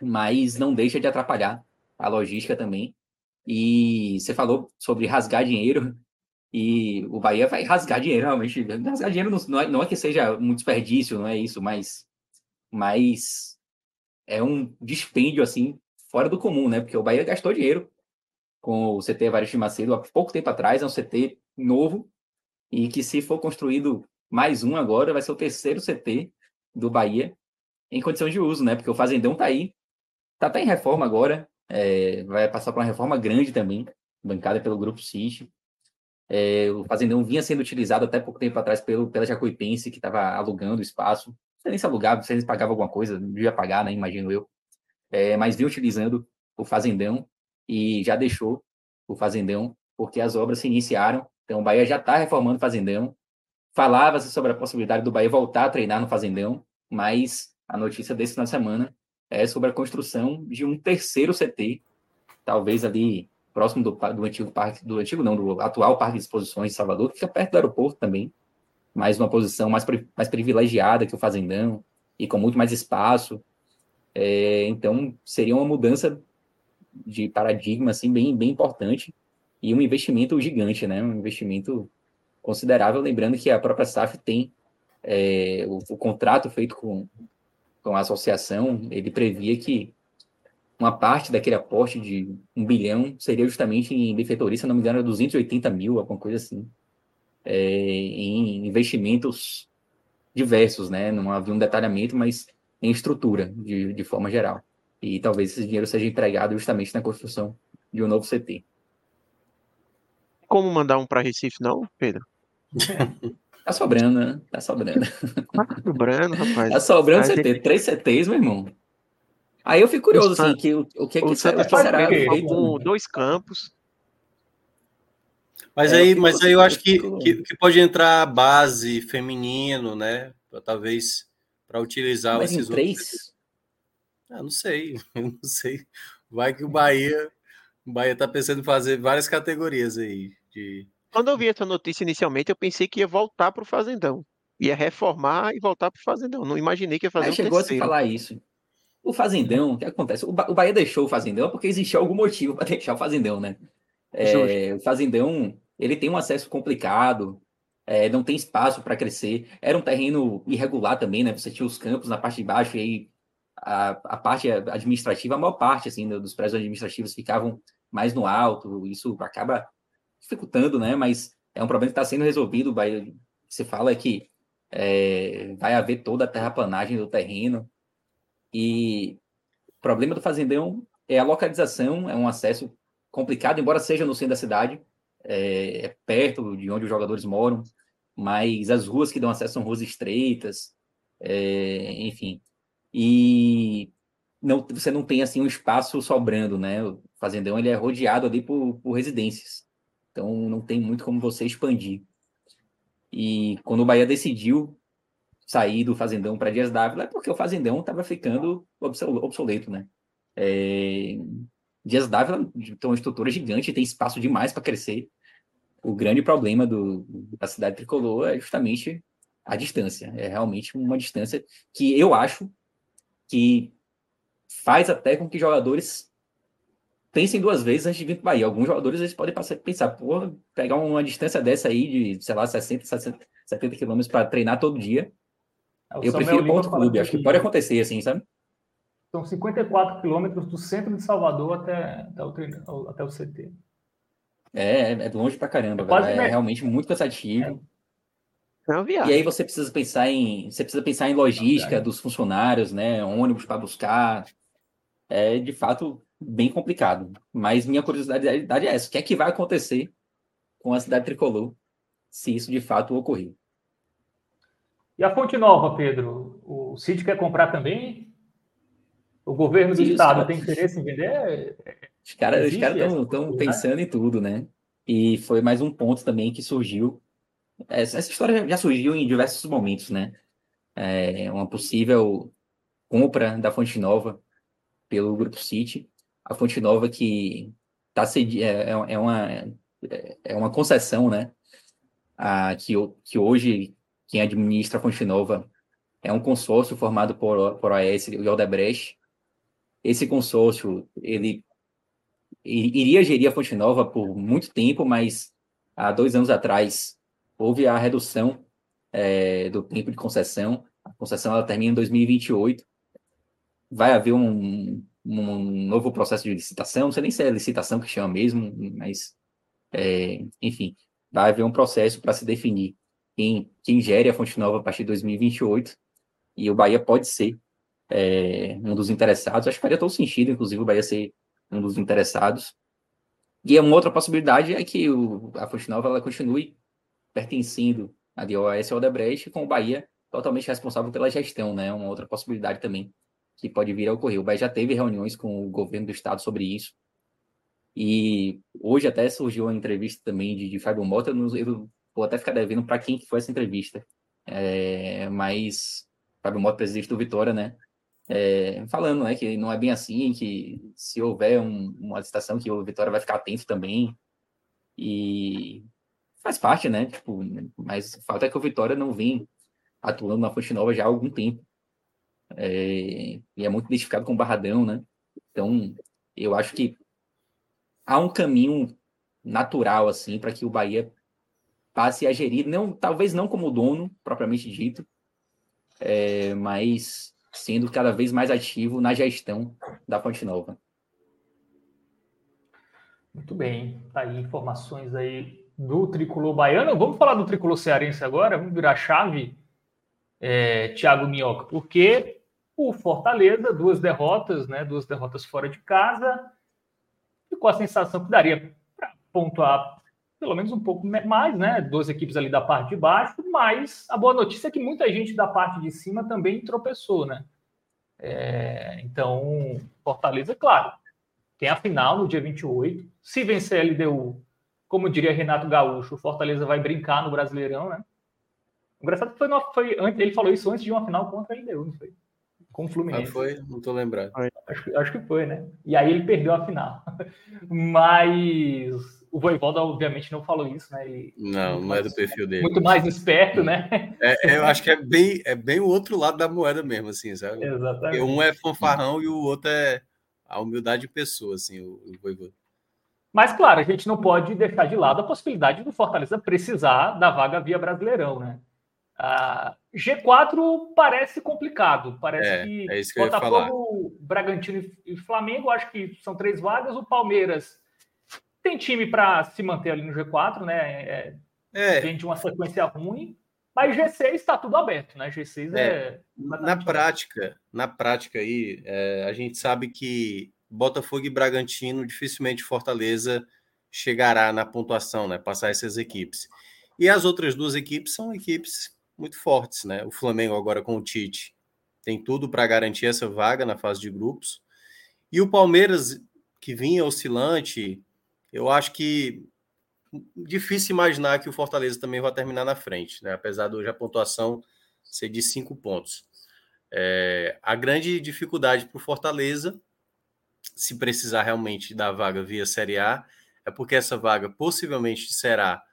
mas não deixa de atrapalhar a logística também. E você falou sobre rasgar dinheiro. E o Bahia vai rasgar dinheiro, realmente. Rasgar dinheiro não é, não é que seja um desperdício, não é isso, mas, mas é um dispêndio, assim, fora do comum, né? Porque o Bahia gastou dinheiro com o CT Evaristo Macedo há pouco tempo atrás, é um CT novo, e que se for construído mais um agora, vai ser o terceiro CT do Bahia em condição de uso, né? Porque o Fazendão tá aí, tá até em reforma agora, é, vai passar por uma reforma grande também, bancada pelo Grupo City. É, o Fazendão vinha sendo utilizado até pouco tempo atrás pelo, pela Jacuipense, que estava alugando o espaço. Não sei nem se alugava, se eles alguma coisa, não devia pagar, né? Imagino eu. É, mas vinha utilizando o Fazendão e já deixou o Fazendão, porque as obras se iniciaram. Então, o Bahia já está reformando o Fazendão. Falava-se sobre a possibilidade do Bahia voltar a treinar no Fazendão, mas a notícia desse final de semana é sobre a construção de um terceiro CT, talvez ali próximo do, do antigo parque, do antigo não, do atual Parque de Exposições de Salvador, que fica perto do aeroporto também, mas uma posição mais, mais privilegiada que o Fazendão e com muito mais espaço. É, então, seria uma mudança de paradigma assim bem, bem importante e um investimento gigante, né? Um investimento considerável, lembrando que a própria SAF tem é, o, o, contrato feito com, com a associação, ele previa que uma parte daquele aporte de um bilhão seria justamente em benfeitoria, se não me engano, era 280 mil, alguma coisa assim, é, em investimentos diversos, né? Não havia um detalhamento, mas em estrutura, de, de forma geral. E talvez esse dinheiro seja empregado justamente na construção de um novo CT. Como mandar um para Recife, não, Pedro? Tá sobrando, né? Tá sobrando. Tá sobrando, rapaz. Tá sobrando CT. Gente... Três CTs, meu irmão. Aí eu fico curioso, assim, que, o, o que, que, será, que será feito com dois campos. Mas, é, aí, mas aí eu acho que, que, que, pode entrar base feminino, né? Talvez para utilizar mas esses em três? Outros... Ah, não sei, não sei. Vai que o Bahia, o Bahia tá pensando em fazer várias categorias aí. De... Quando eu vi essa notícia inicialmente, eu pensei que ia voltar para o Fazendão. Ia reformar e voltar para o Fazendão. Não imaginei que ia fazer Aí um chegou terceiro. a se falar isso. O Fazendão, o que acontece? O, Bahia deixou o Fazendão porque existia algum motivo para deixar o Fazendão, né? É, o Fazendão, ele tem um acesso complicado, é, não tem espaço para crescer. Era um terreno irregular também, né? Você tinha os campos na parte de baixo e aí a, a parte administrativa, a maior parte assim, dos prédios administrativos ficavam mais no alto, isso acaba dificultando, né? Mas é um problema que está sendo resolvido. Vai, se fala é que é, vai haver toda a terraplanagem do terreno. E o problema do fazendão é a localização, é um acesso complicado, embora seja no centro da cidade, é, é perto de onde os jogadores moram, mas as ruas que dão acesso são ruas estreitas, é, enfim e não, você não tem assim um espaço sobrando, né? O fazendão ele é rodeado ali por, por residências, então não tem muito como você expandir. E quando o Bahia decidiu sair do fazendão para Dias Dávila é porque o fazendão estava ficando obsoleto, né? É... Dias Dávila tem uma estrutura gigante, tem espaço demais para crescer. O grande problema do, da cidade tricolor é justamente a distância. É realmente uma distância que eu acho que faz até com que jogadores pensem duas vezes antes de vir para o Bahia. Alguns jogadores eles podem passar, pensar, pô, pegar uma distância dessa aí de, sei lá, 60, 60 70 quilômetros para treinar todo dia. É, eu prefiro outro clube. Acho que pode acontecer assim, sabe? São 54 quilômetros do centro de Salvador até, até, o, até o CT. É, é longe pra caramba, é, é realmente muito cansativo. É. Não, e aí você precisa pensar em você precisa pensar em logística dos funcionários, né? Ônibus para buscar. É de fato bem complicado. Mas minha curiosidade é essa: o que é que vai acontecer com a cidade tricolor se isso de fato ocorrer? E a Fonte Nova, Pedro? O City quer comprar também? O governo do Sim, estado tem interesse em vender? Os caras estão né? pensando em tudo, né? E foi mais um ponto também que surgiu essa, essa história já surgiu em diversos momentos, né? É uma possível compra da Fonte Nova pelo Grupo City. A Fonte Nova que tá cedi é, é, é uma é uma concessão, né? A, que, que hoje quem administra a Fonte Nova é um consórcio formado por, por OAS e Odebrecht. Esse consórcio, ele iria gerir a Fonte Nova por muito tempo, mas há dois anos atrás houve a redução é, do tempo de concessão. A concessão ela termina em 2028. Vai haver um, um novo processo de licitação, não sei nem se é licitação que chama mesmo, mas, é, enfim, vai haver um processo para se definir quem, quem gere a Fonte Nova a partir de 2028, e o Bahia pode ser é, um dos interessados. Acho que faria todo sentido, inclusive, o Bahia ser um dos interessados. E uma outra possibilidade é que o, a Fonte Nova ela continue pertencendo à DOS ou Odebrecht, com o Bahia totalmente responsável pela gestão, né? Uma outra possibilidade também que pode vir a ocorrer. O Bahia já teve reuniões com o governo do estado sobre isso. E hoje até surgiu uma entrevista também de, de Fábio Mota, eu vou até ficar devendo para quem foi essa entrevista. É, mas Fábio Mota, presidente do Vitória, né? É, falando né, que não é bem assim, que se houver um, uma licitação, que o Vitória vai ficar atento também. E faz parte, né? Tipo, mas o fato é que o Vitória não vem atuando na Fonte Nova já há algum tempo. É, e é muito identificado com o Barradão, né? Então, eu acho que há um caminho natural, assim, para que o Bahia passe a gerir, não, talvez não como dono, propriamente dito, é, mas sendo cada vez mais ativo na gestão da Fonte Nova. Muito bem, tá aí informações aí do tricolor baiano. Vamos falar do tricolor cearense agora, vamos virar chave, é, Thiago Minhoca, porque o Fortaleza, duas derrotas, né? Duas derrotas fora de casa. Ficou a sensação que daria para pontuar pelo menos um pouco mais, né? Duas equipes ali da parte de baixo, mas a boa notícia é que muita gente da parte de cima também tropeçou, né? É, então, Fortaleza, claro, tem a final no dia 28. Se vencer a LDU, como diria Renato Gaúcho, Fortaleza vai brincar no Brasileirão, né? O engraçado foi, foi ele falou isso antes de uma final contra a LDU, não foi? com o Fluminense. Ah, foi? Não tô lembrado. Acho, acho, que foi, né? E aí ele perdeu a final. Mas o Voivoda, obviamente, não falou isso, né? Ele, não, não é do perfil dele. Muito mais esperto, né? É, é, eu acho que é bem, é bem o outro lado da moeda mesmo, assim, sabe? Exatamente. Porque um é fanfarrão e o outro é a humildade em pessoa, assim, o, o Voivoda. Mas, claro, a gente não pode deixar de lado a possibilidade do Fortaleza precisar da vaga via Brasileirão, né? Uh, G4 parece complicado. Parece é, que, é que Botafogo, Bragantino e Flamengo, acho que são três vagas. O Palmeiras tem time para se manter ali no G4, né? É, é. Vem de uma sequência ruim. Mas G6 está tudo aberto, né? G6 é. é na prática, na prática aí, é, a gente sabe que Botafogo e Bragantino dificilmente Fortaleza chegará na pontuação, né? Passar essas equipes. E as outras duas equipes são equipes muito fortes, né? O Flamengo agora com o Tite tem tudo para garantir essa vaga na fase de grupos. E o Palmeiras, que vinha oscilante, eu acho que difícil imaginar que o Fortaleza também vai terminar na frente, né? Apesar de hoje a pontuação ser de cinco pontos. É, a grande dificuldade para o Fortaleza, se precisar realmente da vaga via Série A, é porque essa vaga possivelmente será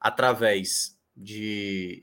através de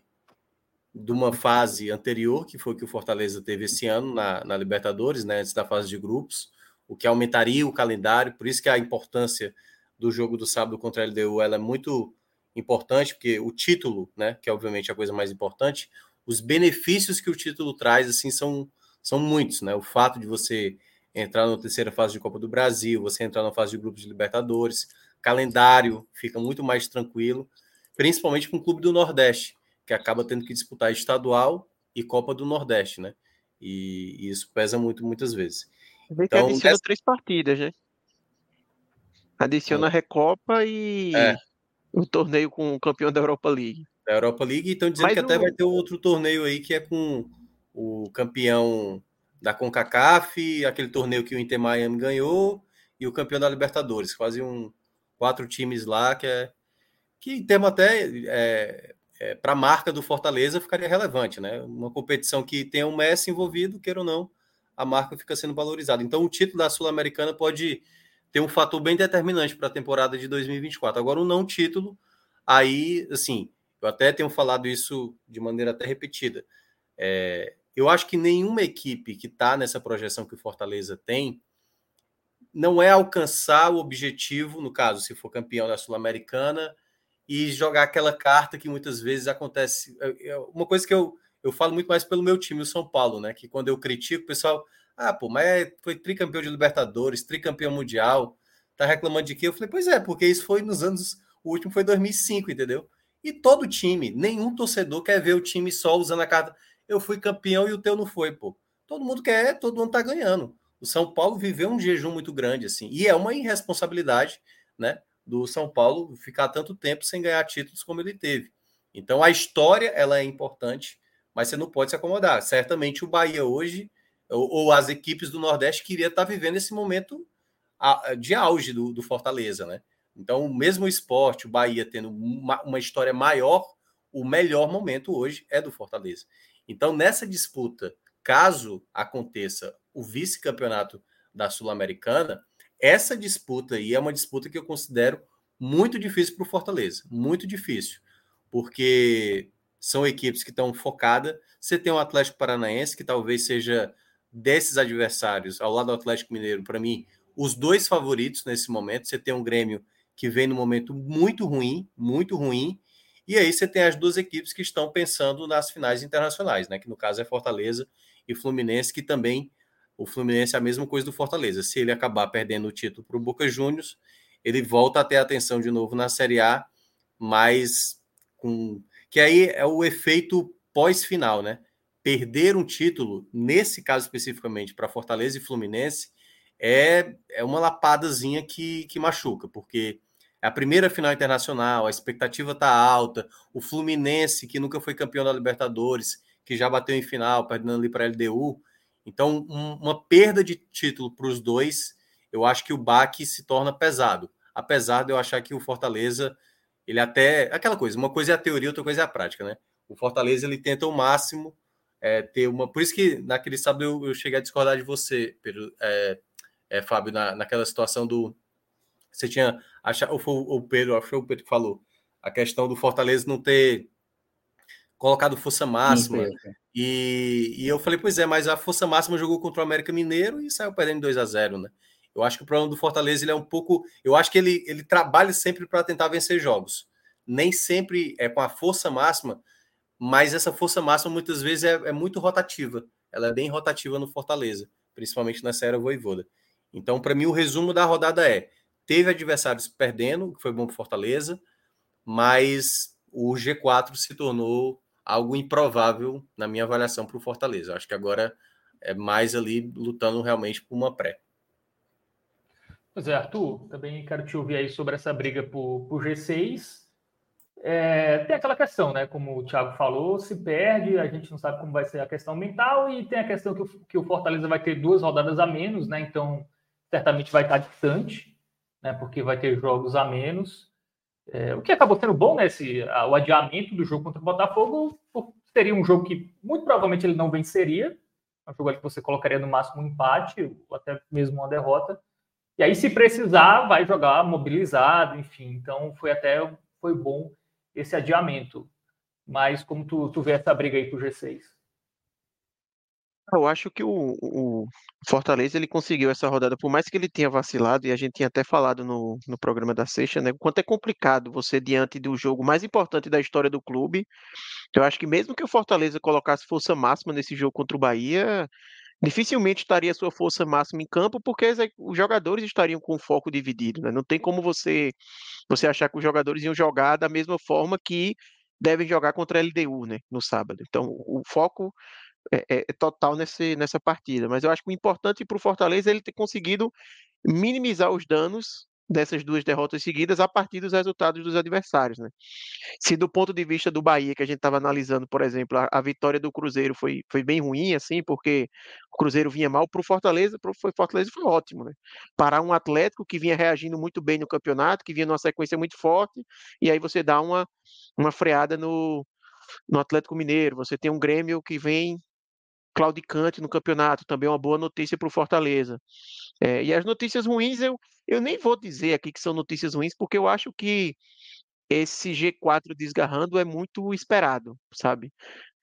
de uma fase anterior, que foi que o Fortaleza teve esse ano na, na Libertadores, né, antes da fase de grupos, o que aumentaria o calendário, por isso que a importância do jogo do sábado contra a LDU ela é muito importante, porque o título, né, que é obviamente a coisa mais importante, os benefícios que o título traz, assim, são, são muitos, né, o fato de você entrar na terceira fase de Copa do Brasil, você entrar na fase de grupos de Libertadores, calendário fica muito mais tranquilo, principalmente com o clube do Nordeste, que acaba tendo que disputar estadual e Copa do Nordeste, né? E, e isso pesa muito muitas vezes. Vê então, adiciona essa... três partidas, né? Adiciona a Recopa e é. o torneio com o campeão da Europa League. Da Europa League, então dizendo Mas que o... até vai ter outro torneio aí que é com o campeão da CONCACAF, aquele torneio que o Inter Miami ganhou, e o campeão da Libertadores, quase um quatro times lá que é que em termo até é, é, para a marca do Fortaleza ficaria relevante, né? Uma competição que tem um Messi envolvido, queira ou não, a marca fica sendo valorizada. Então, o título da Sul-Americana pode ter um fator bem determinante para a temporada de 2024. Agora, o não título, aí, assim, eu até tenho falado isso de maneira até repetida. É, eu acho que nenhuma equipe que está nessa projeção que o Fortaleza tem não é alcançar o objetivo, no caso, se for campeão da Sul-Americana e jogar aquela carta que muitas vezes acontece. Uma coisa que eu, eu falo muito mais pelo meu time, o São Paulo, né? Que quando eu critico, o pessoal, ah, pô, mas é, foi tricampeão de Libertadores, tricampeão mundial, tá reclamando de quê? Eu falei, pois é, porque isso foi nos anos. O último foi 2005, entendeu? E todo time, nenhum torcedor quer ver o time só usando a carta. Eu fui campeão e o teu não foi, pô. Todo mundo quer, todo mundo tá ganhando. O São Paulo viveu um jejum muito grande, assim, e é uma irresponsabilidade, né? do São Paulo ficar tanto tempo sem ganhar títulos como ele teve. Então a história ela é importante, mas você não pode se acomodar. Certamente o Bahia hoje ou, ou as equipes do Nordeste queria estar vivendo esse momento de auge do, do Fortaleza, né? Então, mesmo o esporte, o Bahia tendo uma, uma história maior, o melhor momento hoje é do Fortaleza. Então, nessa disputa, caso aconteça o vice-campeonato da Sul-Americana, essa disputa aí é uma disputa que eu considero muito difícil para o Fortaleza, muito difícil, porque são equipes que estão focadas. Você tem o Atlético Paranaense, que talvez seja desses adversários, ao lado do Atlético Mineiro, para mim, os dois favoritos nesse momento. Você tem um Grêmio que vem no momento muito ruim, muito ruim, e aí você tem as duas equipes que estão pensando nas finais internacionais, né? Que no caso é Fortaleza e Fluminense, que também o Fluminense é a mesma coisa do Fortaleza. Se ele acabar perdendo o título para o Boca Juniors, ele volta a ter atenção de novo na Série A, mas com que aí é o efeito pós-final, né? Perder um título, nesse caso especificamente para Fortaleza e Fluminense, é, é uma lapadazinha que, que machuca, porque é a primeira final internacional, a expectativa está alta, o Fluminense, que nunca foi campeão da Libertadores, que já bateu em final, perdendo ali para a LDU, então, um, uma perda de título para os dois, eu acho que o baque se torna pesado. Apesar de eu achar que o Fortaleza, ele até. Aquela coisa, uma coisa é a teoria, outra coisa é a prática, né? O Fortaleza ele tenta o máximo é, ter uma. Por isso que naquele sábado eu, eu cheguei a discordar de você, Pedro, é, é, Fábio, na, naquela situação do. Você tinha. Achar, ou foi o Pedro, acho que foi o Pedro que falou. A questão do Fortaleza não ter colocado força máxima. Sim, e, e eu falei, pois é, mas a força máxima jogou contra o América Mineiro e saiu perdendo 2 a 0 né? Eu acho que o problema do Fortaleza ele é um pouco. Eu acho que ele, ele trabalha sempre para tentar vencer jogos. Nem sempre é com a força máxima, mas essa força máxima muitas vezes é, é muito rotativa. Ela é bem rotativa no Fortaleza, principalmente nessa era voivoda. Então, para mim, o resumo da rodada é: teve adversários perdendo, que foi bom para Fortaleza, mas o G4 se tornou algo improvável na minha avaliação para o Fortaleza. Acho que agora é mais ali lutando realmente por uma pré. Pois é, Arthur, também quero te ouvir aí sobre essa briga por, por G6. É, tem aquela questão, né? Como o Thiago falou, se perde, a gente não sabe como vai ser a questão mental, e tem a questão que o, que o Fortaleza vai ter duas rodadas a menos, né? Então, certamente vai estar distante, né? Porque vai ter jogos a menos. É, o que acabou sendo bom, né? Esse, a, o adiamento do jogo contra o Botafogo seria um jogo que muito provavelmente ele não venceria. É um jogo que você colocaria no máximo um empate, ou até mesmo uma derrota. E aí, se precisar, vai jogar mobilizado, enfim. Então foi até foi bom esse adiamento. Mas como tu, tu vê essa briga aí pro G6? Eu acho que o, o Fortaleza ele conseguiu essa rodada, por mais que ele tenha vacilado, e a gente tinha até falado no, no programa da sexta, né? O quanto é complicado você, diante do jogo mais importante da história do clube. Eu acho que mesmo que o Fortaleza colocasse força máxima nesse jogo contra o Bahia, dificilmente estaria sua força máxima em campo, porque os jogadores estariam com o foco dividido, né? Não tem como você, você achar que os jogadores iam jogar da mesma forma que devem jogar contra a LDU, né, no sábado. Então, o foco é, é, é, total nesse, nessa partida. Mas eu acho que o importante para o Fortaleza é ele ter conseguido minimizar os danos dessas duas derrotas seguidas a partir dos resultados dos adversários, né? Se do ponto de vista do Bahia, que a gente estava analisando, por exemplo, a, a, vitória do Cruzeiro foi, foi bem ruim, assim, porque o Cruzeiro vinha mal para o Fortaleza, para o Fortaleza foi ótimo, né? Parar um Atlético que vinha reagindo muito bem no campeonato, que vinha numa sequência muito forte, e aí você dá uma, uma freada no, no Atlético Mineiro, você tem um Grêmio que vem claudicante no campeonato, também uma boa notícia para o Fortaleza. É, e as notícias ruins, eu, eu nem vou dizer aqui que são notícias ruins, porque eu acho que esse G4 desgarrando é muito esperado, sabe?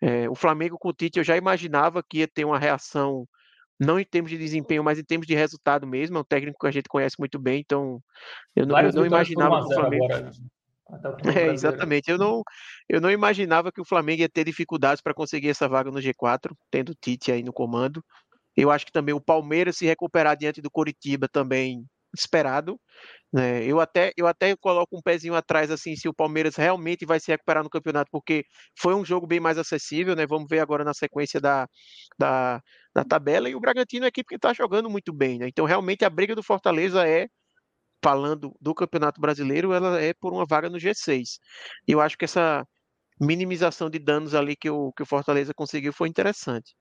É, o Flamengo com o Tite eu já imaginava que ia ter uma reação, não em termos de desempenho, mas em termos de resultado mesmo. É um técnico que a gente conhece muito bem, então eu não, eu não imaginava que o Flamengo. Agora, É, exatamente. Eu não, eu não imaginava que o Flamengo ia ter dificuldades para conseguir essa vaga no G4, tendo o Tite aí no comando. Eu acho que também o Palmeiras se recuperar diante do Coritiba também esperado. Né? Eu, até, eu até coloco um pezinho atrás assim se o Palmeiras realmente vai se recuperar no campeonato, porque foi um jogo bem mais acessível, né? Vamos ver agora na sequência da, da, da tabela. E o Bragantino é a equipe que está jogando muito bem, né? Então, realmente, a briga do Fortaleza é falando do Campeonato Brasileiro, ela é por uma vaga no G6. E eu acho que essa minimização de danos ali que o, que o Fortaleza conseguiu foi interessante.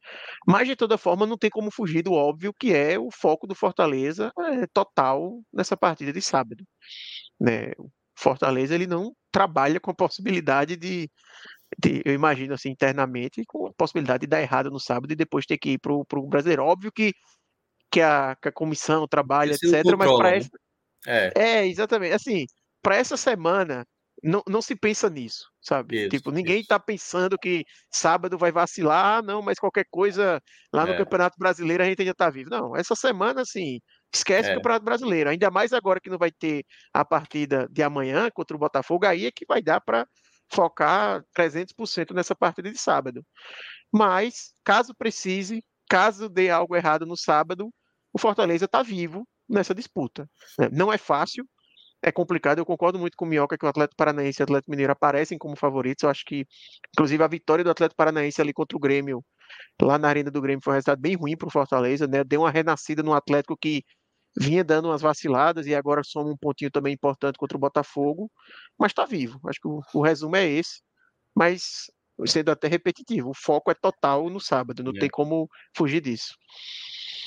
Mas, de toda forma, não tem como fugir do óbvio que é o foco do Fortaleza é, total nessa partida de sábado. Né? O Fortaleza ele não trabalha com a possibilidade de, de, eu imagino assim internamente, com a possibilidade de dar errado no sábado e depois ter que ir para o Brasileiro. Óbvio que, que, a, que a comissão trabalha, etc. mas para né? essa... É. é, exatamente. Assim, para essa semana, não, não se pensa nisso, sabe? Isso, tipo, ninguém está pensando que sábado vai vacilar, ah, não, mas qualquer coisa lá no é. Campeonato Brasileiro a gente ainda está vivo. Não, essa semana, assim, esquece é. o Campeonato Brasileiro. Ainda mais agora que não vai ter a partida de amanhã contra o Botafogo, aí é que vai dar para focar 300% nessa partida de sábado. Mas, caso precise, caso dê algo errado no sábado, o Fortaleza está vivo nessa disputa. Né? Não é fácil, é complicado. Eu concordo muito com o Minhoca que o Atlético Paranaense e o Atlético Mineiro aparecem como favoritos. Eu acho que, inclusive, a vitória do Atlético Paranaense ali contra o Grêmio, lá na Arena do Grêmio, foi um resultado bem ruim para o Fortaleza, né? Deu uma renascida no Atlético que vinha dando umas vaciladas e agora soma um pontinho também importante contra o Botafogo, mas está vivo. Acho que o, o, resumo é esse. Mas, sendo até repetitivo, o foco é total no sábado, não é. tem como fugir disso.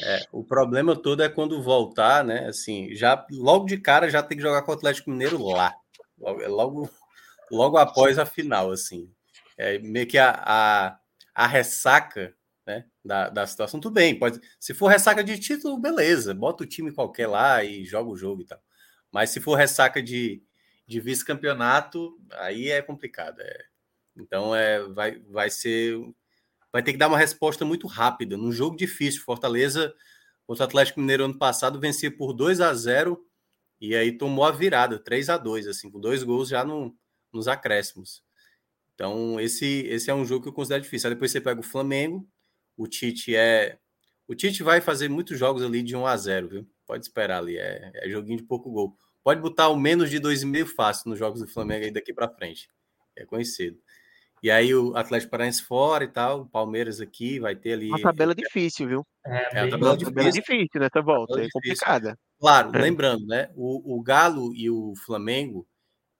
É, o problema todo é quando voltar, né? Assim, já logo de cara já tem que jogar com o Atlético Mineiro lá, logo, é logo, logo após a final, assim. É meio que a, a, a ressaca né, da, da situação, tudo bem, pode. Se for ressaca de título, beleza, bota o time qualquer lá e joga o jogo e tal. Mas se for ressaca de, de vice-campeonato, aí é complicado. É. Então é, vai, vai ser vai ter que dar uma resposta muito rápida. Num jogo difícil, Fortaleza contra o Atlético Mineiro ano passado vencia por 2 a 0 e aí tomou a virada, 3 a 2 assim, com dois gols já no, nos acréscimos. Então, esse, esse é um jogo que eu considero difícil. Aí depois você pega o Flamengo, o Tite é. O Tite vai fazer muitos jogos ali de 1 a 0 viu? Pode esperar ali, é, é joguinho de pouco gol. Pode botar o menos de 2,5 fácil nos jogos do Flamengo aí daqui para frente. É conhecido. E aí o Atlético Paranaense fora e tal, o Palmeiras aqui vai ter ali. Uma tabela difícil, viu? É, é uma tabela difícil. difícil nessa volta, é complicada. Claro, é. lembrando, né? O, o Galo e o Flamengo,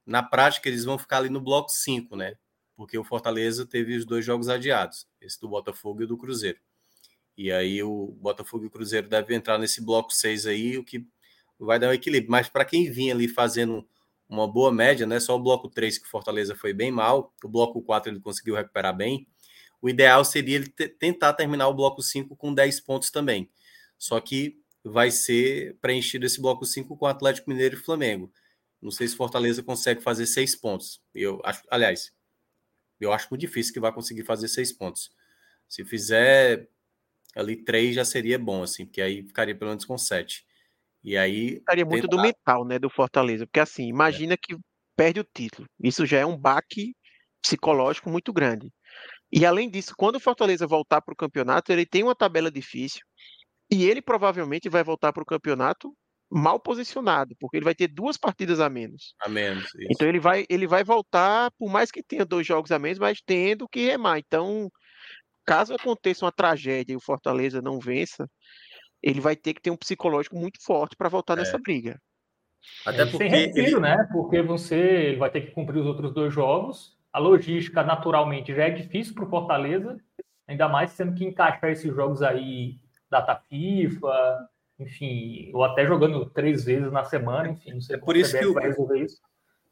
na prática, eles vão ficar ali no bloco 5, né? Porque o Fortaleza teve os dois jogos adiados, esse do Botafogo e do Cruzeiro. E aí o Botafogo e o Cruzeiro devem entrar nesse bloco 6 aí, o que vai dar um equilíbrio. Mas para quem vinha ali fazendo uma boa média, né? Só o bloco 3 que o Fortaleza foi bem mal, o bloco 4 ele conseguiu recuperar bem. O ideal seria ele tentar terminar o bloco 5 com 10 pontos também. Só que vai ser preenchido esse bloco 5 com Atlético Mineiro e Flamengo. Não sei se Fortaleza consegue fazer seis pontos. Eu acho, aliás, eu acho muito difícil que vai conseguir fazer seis pontos. Se fizer ali três já seria bom, assim, porque aí ficaria pelo menos com sete. E aí. Estaria muito tentar... do mental, né, do Fortaleza. Porque assim, imagina é. que perde o título. Isso já é um baque psicológico muito grande. E além disso, quando o Fortaleza voltar para o campeonato, ele tem uma tabela difícil. E ele provavelmente vai voltar para o campeonato mal posicionado, porque ele vai ter duas partidas a menos. A menos. Isso. Então ele vai, ele vai voltar, por mais que tenha dois jogos a menos, mas tendo que remar. Então, caso aconteça uma tragédia e o Fortaleza não vença, ele vai ter que ter um psicológico muito forte para voltar é. nessa briga. Até porque Sem respiro, ele... né? Porque você ele vai ter que cumprir os outros dois jogos. A logística, naturalmente, já é difícil para o Fortaleza, ainda mais tendo que encaixar esses jogos aí, data FIFA, enfim, ou até jogando três vezes na semana, enfim, não sei é por isso que o, vai resolver isso.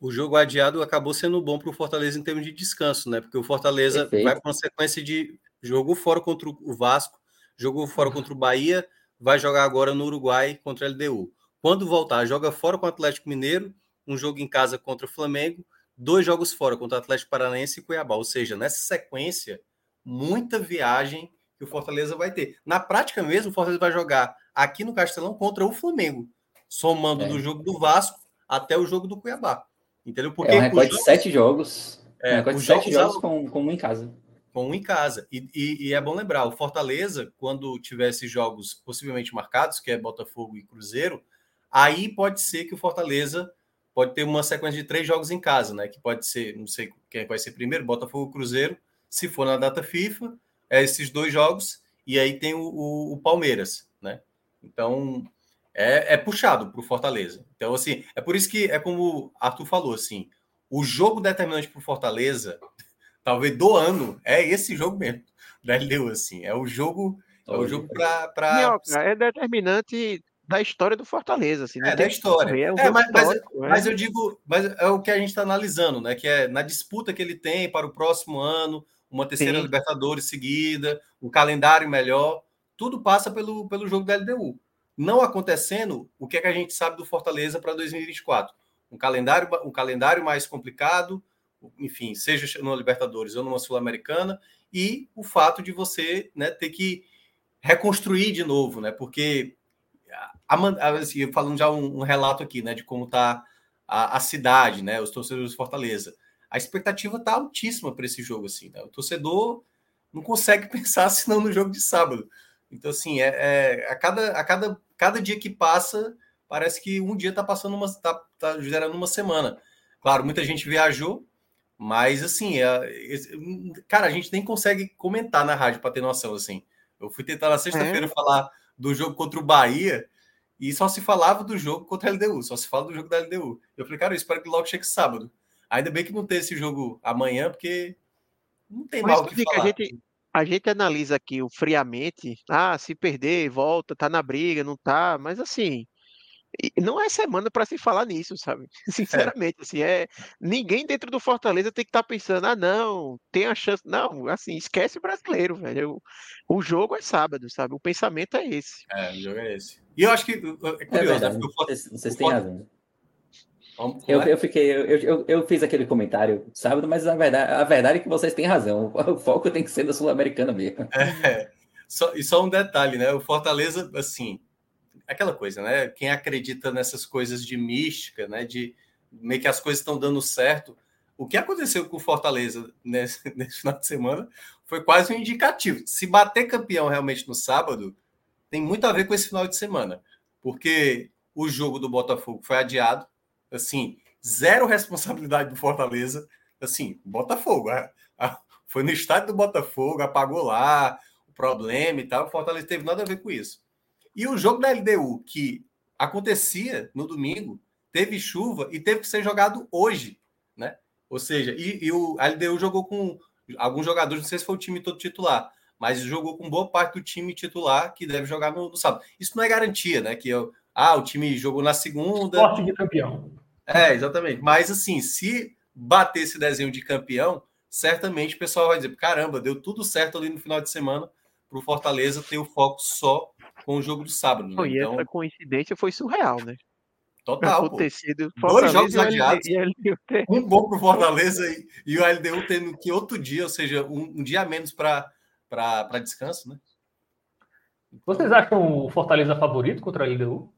O jogo adiado acabou sendo bom para o Fortaleza em termos de descanso, né? Porque o Fortaleza Perfeito. vai com sequência de jogo fora contra o Vasco, jogou fora contra o Bahia, vai jogar agora no Uruguai contra a LDU. Quando voltar, joga fora com o Atlético Mineiro, um jogo em casa contra o Flamengo, dois jogos fora contra o Atlético Paranaense e Cuiabá. Ou seja, nessa sequência, muita viagem que o Fortaleza vai ter. Na prática mesmo, o Fortaleza vai jogar aqui no Castelão contra o Flamengo, somando é. do jogo do Vasco até o jogo do Cuiabá. Entendeu? Porque é um recorde de sete jogos. É, um recorde de sete jogos, jogos com, com um em casa. Com um em casa. E, e, e, é bom lembrar, o Fortaleza, quando tivesse jogos possivelmente marcados, que é Botafogo e Cruzeiro, aí pode ser que o Fortaleza pode ter uma sequência de três jogos em casa, né? Que pode ser, não sei quem vai ser primeiro, Botafogo Cruzeiro, se for na data FIFA, é esses dois jogos, e aí tem o, o, o Palmeiras, né? Então é, é puxado para o Fortaleza. Então, assim, é por isso que é como o Arthur falou, assim, o jogo determinante para o Fortaleza, talvez do ano, é esse jogo mesmo, da LDU, assim, é o jogo. É o jogo para. Pra... É determinante da história do Fortaleza. Assim, é, da história. É, um é mas, mas, é. mas, eu digo, mas é o que a gente está analisando, né? Que é na disputa que ele tem para o próximo ano, uma terceira Sim. Libertadores seguida, um calendário melhor, tudo passa pelo, pelo jogo da LDU. Não acontecendo, o que é que a gente sabe do Fortaleza para 2024? Um calendário, um calendário mais complicado, enfim, seja no Libertadores ou numa Sul-Americana, e o fato de você né, ter que reconstruir de novo, né? Porque assim, falando já um, um, relato aqui, né, de como está a, a, cidade, né, os torcedores de Fortaleza. A expectativa está altíssima para esse jogo, assim, né? O torcedor não consegue pensar senão no jogo de sábado. Então, assim, é, é, a, cada, a cada, cada dia que passa, parece que um dia está passando uma. está tá gerando uma semana. Claro, muita gente viajou, mas assim, é, cara, a gente nem consegue comentar na rádio para ter noção, assim. Eu fui tentar na sexta-feira é. falar do jogo contra o Bahia e só se falava do jogo contra a LDU, só se fala do jogo da LDU. Eu falei, cara, eu espero que logo chegue sábado. Ainda bem que não tem esse jogo amanhã, porque não tem Mas mal o que falar. A gente, a gente analisa aqui o friamente, ah, se perder, volta, tá na briga, não tá, mas assim, não é semana para se falar nisso, sabe? Sinceramente, é. assim, é ninguém dentro do Fortaleza tem que estar tá pensando, ah, não, tem a chance, não, assim, esquece o brasileiro, velho. O, o jogo é sábado, sabe? O pensamento é esse. É, o jogo é esse. E eu acho que é, é curioso, é né? vocês, vocês têm razão. Eu, eu, fiquei, eu, eu, eu, fiz aquele comentário sábado, mas a verdade, a verdade é que vocês têm razão. O foco tem que ser da Sul-Americana mesmo. É, só, e só um detalhe, né? O Fortaleza, assim, aquela coisa, né? Quem acredita nessas coisas de mística, né? De meio que as coisas estão dando certo. O que aconteceu com o Fortaleza nesse, nesse final de semana foi quase um indicativo. Se bater campeão realmente no sábado, tem muito a ver com esse final de semana, porque o jogo do Botafogo foi adiado, assim, zero responsabilidade do Fortaleza, assim, Botafogo, a, a, foi no estádio do Botafogo, apagou lá o problema e tal, o Fortaleza teve nada a ver com isso. E o jogo da LDU, que acontecia no domingo, teve chuva e teve que ser jogado hoje, né? Ou seja, e, e o a LDU jogou com alguns jogadores, não sei se foi o time todo titular, mas jogou com boa parte do time titular que deve jogar no, no sábado. Isso não é garantia, né? Que eu, ah, o time jogou na segunda. Sorte de campeão. É, exatamente. Mas assim, se bater esse desenho de campeão, certamente o pessoal vai dizer: caramba, deu tudo certo ali no final de semana para o Fortaleza ter o foco só com o jogo do sábado. Né? E então, essa coincidência foi surreal, né? Total. Dois jogos adiados. Um bom para o Fortaleza e, e, o LDU tendo que outro dia, ou seja, um, um dia a menos para descanso, né? Vocês acham o Fortaleza favorito contra a LDU?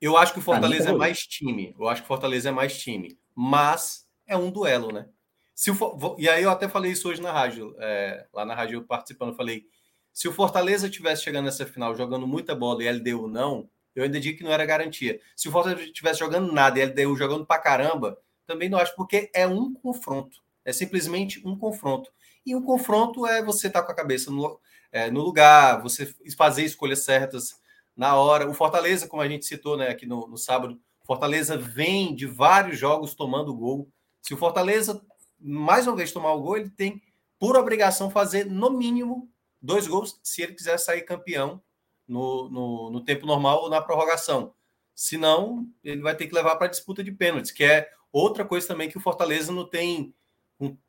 Eu acho que o Fortaleza é mais time. Eu acho que o Fortaleza é mais time. Mas é um duelo, né? Se o, e aí eu até falei isso hoje na rádio, é, lá na rádio participando, eu falei se o Fortaleza tivesse chegando nessa final jogando muita bola e LDU não, eu ainda digo que não era garantia. Se o Fortaleza estivesse jogando nada e LDU jogando pra caramba, também não acho, porque é um confronto. É simplesmente um confronto. E um confronto é você estar tá com a cabeça no, é, no lugar, você fazer escolhas certas na hora. O Fortaleza, como a gente citou né, aqui no, no sábado, Fortaleza vem de vários jogos tomando gol. Se o Fortaleza, mais uma vez, tomar o gol, ele tem por obrigação fazer, no mínimo, dois gols se ele quiser sair campeão no, no, no tempo normal ou na prorrogação. Senão, ele vai ter que levar para a disputa de pênaltis, que é outra coisa também que o Fortaleza não tem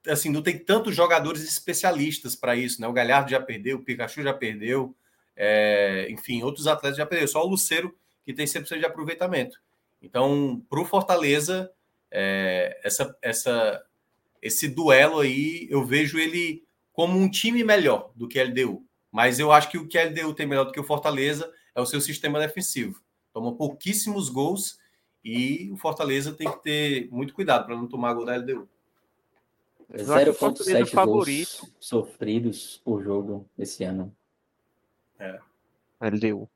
assim, não tem tantos jogadores especialistas para isso, né? O Galhardo já perdeu, o Pikachu já perdeu, é, enfim, outros atletas já perderam, só o Luceiro que tem 100% de aproveitamento. Então, para o Fortaleza, é, essa, essa, esse duelo aí, eu vejo ele como um time melhor do que a LDU. Mas eu acho que o que a LDU tem melhor do que o Fortaleza é o seu sistema defensivo. Toma pouquíssimos gols E o Fortaleza tem que ter muito cuidado para não tomar gol da LDU. 0,7 gols sofridos por jogo esse ano. É. LDU.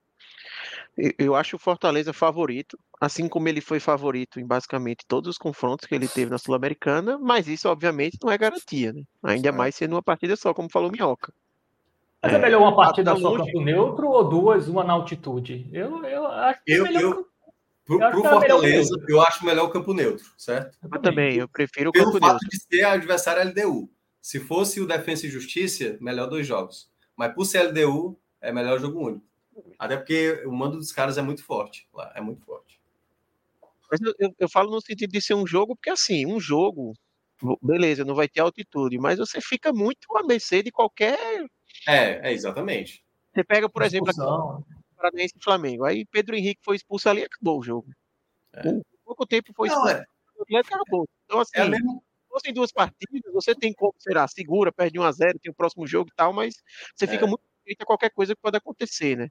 Eu acho o Fortaleza favorito, assim como ele foi favorito em basicamente todos os confrontos que ele teve na Sul-Americana, mas isso obviamente não é garantia, né? Ainda é. mais sendo uma partida só, como falou Minhoca. Mas é melhor uma partida só longe... campo neutro ou duas, uma na altitude? Eu, eu acho que é eu, é melhor... eu, Pro, pro é Fortaleza, eu acho melhor o campo neutro, certo? Eu também, eu prefiro o Pelo campo fato neutro. de ser adversário LDU. Se fosse o Defensa e Justiça, melhor dois jogos. Mas por ser LDU, é melhor jogo único. Até porque o mando dos caras é muito forte lá, é muito forte. Mas eu, eu, eu falo no sentido de ser um jogo, porque assim, um jogo, beleza, não vai ter altitude, mas você fica muito a mercê de qualquer. É, é exatamente. Você pega, por exemplo, aqui, Paranaense e Flamengo. Aí Pedro Henrique foi expulso ali e acabou o jogo. É. pouco tempo foi expulso. Não, é. Acabou. Então, assim, é mesmo... fossem duas partidas, você tem como, será, segura, perde 1 a 0 tem o próximo jogo e tal, mas você fica é. Muito a qualquer coisa que pode acontecer, né?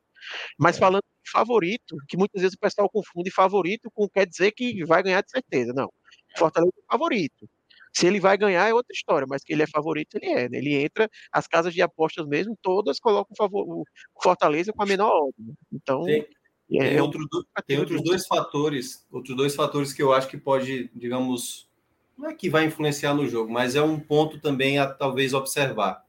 Mas é. falando de favorito, que muitas vezes o pessoal confunde favorito com quer dizer que vai ganhar de certeza. Não. Fortaleza é favorito. Se ele vai ganhar é outra história, mas que ele é favorito, ele é. Né? Ele entra, as casas de apostas mesmo, todas colocam o, favor, o Fortaleza com a menor ordem. Né? Então. Tem, é, tem, outro, tem outros dois fatores, outros dois fatores que eu acho que pode, digamos, não é que vai influenciar no jogo, mas é um ponto também a talvez observar.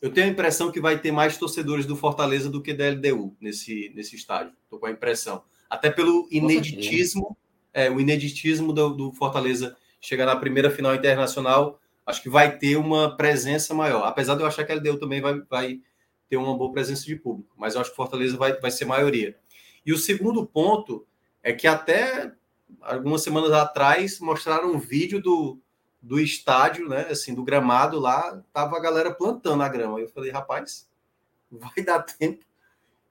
Eu tenho a impressão que vai ter mais torcedores do Fortaleza do que da LDU nesse, nesse estádio. Estou com a impressão. Até pelo ineditismo, é, o ineditismo do, do Fortaleza chegar na primeira final internacional, acho que vai ter uma presença maior. Apesar de eu achar que a LDU também vai, vai ter uma boa presença de público, mas eu acho que Fortaleza vai, vai ser maioria. E o segundo ponto é que até algumas semanas atrás mostraram um vídeo do, do estádio, né, assim, do gramado lá, tava a galera plantando a grama. Eu falei, rapaz, vai dar tempo.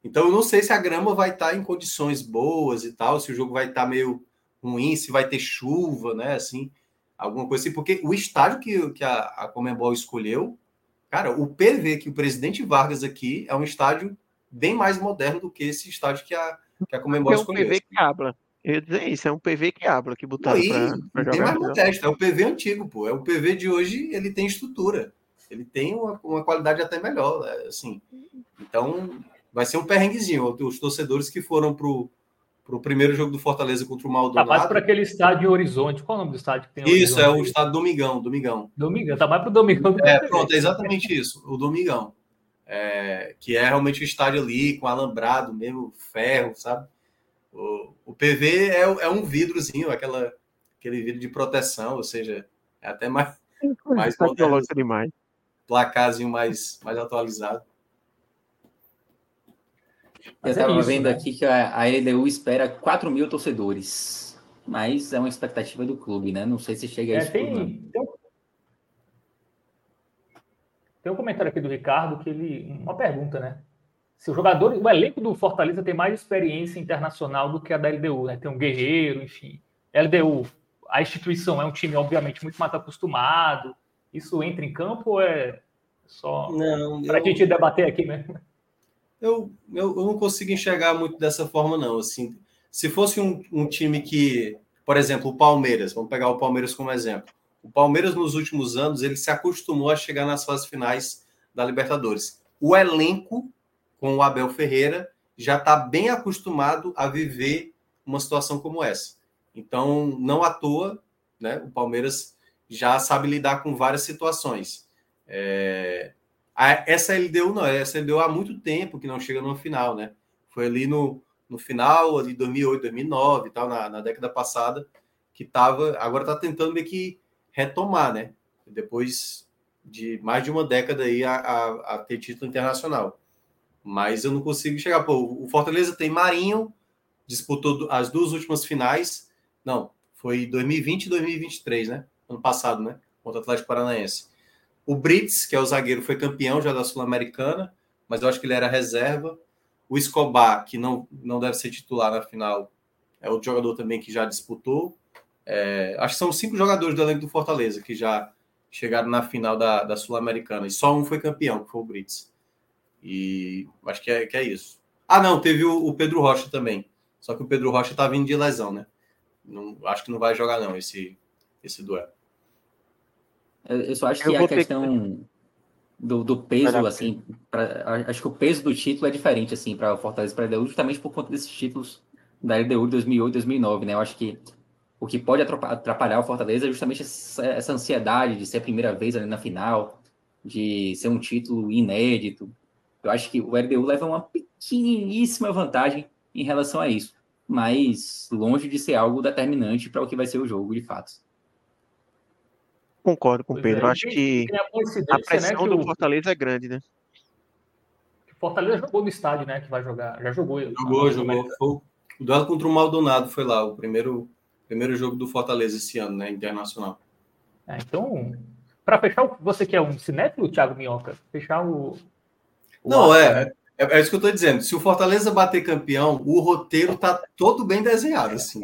Então eu não sei se a grama vai estar em condições boas e tal, se o jogo vai estar meio ruim, se vai ter chuva, né, assim alguma coisa assim, porque o estádio que, que a, a Comembol escolheu, cara, o PV que o presidente Vargas aqui é um estádio bem mais moderno do que esse estádio que a, que a Comembol é escolheu. PV que habla. Eu ia dizer isso, é um PV que habla que botaram para jogar. Tem mais modesto, é o PV antigo, pô. É o PV de hoje, ele tem estrutura. Ele tem uma, uma qualidade até melhor, né? assim. Então, vai ser um perrenguezinho. Os torcedores que foram pro para o primeiro jogo do Fortaleza contra o Maldonado. Tá mais para aquele estádio Horizonte. Qual é o nome do estádio que tem Isso, Horizonte? é o estádio Domingão. Domingão. Domingão, tá mais para o Domingão. Do é, pronto, é exatamente isso, o Domingão. É, que é realmente o estádio ali, com alambrado mesmo, ferro, sabe? O, o PV é, é um vidrozinho, aquela, aquele vidro de proteção, ou seja, é até mais, mais moderno, demais. placazinho mais, mais atualizado. Eu estava é vendo né? aqui que a, a LDU espera 4 mil torcedores. Mas é uma expectativa do clube, né? Não sei se chega a é, isso. Tem, tem, um, tem um comentário aqui do Ricardo que ele. Uma pergunta, né? Se o jogador, o elenco do Fortaleza tem mais experiência internacional do que a da LDU, né? Tem um guerreiro, enfim. LDU, a instituição é um time, obviamente, muito mais acostumado. Isso entra em campo ou é só para a gente debater aqui, né? eu, eu, eu, não consigo enxergar muito dessa forma, não. Assim, se fosse um, um, time que, por exemplo, o Palmeiras, vamos pegar o Palmeiras como exemplo. O Palmeiras, nos últimos anos, ele se acostumou a chegar nas fases finais da Libertadores. O elenco, com o Abel Ferreira, já está bem acostumado a viver uma situação como essa. Então, não à toa, né, o Palmeiras já sabe lidar com várias situações. É, essa LDU não, essa LDU há muito tempo que não chega no final, né? Foi ali no, no final, ali 2008, 2009 e tal, na, na década passada, que estava, agora está tentando meio que retomar, né? Depois de mais de uma década aí a, a, a, ter título internacional. Mas eu não consigo chegar. Pô, o Fortaleza tem Marinho, disputou as duas últimas finais. Não, foi 2020 e 2023, né? Ano passado, né? Contra o Atlético Paranaense. O Brits, que é o zagueiro, foi campeão já da Sul-Americana, mas eu acho que ele era reserva. O Escobar, que não, não deve ser titular na final, é outro jogador também que já disputou. É, acho que são cinco jogadores do elenco do Fortaleza que já chegaram na final da, da Sul-Americana. E só um foi campeão, que foi o Brits. E acho que é, que é isso. Ah, não, teve o, o Pedro Rocha também. Só que o Pedro Rocha tá vindo de lesão, né? Não, acho que não vai jogar, não, esse, esse duelo. Eu só acho que a questão do, do peso, assim, pra, acho que o peso do título é diferente, assim, para o Fortaleza e para a LDU, justamente por conta desses títulos da LDU de 2008 2009, né? Eu acho que o que pode atrapalhar o Fortaleza é justamente essa, essa ansiedade de ser a primeira vez ali na final, de ser um título inédito. Eu acho que o LDU leva uma pequeníssima vantagem em relação a isso, mas longe de ser algo determinante para o que vai ser o jogo, de fato. Concordo com o Pedro. É, Acho que a, a pressão né, do o... Fortaleza é grande, né? O Fortaleza jogou no estádio, né? Que vai jogar. Já jogou. Jogou, jogou. Foi, o duelo contra o Maldonado foi lá, o primeiro, primeiro jogo do Fortaleza esse ano, né? Internacional. É, então, para fechar, você quer um cinéfilo, Thiago Minhoca? Fechar o. Não, é, é, é. isso que eu estou dizendo. Se o Fortaleza bater campeão, o roteiro tá todo bem desenhado. Assim.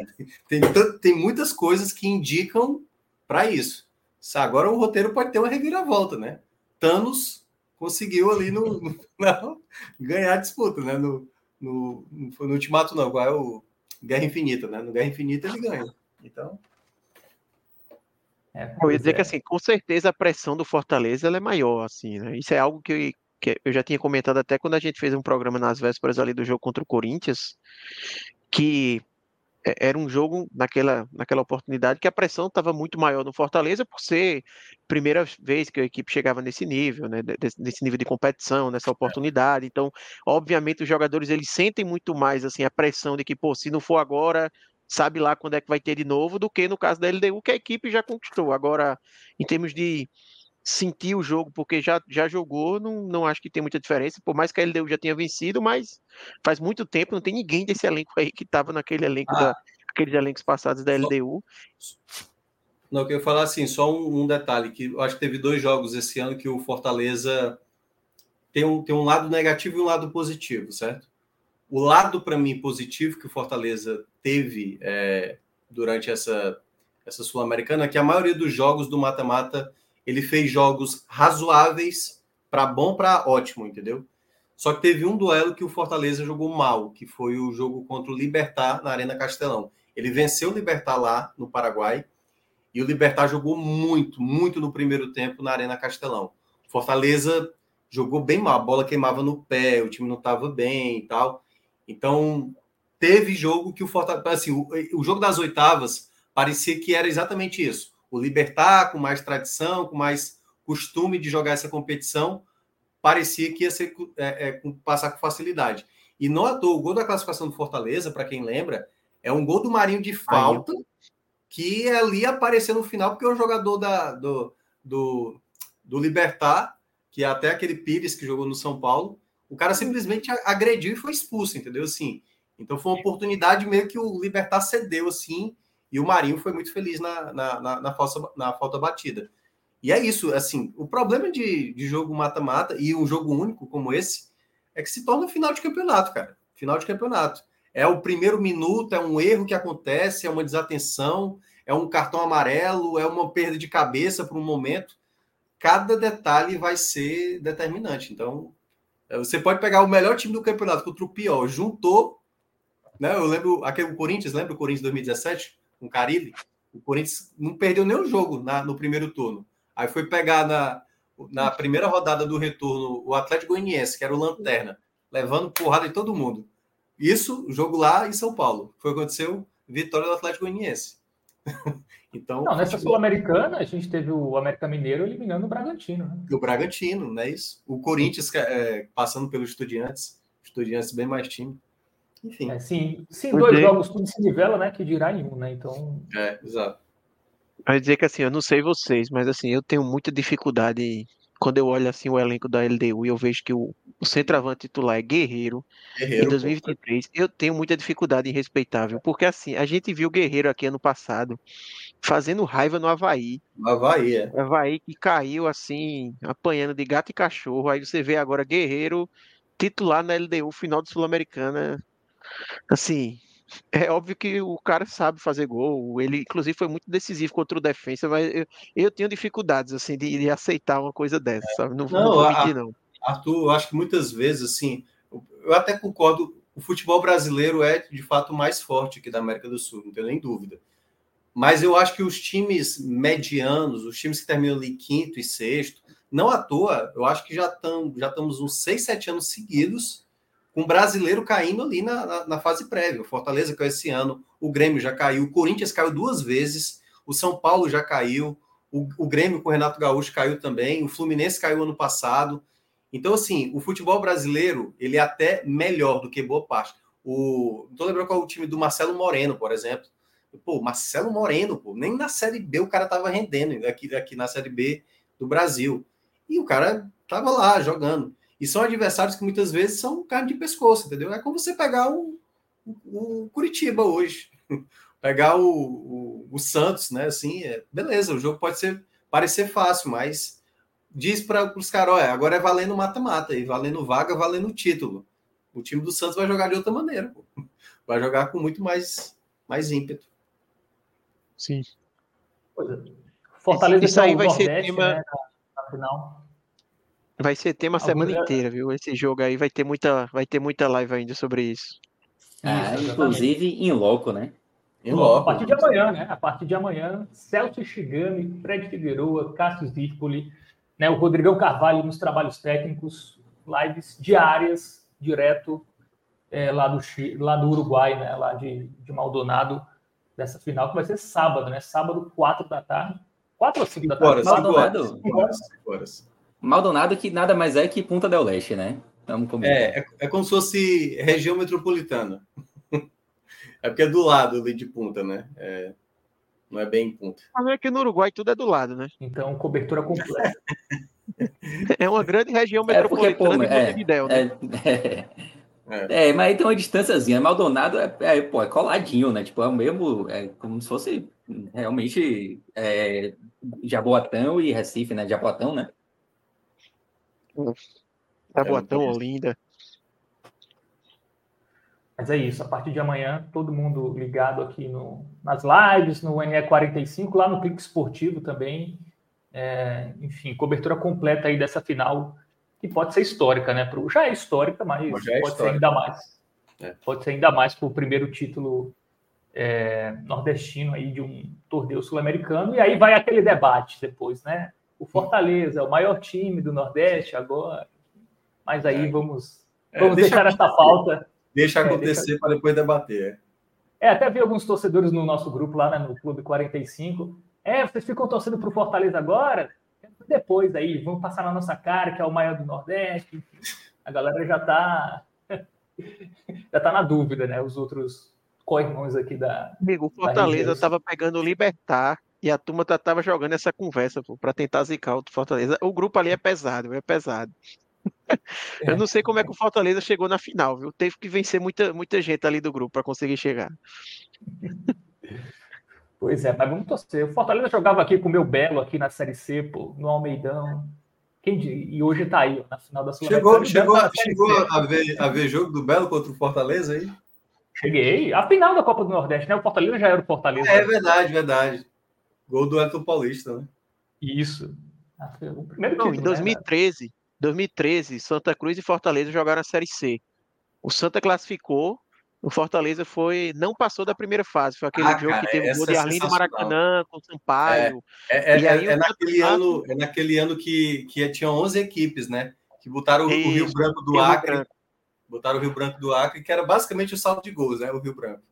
Tem, tem muitas coisas que indicam para isso. Agora o roteiro pode ter uma reviravolta, né? Thanos conseguiu ali no, no não, ganhar a disputa, né? No, no, no, no Ultimato, não, qual é o Guerra Infinita, né? No Guerra Infinita ele ganha. Então. É, eu ia dizer é. que assim, com certeza a pressão do Fortaleza é maior, assim, né? Isso é algo que, que eu já tinha comentado até quando a gente fez um programa nas vésperas ali do jogo contra o Corinthians, que é, era um jogo naquela, naquela oportunidade que a pressão estava muito maior no Fortaleza por ser primeira vez que a equipe chegava nesse nível, né, nesse nível de competição, nessa oportunidade. Então, obviamente, os jogadores eles sentem muito mais assim a pressão de que, pô, se não for agora, sabe lá quando é que vai ter de novo, do que no caso da LDU que a equipe já conquistou. Agora, em termos de sentir o jogo, porque já, já jogou, não, não acho que tem muita diferença, por mais que a LDU já tenha vencido, mas faz muito tempo, não tem ninguém desse elenco aí que estava naquele elenco, ah, da, aqueles elencos passados da LDU. Não, eu queria falar assim, só um, um, detalhe, que eu acho que teve dois jogos esse ano que o Fortaleza tem um, tem um lado negativo e um lado positivo, certo? O lado, para mim, positivo que o Fortaleza teve é, durante essa, essa Sul-Americana é que a maioria dos jogos do mata-mata ele fez jogos razoáveis para bom para ótimo, entendeu? Só que teve um duelo que o Fortaleza jogou mal, que foi o jogo contra o Libertar na Arena Castelão. Ele venceu o Libertar lá no Paraguai e o Libertar jogou muito, muito no primeiro tempo na Arena Castelão. Fortaleza jogou bem mal, a bola queimava no pé, o time não estava bem e tal. Então, teve jogo que o Fortaleza, assim, o, o jogo das oitavas parecia que era exatamente isso o Libertar, com mais tradição, com mais costume de jogar essa competição, parecia que ia ser, é, é, passar com facilidade. E não à toa, o gol da classificação do Fortaleza, para quem lembra, é um gol do Marinho de falta, que ali apareceu no final, porque o jogador da, do, do, do Libertar, que é até aquele Pires que jogou no São Paulo, o cara simplesmente agrediu e foi expulso, entendeu? Assim, então foi uma oportunidade meio que o Libertar cedeu, assim, e o Marinho foi muito feliz na, na, na, na, falsa, na falta batida. E é isso, assim, o problema de, de jogo mata-mata e um jogo único como esse é que se torna final de campeonato, cara. Final de campeonato. É o primeiro minuto, é um erro que acontece, é uma desatenção, é um cartão amarelo, é uma perda de cabeça por um momento. Cada detalhe vai ser determinante. Então, é, você pode pegar o melhor time do campeonato contra o pior, juntou, né? Eu lembro aquele Corinthians, lembra o Corinthians 2017? Com o Carilli, o Corinthians não perdeu nenhum jogo na, no primeiro turno. Aí foi pegar na, na primeira rodada do retorno o Atlético Goianiense, que era o Lanterna, levando porrada em todo mundo. Isso, jogo lá em São Paulo. Foi o que aconteceu, vitória do Atlético Goianiense. então, não, nessa Sul-Americana, a gente teve o América Mineiro eliminando o Bragantino. Né? O Bragantino, não é isso? O Corinthians é, passando pelos Estudiantes, Estudiantes bem mais time. Enfim. É, sim, sim dois jogos tudo se nivela, né? Que dirá em um, né? Então. É, exato. Vai dizer que assim, eu não sei vocês, mas assim, eu tenho muita dificuldade quando eu olho assim o elenco da LDU e eu vejo que o, o centroavante titular é Guerreiro, Guerreiro em 2023, pô. eu tenho muita dificuldade em respeitável, porque assim, a gente viu Guerreiro aqui ano passado fazendo raiva no Havaí. No Havaí, é. Havaí que caiu assim, apanhando de gato e cachorro. Aí você vê agora Guerreiro titular na LDU, final de Sul-Americana, assim, é óbvio que o cara sabe fazer gol. Ele, inclusive, foi muito decisivo contra o defensa, mas eu, eu tenho dificuldades assim de, de, aceitar uma coisa dessa, sabe? Não, não, não vou mentir, não. Arthur, eu acho que muitas vezes, assim, eu até concordo o futebol brasileiro é de fato mais forte aqui da América do Sul, não tenho nem dúvida. Mas eu acho que os times medianos, os times que terminam ali quinto e sexto, não à toa, eu acho que já, tam, já estamos uns seis, sete anos seguidos com o brasileiro caindo ali na, na, na, fase prévia. O Fortaleza caiu esse ano, o Grêmio já caiu, o Corinthians caiu duas vezes, o São Paulo já caiu, o, o Grêmio com o Renato Gaúcho caiu também, o Fluminense caiu ano passado. Então, assim, o futebol brasileiro, ele é até melhor do que boa parte. O, não tô lembrando qual é o time do Marcelo Moreno, por exemplo. Pô, Marcelo Moreno, pô, nem na Série B o cara tava rendendo, aqui, aqui na Série B do Brasil. E o cara tava lá jogando. E são adversários que muitas vezes são carne de pescoço, entendeu? É como você pegar o, o, o Curitiba hoje, pegar o, o, o, Santos, né? Assim, é, beleza, o jogo pode ser parecer fácil, mas diz para os caras: olha, agora é valendo mata-mata, e valendo vaga, valendo título. O time do Santos vai jogar de outra maneira, pô. vai jogar com muito mais, mais ímpeto. Sim. É. Fortaleza isso aí vai ser tema né, na, na final. Vai ser tema a semana inteira, viu? Esse jogo aí vai ter muita, vai ter muita live ainda sobre isso. Ah, isso, inclusive em loco, né? Em loco. A partir de amanhã, né? A partir de amanhã, Celso Shigami, Fred Figueroa, Cássio Zirpoli, né? O Rodrigão Carvalho nos trabalhos técnicos, lives diárias, direto é, lá, do, lá do Uruguai, né? Lá de, de Maldonado, dessa final, que vai ser sábado, né? Sábado, quatro da tarde. Quatro ou cinco da tarde? Horas, Maldonado. Cinco horas. Cinco horas. Maldonado que nada mais é que Punta del Leste, né? Vamos é, é, é como se fosse região metropolitana. é porque é do lado ali de Punta, né? É, não é bem em Punta. Mas é que no Uruguai tudo é do lado, né? Então, cobertura completa. é uma grande região metropolitana é porque, pô, de Montevidéu, né? É, é, é, mas tem uma distânciazinha. Maldonado é, é, pô, é coladinho, né? Tipo, é o mesmo, é como se fosse realmente é, Jaboatão e Recife, né? Jaboatão, né? Tá boa, tão linda. Mas é isso, a partir de amanhã, todo mundo ligado aqui no, nas lives, no NE45, lá no Clique Esportivo também. É, enfim, cobertura completa aí dessa final, que pode ser histórica, né? Pro, já é histórica, mas é pode histórica. ser ainda mais. É. Pode ser ainda mais para o primeiro título é, nordestino aí de um torneio sul-americano. E aí vai aquele debate depois, né? O Fortaleza, é o maior time do Nordeste agora. Mas aí é. vamos, é, vamos deixar essa falta. Deixa é, acontecer deixa... para depois debater. É, até vi alguns torcedores no nosso grupo lá né, no Clube 45. É, vocês ficam torcendo para o Fortaleza agora? Depois aí, vão passar na nossa cara, que é o maior do Nordeste. A galera já está já tá na dúvida, né? Os outros co-irmãos aqui da. Amigo, o Fortaleza estava pegando o Libertar e a turma tá, tava jogando essa conversa para tentar zicar o Fortaleza. O grupo ali é pesado, é pesado. É. Eu não sei como é que o Fortaleza chegou na final, viu? Teve que vencer muita, muita gente ali do grupo para conseguir chegar. Pois é, mas vamos torcer. O Fortaleza jogava aqui com o meu Belo aqui na Série C, pô, no Almeidão. Quem e hoje tá aí, na final da sul Chegou, chegou, tá chegou a, ver, a ver jogo do Belo contra o Fortaleza aí? Cheguei. A final da Copa do Nordeste, né? O Fortaleza já era o Fortaleza. É, é verdade, verdade. Gol do Elton Paulista, né? Isso. Ah, o primeiro Não, em 2013, né? 2013, Santa Cruz e Fortaleza jogaram a Série C. O Santa classificou, o Fortaleza foi não passou da primeira fase. Foi aquele ah, jogo cara, que teve o gol de é Arlindo Maracanã com o Sampaio. É, é, é, aí, é naquele, ano, é naquele ano que, que tinha 11 equipes, né? Que botaram Isso, o Rio Branco do Acre. Branco. Botaram o Rio Branco do Acre, que era basicamente o saldo de gols, né? O Rio Branco.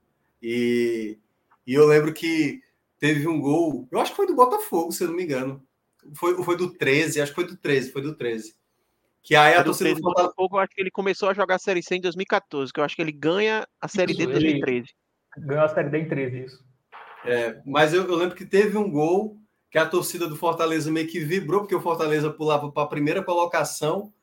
E, e eu lembro que teve um gol, eu acho que foi do Botafogo, se eu não me engano. Foi, foi do 13, acho que foi do 13, foi do 13. Que aí a torcida do Botafogo, acho que ele começou a jogar a Série C em 2014, que eu acho que ele ganha a Série isso, D em 2013. Ganhou a Série D em 13, isso. É, mas eu, eu, lembro que teve um gol que a torcida do Fortaleza meio que vibrou, porque o Fortaleza pulava para a primeira colocação,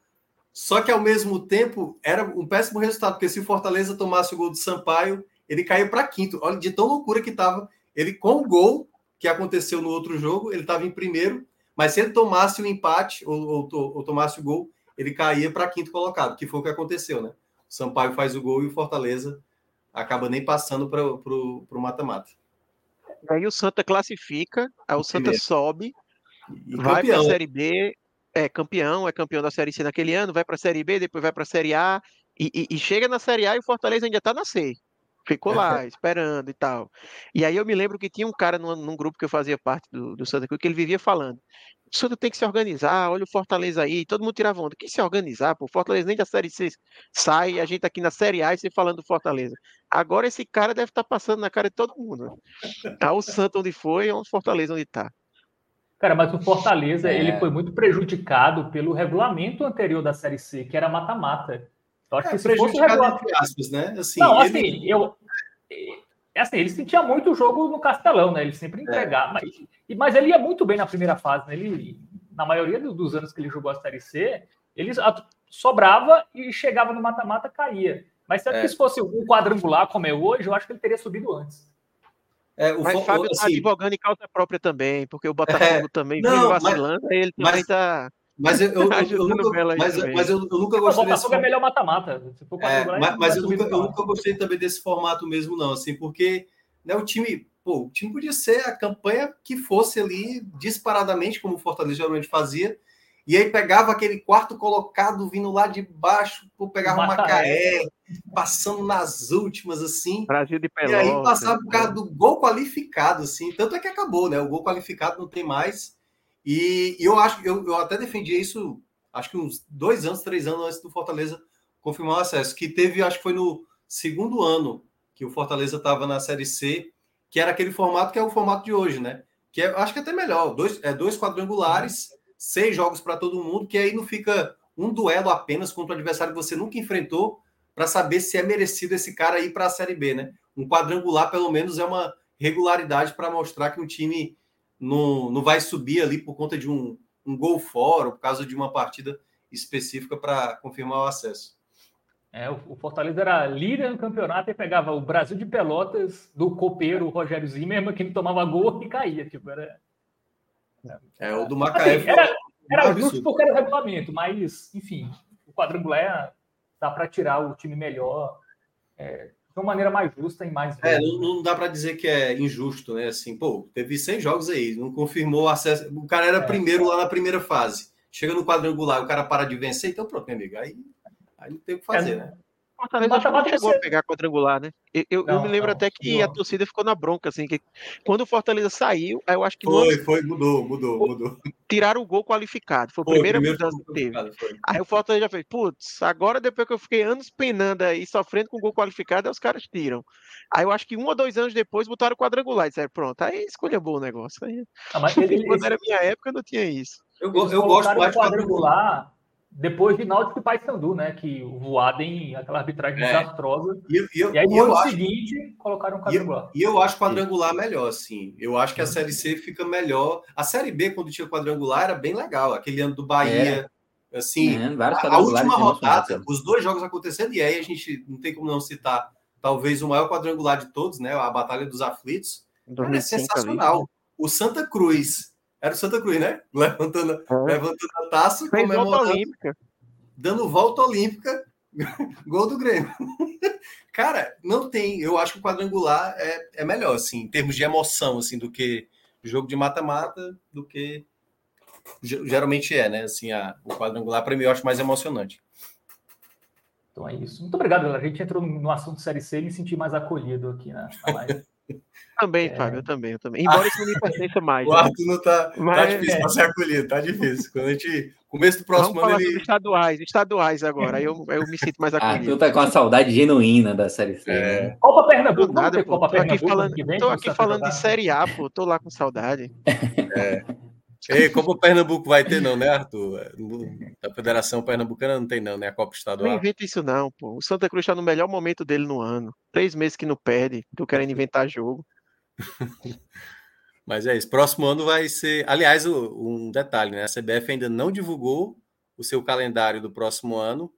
só que ao mesmo tempo era um péssimo resultado, porque se o Fortaleza tomasse o gol do Sampaio, ele caiu para quinto. Olha, de tão loucura que estava ele, com o gol que aconteceu no outro jogo, ele estava em primeiro, mas se ele tomasse o empate ou, ou, ou tomasse o gol, ele caía para quinto colocado, que foi o que aconteceu, né? O Sampaio faz o gol e o Fortaleza acaba nem passando para o mata-mata. Aí o Santa classifica, aí o Santa primeiro. sobe, e vai para a Série B, é campeão, é campeão da Série C naquele ano, vai para a Série B, depois vai para a Série A, E, e, e, chega na Série A e o Fortaleza ainda tá na C. Ficou lá, esperando e tal. E aí eu me lembro que tinha um cara num, num grupo que eu fazia parte do, do Santa Cruz que ele vivia falando. O Santa tem que se organizar, olha o Fortaleza aí, todo mundo tirava onda. Que se organizar, pô, Fortaleza nem da Série C sai, a gente tá aqui na Série A e você falando do Fortaleza. Agora esse cara deve estar tá passando na cara de todo mundo. Né? Ah, o Santa onde foi, é o Fortaleza onde tá. Cara, mas o Fortaleza, é. ele foi muito prejudicado pelo regulamento anterior da Série C, que era mata-mata. Eu acho é, que se fosse o regulamento... aspas, né? Assim, Não, ele... assim, eu... É assim, ele sentia muito o jogo no Castelão, né? Ele sempre entregava. É. Mas, mas ele ia muito bem na primeira fase, né? Ele, na maioria dos anos que ele jogou a Série C, ele sobrava e chegava no mata-mata, caía. Mas é. se fosse um quadrangular como é hoje, eu acho que ele teria subido antes. É, o mas Fábio está assim, advogando em causa própria também, porque o Botafogo é, também não, vacilando, mas, ele também está mas eu, eu, eu, eu nunca, mas, mas eu, eu nunca gostei desse. O é melhor mata-mata. É, mas, mas eu, nunca, eu nunca gostei também desse formato mesmo, não, assim, porque né, o time, pô, o time podia ser a campanha que fosse ali disparadamente, como o Fortaleza geralmente fazia, e aí pegava aquele quarto colocado vindo lá de baixo, pô, pegava uma Macaé, passando nas últimas, assim. Brasil de Pelotas. E aí passava por causa do gol qualificado, assim. Tanto é que acabou, né? O gol qualificado não tem mais. E, e eu acho, eu, eu até defendi isso, acho que uns dois anos, três anos antes do Fortaleza confirmar o acesso, que teve, acho que foi no segundo ano que o Fortaleza estava na Série C, que era aquele formato que é o formato de hoje, né? Que é, acho que é até melhor, dois, é, dois quadrangulares, seis jogos para todo mundo, que aí não fica um duelo apenas contra o adversário que você nunca enfrentou para saber se é merecido esse cara ir para a Série B, né? Um quadrangular, pelo menos, é uma regularidade para mostrar que o time não, não vai subir ali por conta de um, um gol fora, ou por causa de uma partida específica para confirmar o acesso. É, o Fortaleza era líder no campeonato e pegava o Brasil de Pelotas do copeiro Rogério Zimmermann, que não tomava gol e caía. Tipo, era... É, o do Macaé assim, Era, era justo porque era o regulamento, mas, enfim, o quadrangular dá para tirar o time melhor. É, de uma maneira mais justa e mais. É, não, não dá para dizer que é injusto, né? Assim, pô, teve 100 jogos aí, não confirmou o acesso. O cara era é, primeiro lá na primeira fase. Chega no quadrangular, o cara para de vencer, então pronto, meu amigo. Aí, aí não tem o que fazer, é, né? Fortaleza acho que não chegou a pegar quadrangular, né? Eu, eu, não, eu me lembro não, até que não. a torcida ficou na bronca, assim, que quando o Fortaleza saiu, eu acho que. Foi, foi, mudou, mudou, mudou. Tiraram o gol qualificado. Foi a primeira mudança que teve. Aí o Fortaleza já fez, putz, agora depois que eu fiquei anos penando aí, sofrendo com gol qualificado, aí os caras tiram. Aí eu acho que um ou dois anos depois botaram o quadrangular e disseram, pronto, aí escolha boa o negócio. Aí... Ah, mas ele, quando era minha época, não tinha isso. Eu, eu gosto mais de quadrangular depois de Náutico e Paysandu, né? Que o Voaden, aquela arbitragem é. desastrosa. E, e, e aí no ano acho, seguinte colocaram um quadrangular. E, eu acho quadrangular melhor, assim. Eu acho que a Série C fica melhor. A Série B, quando tinha quadrangular, era bem legal. Aquele ano do Bahia. É. Assim, é, a, a última rodada, os dois jogos acontecendo, e aí a gente não tem como não citar talvez o maior quadrangular de todos, né? A Batalha dos Aflitos. Cara, é sensacional. Ali. O Santa Cruz era o Santa Cruz, né? Levantando, é. levantando a taça, comemorando. Olímpica. Dando volta olímpica, gol do Grêmio. Cara, não tem. Eu acho que o quadrangular é, é melhor, assim, em termos de emoção, assim, do que jogo de mata-mata, do que geralmente é, né? Assim, a, o quadrangular, para mim, eu acho mais emocionante. Então é isso. Muito obrigado, galera. A gente entrou no assunto Série C e me senti mais acolhido aqui na, na live. Também, é... Fábio, eu também, eu também. Embora isso não me pertença mais. O Arthur não tá, Mas... tá difícil para ser acolhido, tá difícil. Quando a gente. Começo do próximo Vamos ano. Ele... estaduais, estaduais agora. Aí eu, eu me sinto mais acolhido. Arthur tá com a saudade genuína da Série C. É. Né? Copa Pernambuco, nada, pô, Copa tô Pernambuco. Aqui falando, vem, tô aqui falando de Série A, pô. Tô lá com saudade. É. Ei, Copa Pernambuco vai ter, não, né, Arthur? Da Federação Pernambucana não tem, não, né? A Copa Estadual. Não inventa isso, não, pô. O Santa Cruz está no melhor momento dele no ano. Três meses que não perde, tô querendo inventar jogo. Mas é isso. Próximo ano vai ser. Aliás, um detalhe, né? A CBF ainda não divulgou o seu calendário do próximo ano,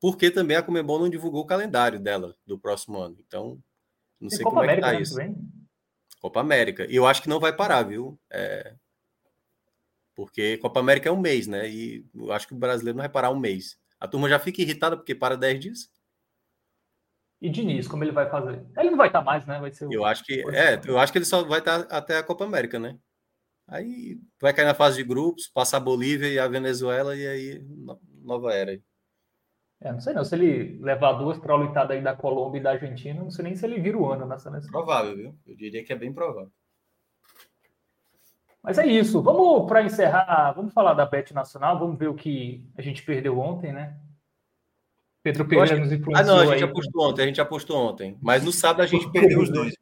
porque também a Comebol não divulgou o calendário dela do próximo ano. Então, não sei Copa como América é que tá isso. Copa América. E eu acho que não vai parar, viu? É... Porque Copa América é um mês, né? E eu acho que o brasileiro não vai parar um mês. A turma já fica irritada porque para 10 dias. E Diniz, como ele vai fazer? Ele não vai estar mais, né? Vai ser o... Eu acho que é, eu acho que ele só vai estar até a Copa América, né? Aí vai cair na fase de grupos, passar a Bolívia e a Venezuela e aí nova era. É, não sei não, se ele levar duas traulitadas aí da Colômbia e da Argentina, não sei nem se ele vira o ano na seleção. Provável, viu? Eu diria que é bem provável. Mas é isso. Vamos para encerrar, vamos falar da Bet Nacional, vamos ver o que a gente perdeu ontem, né? Pedro Pereira nos influenciou. Ah, não, a gente aí. apostou ontem, a gente apostou ontem. Mas no sábado a gente perdeu os dois?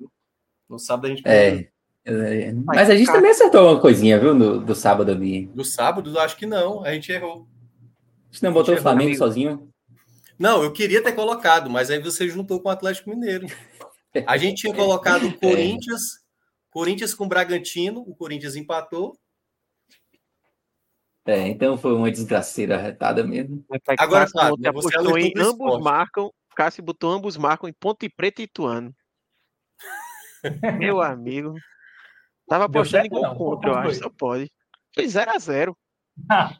No sábado a gente É. perdeu. é, Mas a gente também acertou uma coisinha, viu, no, do sábado ali. No sábado, acho que não, a gente errou. A gente não botou o Flamengo amigo. sozinho. Não, eu queria ter colocado, mas aí você juntou com o Atlético Mineiro. A gente tinha colocado o Corinthians, Corinthians com Bragantino, o Corinthians empatou. É, então foi uma desgraceira retada mesmo. Agora, Cássio ontem você é em ambos esporte. marcam. Cássio botou ambos marcam em Ponte Preta e Ituano. Meu amigo. Tava apostando em gol não? contra, eu acho. Só pode. Foi 0x0. Ah.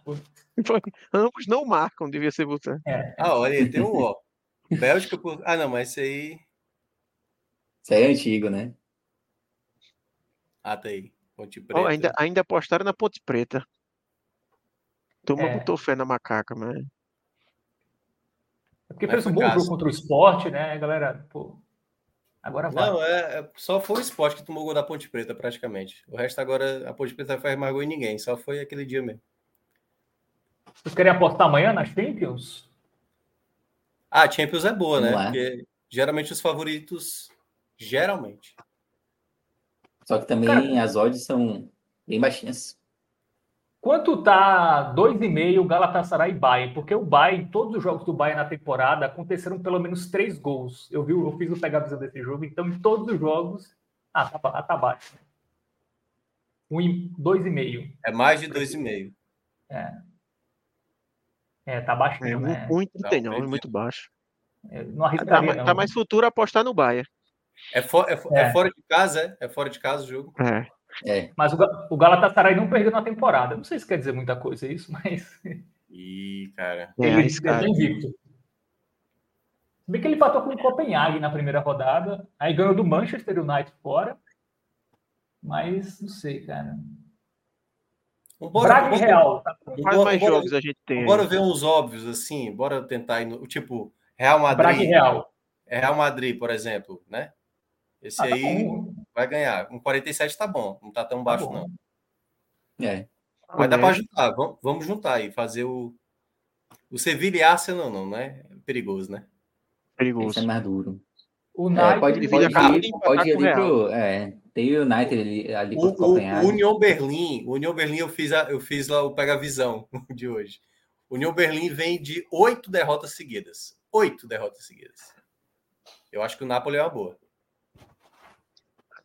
Ambos não marcam, devia ser botando. Ah, olha tem um ó. Bélgica por. Ah, não, mas esse aí. Isso aí é antigo, né? Ah, tá aí. Ponte Preta. Ó, ainda, ainda apostaram na Ponte Preta. Turma É. botou fé na macaca, mas. É Porque Mas fez um bom jogo contra o esporte, né, galera? Pô, agora vai. Não, é, é- só foi o esporte que tomou gol da Ponte Preta, praticamente. O resto agora, a Ponte Preta não faz mais gol em ninguém, só foi aquele dia mesmo. Vocês querem apostar amanhã nas Champions? Ah, a Champions é boa, né? Lá. Porque geralmente os favoritos. Geralmente. Só que também Cara- as odds são bem baixinhas. Quanto tá 2,5 Galatasaray e Bayern? Porque o Bayern, todos os jogos do Bayern na temporada, aconteceram pelo menos três gols. Eu vi, eu fiz o pegar a visão desse jogo, então em todos os jogos. Ah, tá, tá baixo. Um, e- dois e meio. É mais de 2,5. É, tá baixo É, mesmo, né? 1,39, Não, muito baixo. Eu Não Tá, arriscaria, mais- não. tá mais futuro apostar no Bahia. É, fo- é É. é fora de casa, é? É fora de casa o jogo. É. É, Mas o, Ga- o Galatasaray não perdeu na temporada. Não sei se quer dizer muita coisa isso, mas Ih, cara. É, ele tá invicto. Se bem que ele empatou com o Copenhague na primeira rodada, aí ganhou do Manchester United fora. Mas não sei, cara. Vambora, Braga e vambora- Real. tá? Quais vambora- mais vambora- jogos a gente tem? Bora ver uns óbvios assim, bora tentar ir no, tipo Real Madrid. Braga e Real. É Real Madrid, por exemplo, né? Esse Ah, tá aí bom. vai ganhar. Um 47 tá bom, não tá tão Tá baixo bom. não. é. Mas dá para Honesto. juntar, vamos, vamos juntar e fazer o o Sevilla e Arsenal não, né? É perigoso, né? Perigoso. Esse é mais duro. O É, United pode, Ele pode, acaba de ir, pode ir ali Real. pro. É, tem o United ali, ali O, pro o, União Berlim, o União Berlim eu fiz a, eu fiz lá o pega visão de hoje. O União Berlim vem de oito derrotas seguidas, oito derrotas seguidas. Eu acho que o Napoli é uma boa.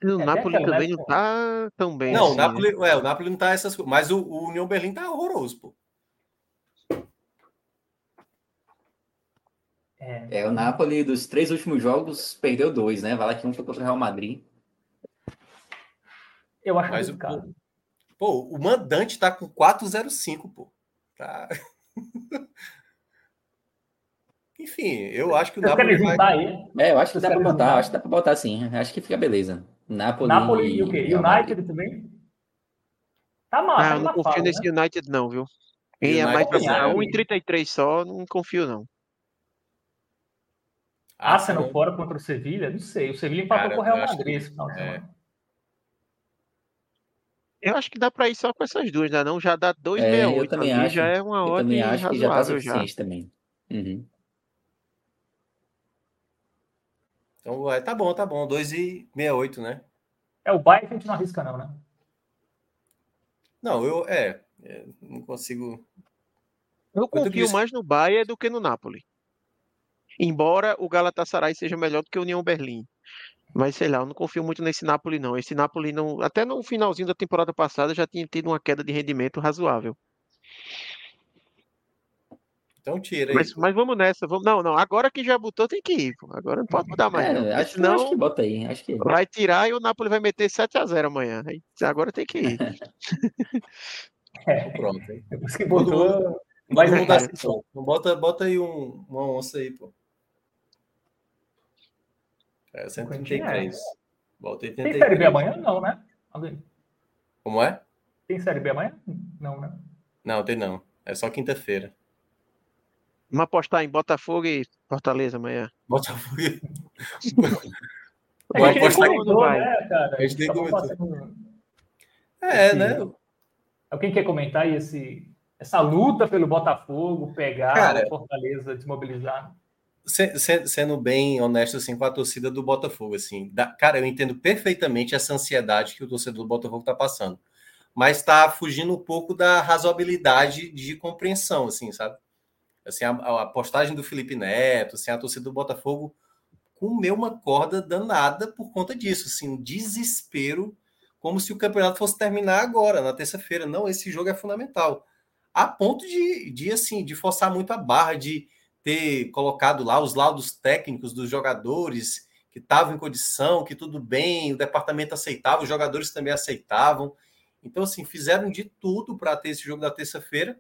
O É, Napoli também né, não tá tão bem Não, assim, o né? Napoli, é, o Napoli não tá essas coisas, mas o, o União Berlim tá horroroso, pô. É, É, o Napoli dos três últimos jogos perdeu dois, né? Vai lá que um foi contra o Real Madrid. eu acho Mas o- complicado. Pô, o mandante tá com 405, pô. Tá. Enfim, eu acho que o Napoli vai... aí? É, eu acho que dá pra querem botar, acho que dá pra botar sim. Acho que fica beleza. Napoli, Napoli e o quê? United também? Tá mal, Ah, tá eu não confio fala, nesse né? United, não, viu? Quem é mais pra também. botar 1,33 só, não confio, não. Arsenal fora contra o Sevilha? Não sei. O Sevilha empatou com o Real eu Madrid esse final de é. semana. Eu acho que dá pra ir só com essas duas, né? Não, já dá É, 2,68 eu também acho. já é uma Eu odd também acho que já tá razoável já. suficiente também. Uhum. Então, é, tá bom, tá bom. 2,68, né? É, o Bayern a gente não arrisca não, né? Não, eu... É, é, não consigo... Eu confio mais no Bayern do que no Napoli. Embora o Galatasaray seja melhor do que o União Berlim. Mas sei lá, eu não confio muito nesse Napoli, não. Esse Napoli não. Até no finalzinho da temporada passada já tinha tido uma queda de rendimento razoável. Então tira aí. Mas, mas vamos nessa. Vamos... Não, não. Agora que já botou, tem que ir. pô. Agora não pode mudar mais. É, não. acho, que- senão acho que bota aí. Acho que. vai tirar e o Napoli vai meter 7x0 amanhã. Aí, Agora tem que ir. É, Pronto. hein? depois que botou. Mundo juntar. assistiu. Então bota, bota aí um, uma onça aí, pô. É, 133. Bota Tem 83. Série B amanhã? Não, né? Como é? Tem Série B amanhã? Não, né? Não, tem não. É só quinta-feira. Vamos apostar em Botafogo e Fortaleza amanhã. Botafogo. A Vai gente apostar em- vai. né, cara? A gente nem comentou. É, Esse- né? Alguém quer comentar aí esse, essa luta pelo Botafogo pegar Cara- o Fortaleza desmobilizar? Se- se- sendo bem honesto assim com a torcida do Botafogo assim, da- cara, eu entendo perfeitamente essa ansiedade que o torcedor do Botafogo está passando, mas está fugindo um pouco da razoabilidade de compreensão, assim, sabe? Assim, a, a postagem do Felipe Neto, assim, a torcida do Botafogo comeu uma corda danada por conta disso, assim, um desespero, como se o campeonato fosse terminar agora, na terça-feira. Não, esse jogo é fundamental. A ponto de, de assim, de forçar muito a barra, de ter colocado lá os laudos técnicos dos jogadores que estavam em condição, que tudo bem, o departamento aceitava, os jogadores também aceitavam. Então, assim, fizeram de tudo para ter esse jogo da terça-feira,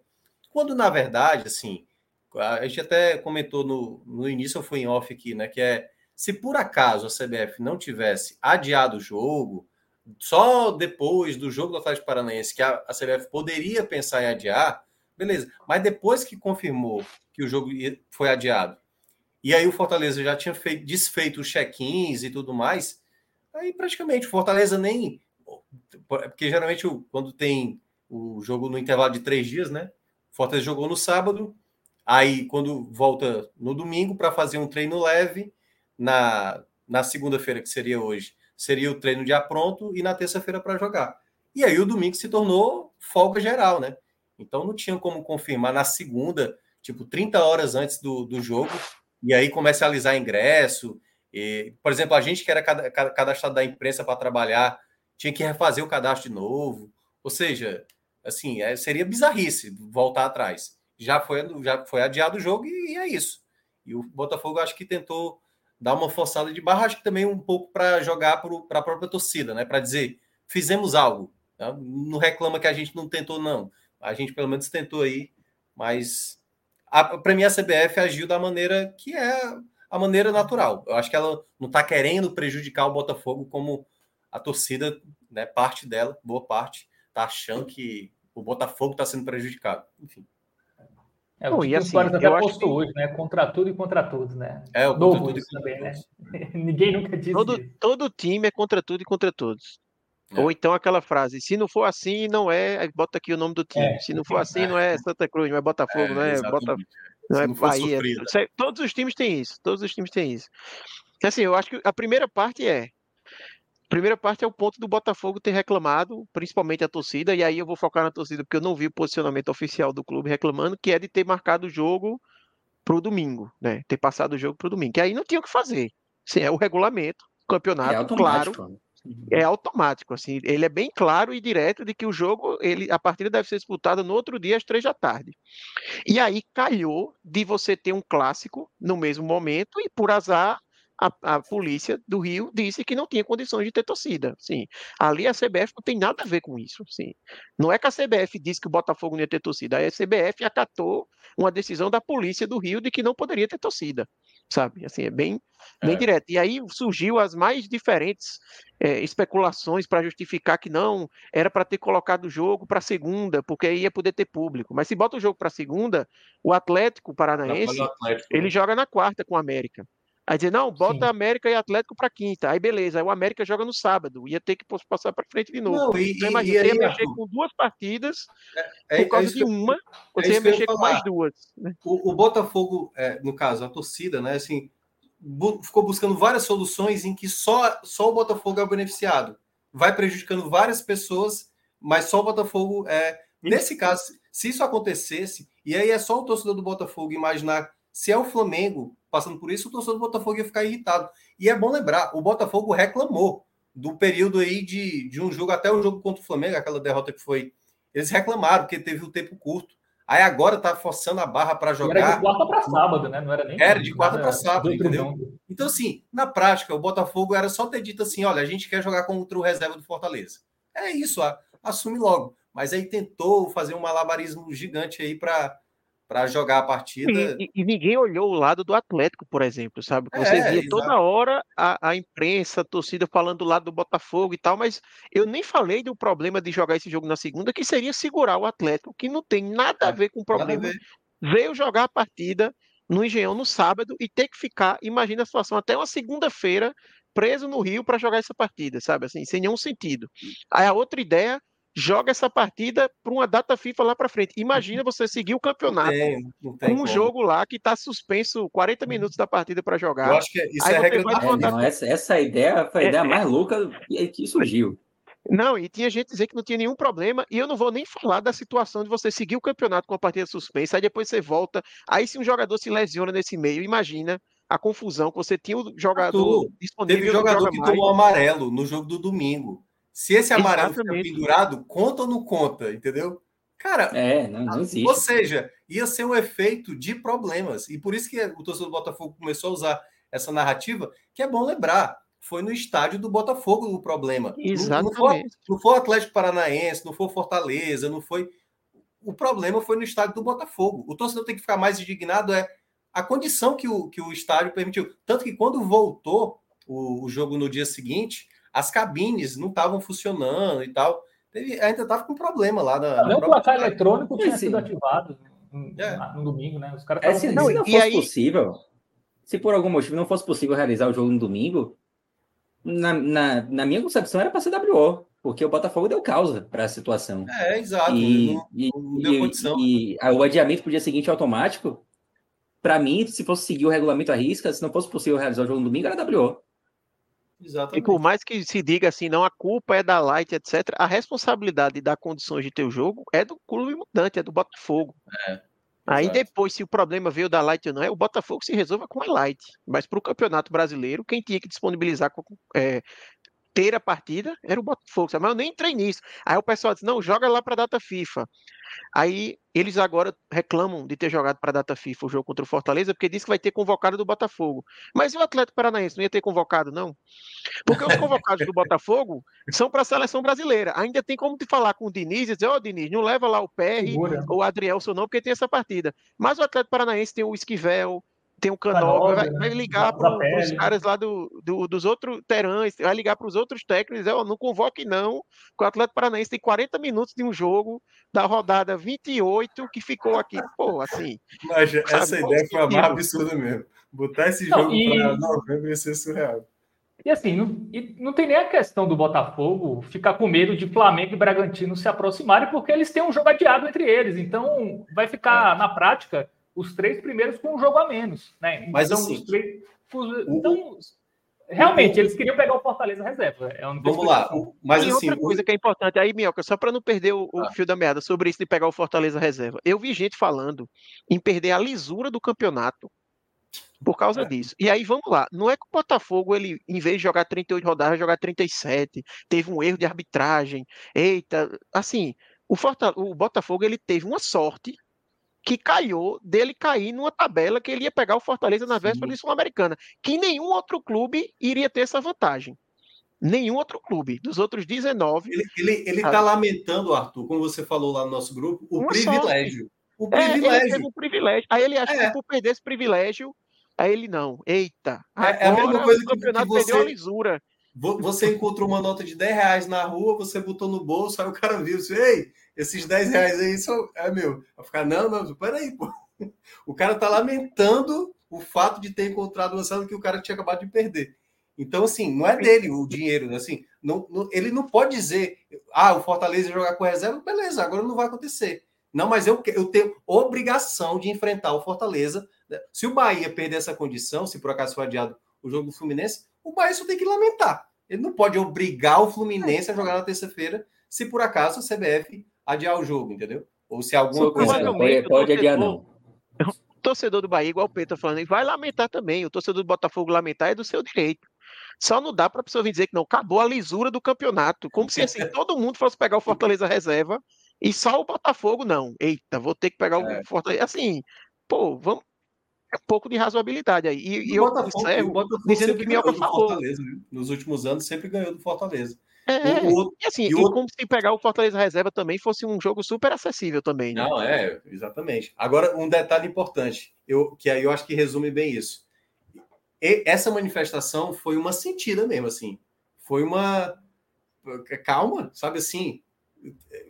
quando, na verdade, assim, a gente até comentou no, no início, ou foi em off aqui, né, que é, se por acaso a CBF não tivesse adiado o jogo, só depois do jogo do Atlético Paranaense que a, a CBF poderia pensar em adiar, beleza. Mas depois que confirmou que o jogo foi adiado, e aí o Fortaleza já tinha feito, desfeito os check-ins e tudo mais, aí praticamente o Fortaleza nem. Porque geralmente quando tem o jogo no intervalo de três dias, né? O Fortaleza jogou no sábado, aí quando volta no domingo para fazer um treino leve, na, na segunda-feira, que seria hoje, seria o treino de apronto, e na terça-feira para jogar. E aí o domingo se tornou folga geral, né? Então não tinha como confirmar na segunda, tipo 30 horas antes do, do jogo, e aí comercializar ingresso. E, por exemplo, a gente que era cada- cada- cadastrado da imprensa para trabalhar, tinha que refazer o cadastro de novo. Ou seja, assim, é, seria bizarrice voltar atrás. Já foi, já foi adiado o jogo e, é isso. E o Botafogo acho que tentou dar uma forçada de barra, acho que também um pouco para jogar para a própria torcida, né? Para dizer, fizemos algo. tá? Não reclama que a gente não tentou, não. A gente pelo menos tentou aí, mas para mim a CBF agiu da maneira que é a maneira natural. Eu acho que ela não está querendo prejudicar o Botafogo como a torcida, né, parte dela, boa parte, está achando que o Botafogo está sendo prejudicado. Enfim. É, o Tito assim, Soares até eu acho postou que- hoje, né? Contra tudo e contra todos, né? É, o Novo contra tudo isso também, né? Ninguém nunca disse Todo, isso. todo time é contra tudo e contra todos. É. Ou então aquela frase, se não for assim, não é, bota aqui o nome do time. É. Se não for assim, não é Santa Cruz, não é Botafogo, não é. Bota, não é não Bahia. é- Todos os times têm isso, todos os times têm isso. Assim, eu acho que a primeira parte é primeira parte é o ponto do Botafogo ter reclamado, principalmente a torcida, e aí eu vou focar na torcida porque eu não vi o posicionamento oficial do clube reclamando, que é de ter marcado o jogo pro domingo, né? Ter passado o jogo pro domingo. Que aí não tinha o que fazer. Sim, é o regulamento, o É campeonato, claro, né? é automático, assim, ele é bem claro e direto de que o jogo, ele, a partida deve ser disputada no outro dia às três da tarde. E aí calhou de você ter um clássico no mesmo momento e por azar a, a polícia do Rio disse que não tinha condições de ter torcida. Sim, ali a CBF não tem nada a ver com isso. Sim, não é que a CBF disse que o Botafogo não ia ter torcida, aí a CBF acatou uma decisão da polícia do Rio de que não poderia ter torcida, sabe? Assim é bem bem É. direto. E aí surgiu as mais diferentes eh, especulações para justificar que não era para ter colocado o jogo para segunda, porque aí ia poder ter público. Mas se bota o jogo para segunda, o Atlético Paranaense o Atlético, ele né? joga na quarta com o América. Aí dizer, não, bota Sim. América e Atlético para quinta. Aí beleza, aí o América joga no sábado, ia ter que passar para frente de novo. Não, e, Então imagina, você ia aí, mexer Arthur, com duas partidas é- por é causa isso de uma, você ia mexer com mais duas. né? o, o Botafogo, é, no caso, a torcida, né, assim, bu- ficou buscando várias soluções em que só, só o Botafogo é o beneficiado. Vai prejudicando várias pessoas, mas só o Botafogo é. Nesse caso, se isso acontecesse, e aí é só o torcedor do Botafogo imaginar se é o Flamengo passando por isso, o torcedor do Botafogo ia ficar irritado. E é bom lembrar, o Botafogo reclamou do período aí de, de um jogo, até o jogo contra o Flamengo, aquela derrota que foi. Eles reclamaram, porque teve o tempo curto. Aí agora tá forçando a barra para Era jogar. de quarta para sábado, né? Não era nem. Era de quarta pra sábado, entendeu? mundo. Então, assim, na prática, o Botafogo era só ter dito assim: olha, a gente quer jogar contra o reserva do Fortaleza. É isso, assume logo. Mas aí tentou fazer um malabarismo gigante aí para jogar a partida. E, e- ninguém olhou o lado do Atlético, por exemplo, sabe? É, Você via exato. toda hora a, a imprensa, a torcida falando do lado do Botafogo e tal, mas eu nem falei do problema de jogar esse jogo na segunda, que seria segurar o Atlético, que não tem nada a É, ver com o problema veio jogar a partida no Engenhão no sábado e ter que ficar, imagina a situação, até uma segunda-feira preso no Rio para jogar essa partida, sabe? Assim, sem nenhum sentido. Aí a outra ideia joga essa partida para uma data FIFA lá para frente. Imagina você seguir o campeonato não tem, não tem com um como. jogo lá que está suspenso 40 minutos da partida para jogar. Eu acho que isso Aí é regra é, não, essa, essa ideia foi a é, ideia é, mais louca que surgiu. Não, e tinha gente dizer que não tinha nenhum problema, e eu não vou nem falar da situação de você seguir o campeonato com a partida suspensa, aí depois você volta. Aí se um jogador se lesiona nesse meio, imagina a confusão que você tinha o jogador disponível. Teve jogador que mais. tomou amarelo no jogo do domingo. Se esse amarelo Exatamente. fica pendurado, conta ou não conta, entendeu? Cara, é, não, não existe. ou seja, ia ser um efeito de problemas. E por isso que o torcedor do Botafogo começou a usar essa narrativa, que é bom lembrar. Foi no estádio do Botafogo o problema. Exatamente. Não, não, foi, não foi o Atlético Paranaense, não foi o Fortaleza, não foi. O problema foi no estádio do Botafogo. O torcedor tem que ficar mais indignado é a condição que o, que o estádio permitiu. Tanto que quando voltou o, o jogo no dia seguinte, as cabines não estavam funcionando e tal. Teve, ainda estava com problema lá na. Não, o placar eletrônico tinha sido ativado no, é. no, domingo, né? Os caras é, se, não, se não fosse aí... possível, se por algum motivo não fosse possível realizar o jogo no domingo, na, na, na minha concepção era para ser WO, porque o Botafogo deu causa para a situação. É, exato. E, não, não deu condição. E, e, o adiamento para o dia seguinte automático, para mim, se fosse seguir o regulamento à risca, se não fosse possível realizar o jogo no domingo, era WO. Exatamente. E por mais que se diga assim, não, a culpa é da Light, etc., a responsabilidade das condições de ter o jogo é do clube mudante, é do Botafogo. É, Aí depois, se o problema veio da Light ou não, é o Botafogo se resolva com a Light. Mas para o Campeonato Brasileiro, quem tinha que disponibilizar é, ter a partida era o Botafogo, mas eu nem entrei nisso. Aí o pessoal disse: não, joga lá para a data FIFA. Aí eles agora reclamam de ter jogado para a data FIFA o jogo contra o Fortaleza, porque diz que vai ter convocado do Botafogo. Mas e o Atlético Paranaense não ia ter convocado, não? Porque os convocados do Botafogo são para a seleção brasileira. Ainda tem como te falar com o Diniz e dizer: Ó, oh, Diniz, não leva lá o PR ou o Adrielson, não, porque tem essa partida. Mas o Atlético Paranaense tem o Esquivel, tem um canal, vai, vai, ligar para os caras lá do, do, dos outros terãs, vai ligar para os outros técnicos, oh, não convoque não, que o Atlético Paranaense tem 40 minutos de um jogo da rodada 28 que ficou aqui, pô, assim. Mas essa ideia foi a mais absurda mesmo. Botar esse não, jogo e... para novembro ia ser surreal. E assim, não, e não tem nem a questão do Botafogo ficar com medo de Flamengo e Bragantino se aproximarem, porque eles têm um jogo adiado entre eles. Então, vai ficar, é. na prática, os três primeiros com um jogo a menos. Né? Mas então, assim, três, então, realmente, eles queriam pegar o Fortaleza reserva. É vamos lá. Mas e assim, outra coisa que é importante aí, Minhoca, só para não perder o, ah. fio da meada sobre isso de pegar o Fortaleza reserva. Eu vi gente falando em perder a lisura do campeonato por causa é. disso. E aí vamos lá, não é que o Botafogo ele em vez de jogar 38 rodadas, vai jogar 37, teve um erro de arbitragem. Eita, assim, o, o Botafogo ele teve uma sorte que caiu dele cair numa tabela que ele ia pegar o Fortaleza na véspera de Sul-Americana, que nenhum outro clube iria ter essa vantagem. Nenhum outro clube. Dos outros 19. Ele, tá a... lamentando, Arthur, como você falou lá no nosso grupo, o privilégio. Sorte. O privilégio. É, ele teve um privilégio. Aí ele acha é. que por perder esse privilégio, aí ele não. Eita. É, é a mesma coisa o campeonato que você... perdeu a lisura. Você encontrou uma nota de 10 reais na rua, você botou no bolso, aí o cara viu, disse, ei, esses 10 reais aí são, é meu. Vai ficar, não, não, peraí, pô. O cara tá lamentando o fato de ter encontrado uma cena que o cara tinha acabado de perder. Então, assim, não é dele o dinheiro, né? assim, não, não, ele não pode dizer, ah, o Fortaleza jogar com reserva, beleza, agora não vai acontecer. Não, mas eu, eu tenho obrigação de enfrentar o Fortaleza. Né? Se o Bahia perder essa condição, se por acaso for adiado o jogo do Fluminense, o Bahia só tem que lamentar. Ele não pode obrigar o Fluminense a jogar na terça-feira, se por acaso a CBF adiar o jogo, entendeu? Ou se alguma coisa. Pode, pode adiar, não. O torcedor do Bahia, igual o Pedro tá falando, vai lamentar também. O torcedor do Botafogo lamentar é do seu direito. Só não dá para a pessoa vir dizer que não, acabou a lisura do campeonato. Como se assim, todo mundo fosse pegar o Fortaleza reserva e só o Botafogo não. Eita, vou ter que pegar o é. Fortaleza. Assim, pô, vamos, é um pouco de razoabilidade aí. E, e eu Botafogo, encerro Botafogo dizendo que Minhoca falou. Fortaleza, Nos últimos anos sempre ganhou do Fortaleza. É, o, o, e assim, e, o... como se pegar o Fortaleza Reserva também fosse um jogo super acessível também, né? Não, é, exatamente. Agora, um detalhe importante, eu, que aí eu acho que resume bem isso. E essa manifestação foi uma sentida mesmo, assim. Foi uma. Calma, sabe assim?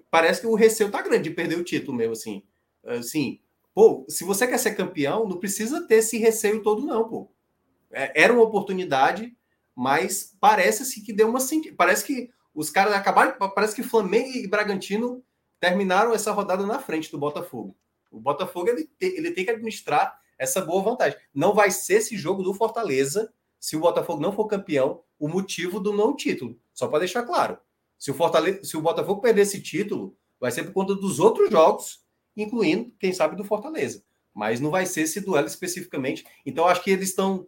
Parece que o receio tá grande de perder o título mesmo, assim. Assim, Pô, se você quer ser campeão, não precisa ter esse receio todo, não, pô. É, era uma oportunidade, mas parece-se que deu uma. Parece que os caras acabaram. Parece que Flamengo e Bragantino terminaram essa rodada na frente do Botafogo. O Botafogo ele, ele tem que administrar essa boa vantagem. Não vai ser esse jogo do Fortaleza, se o Botafogo não for campeão, o motivo do não título. Só para deixar claro. Se o, Fortaleza, se o Botafogo perder esse título, vai ser por conta dos outros jogos, incluindo, quem sabe, do Fortaleza. Mas não vai ser esse duelo especificamente. Então, acho que eles estão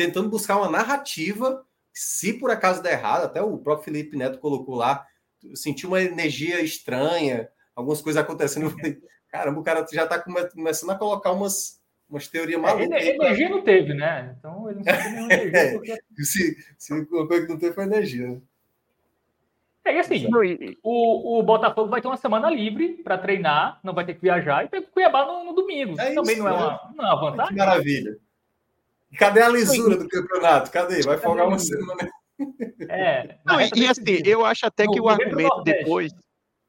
tentando buscar uma narrativa. Se por acaso der errado, até o próprio Felipe Neto colocou lá, senti uma energia estranha, algumas coisas acontecendo. Eu falei, caramba, o cara já está começando a colocar umas, umas teorias é, malucas. É, energia não teve, né? Então ele não teve nenhuma energia. Porque... se, se uma coisa que não teve foi energia. Né? É, e assim, o, o Botafogo vai ter uma semana livre para treinar, não vai ter que viajar e pega o Cuiabá no, no domingo. É Também isso, não, é uma, né? não é uma vantagem. Que maravilha. Cadê a lisura do campeonato? Cadê? Vai folgar uma semana. É. Não, e, e assim, eu acho até que o argumento depois.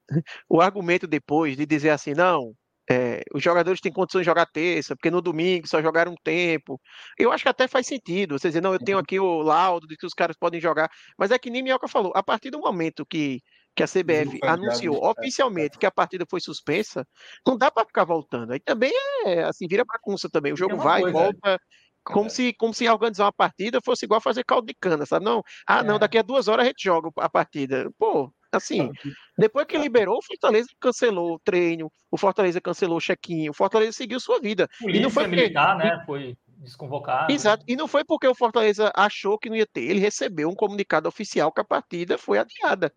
O argumento depois de dizer assim, não, é, os jogadores têm condições de jogar terça, porque no domingo só jogaram um tempo. Eu acho que até faz sentido. Você dizer, não, eu tenho uhum. aqui o laudo de que os caras podem jogar. Mas é que nem Minhoca falou, a partir do momento que, que a CBF anunciou oficialmente que a partida foi suspensa, não dá para ficar voltando. Aí também é assim, vira bagunça também. O jogo vai, coisa, volta. Como, é. se, como se organizar uma partida fosse igual fazer caldo de cana, sabe? Não, ah, não, é. daqui a duas horas a gente joga a partida. Pô, Assim, depois que liberou, o Fortaleza cancelou o treino, o Fortaleza cancelou o check-in, o Fortaleza seguiu sua vida. Polícia e não foi porque... militar, né? Foi desconvocado. Exato. E não foi porque o Fortaleza achou que não ia ter. Ele recebeu um comunicado oficial que a partida foi adiada.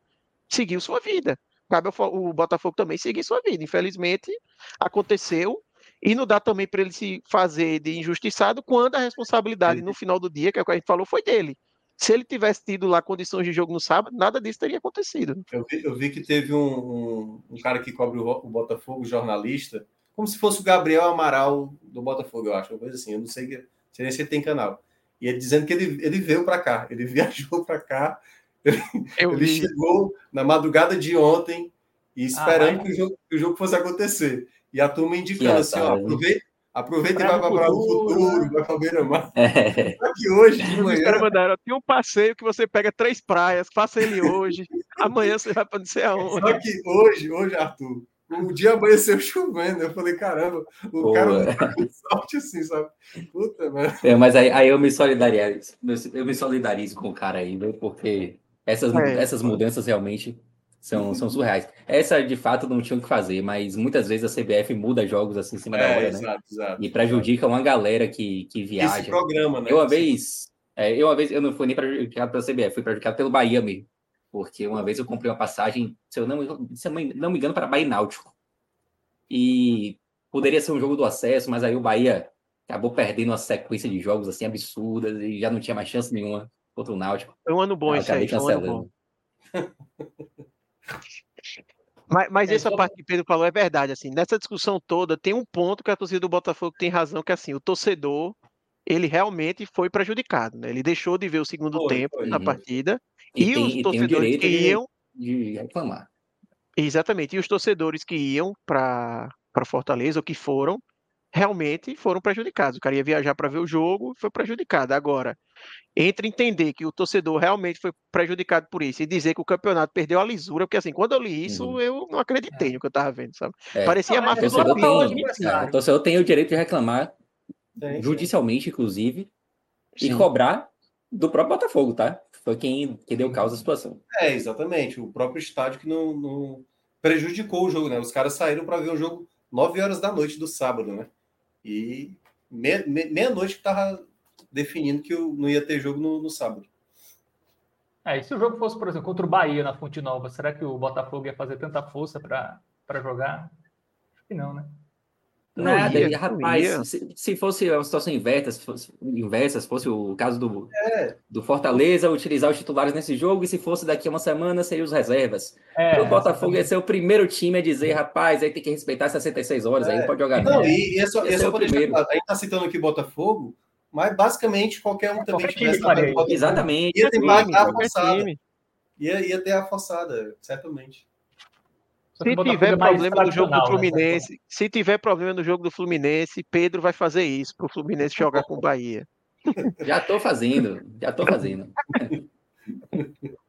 Seguiu sua vida. Cabe o Botafogo também seguir sua vida. Infelizmente, aconteceu. E não dá também para ele se fazer de injustiçado quando a responsabilidade no final do dia, que é o que a gente falou, foi dele se ele tivesse tido lá condições de jogo no sábado, nada disso teria acontecido. Eu vi, eu vi que teve um, um, um, cara que cobre o, o, Botafogo, jornalista, como se fosse o Gabriel Amaral do Botafogo, eu acho, uma coisa assim. Eu não sei, sei nem se ele tem canal. E ele dizendo que ele, ele veio para cá, ele viajou para cá, ele, ele chegou na madrugada de ontem e ah, esperando ah, que, o jogo, que, o jogo, fosse acontecer. E a turma indicando assim: ó, aproveita, Aproveita e vai para o futuro, vai para o beira-mar. É. Só que hoje de manhã... Os caras mandaram, tem um passeio que você pega três praias, faça ele hoje, amanhã você vai para não sei aonde. Só que hoje, hoje, Arthur, o dia amanheceu chovendo. Eu falei, caramba, o Pô, cara não sorte assim, sabe? Puta, mano. É, mas aí, aí eu me solidarizo, eu me solidarizo com o cara aí, porque essas, é. essas mudanças realmente são, são surreais. Essa, de fato, não tinham que fazer, mas muitas vezes a CBF muda jogos assim em cima é, da hora, exato, né? Exato, e prejudica uma galera que, que viaja. Esse programa, né? Eu uma vez, é, eu uma vez, eu não fui nem prejudicado pela CBF, fui prejudicado pelo Bahia mesmo. Porque uma vez eu comprei uma passagem, se eu não, se eu não me engano, para Bahia Náutico. E poderia ser um jogo do acesso, mas aí o Bahia acabou perdendo uma sequência de jogos assim absurdas e já não tinha mais chance nenhuma contra o Náutico. Foi um ano bom esse aí, cancelando. Um Mas, mas é, essa só... parte que Pedro falou é verdade. Assim, nessa discussão toda, tem um ponto que a torcida do Botafogo tem razão, que assim, o torcedor ele realmente foi prejudicado. Né? Ele deixou de ver o segundo foi, tempo foi. na partida e, e tem, os torcedores que iam. De reclamar. Exatamente. E os torcedores que iam para Fortaleza, ou que foram, realmente foram prejudicados. O cara ia viajar para ver o jogo foi prejudicado. Agora, entre entender que o torcedor realmente foi prejudicado por isso e dizer que o campeonato perdeu a lisura, porque assim, quando eu li isso, uhum. eu não acreditei no que eu estava vendo, sabe? É. Parecia não, máfia do O torcedor tem o direito de reclamar, é, judicialmente, inclusive, Sim. e cobrar do próprio Botafogo, tá? Foi quem, quem deu causa à situação. É, exatamente. O próprio estádio que não, não prejudicou o jogo, né? Os caras saíram para ver o jogo 9 horas da noite do sábado, né? E meia-noite que tava definindo que não ia ter jogo no, no sábado. É, e se o jogo fosse, por exemplo, contra o Bahia na Fonte Nova, será que o Botafogo ia fazer tanta força para jogar? Acho que não, né? Nada, ia, rapaz, se, se, fosse a situação inversa, se fosse, inversa, se fosse o caso do, é. do Fortaleza utilizar os titulares nesse jogo, e se fosse daqui a uma semana, seriam os reservas. É, o Botafogo ia ser o primeiro time a dizer, rapaz, aí tem que respeitar 66 horas, é. aí pode jogar. Não, e, e é só, é só primeiro. a gente tá citando aqui Botafogo, mas basicamente qualquer um também tivesse Exatamente. Ia ter a forçada. Ia, ia ter a forçada, certamente. Se tiver é problema no jogo do né, Fluminense, né? se tiver problema no jogo do Fluminense, Pedro vai fazer isso para o Fluminense jogar com o Bahia. Já estou fazendo, já estou fazendo.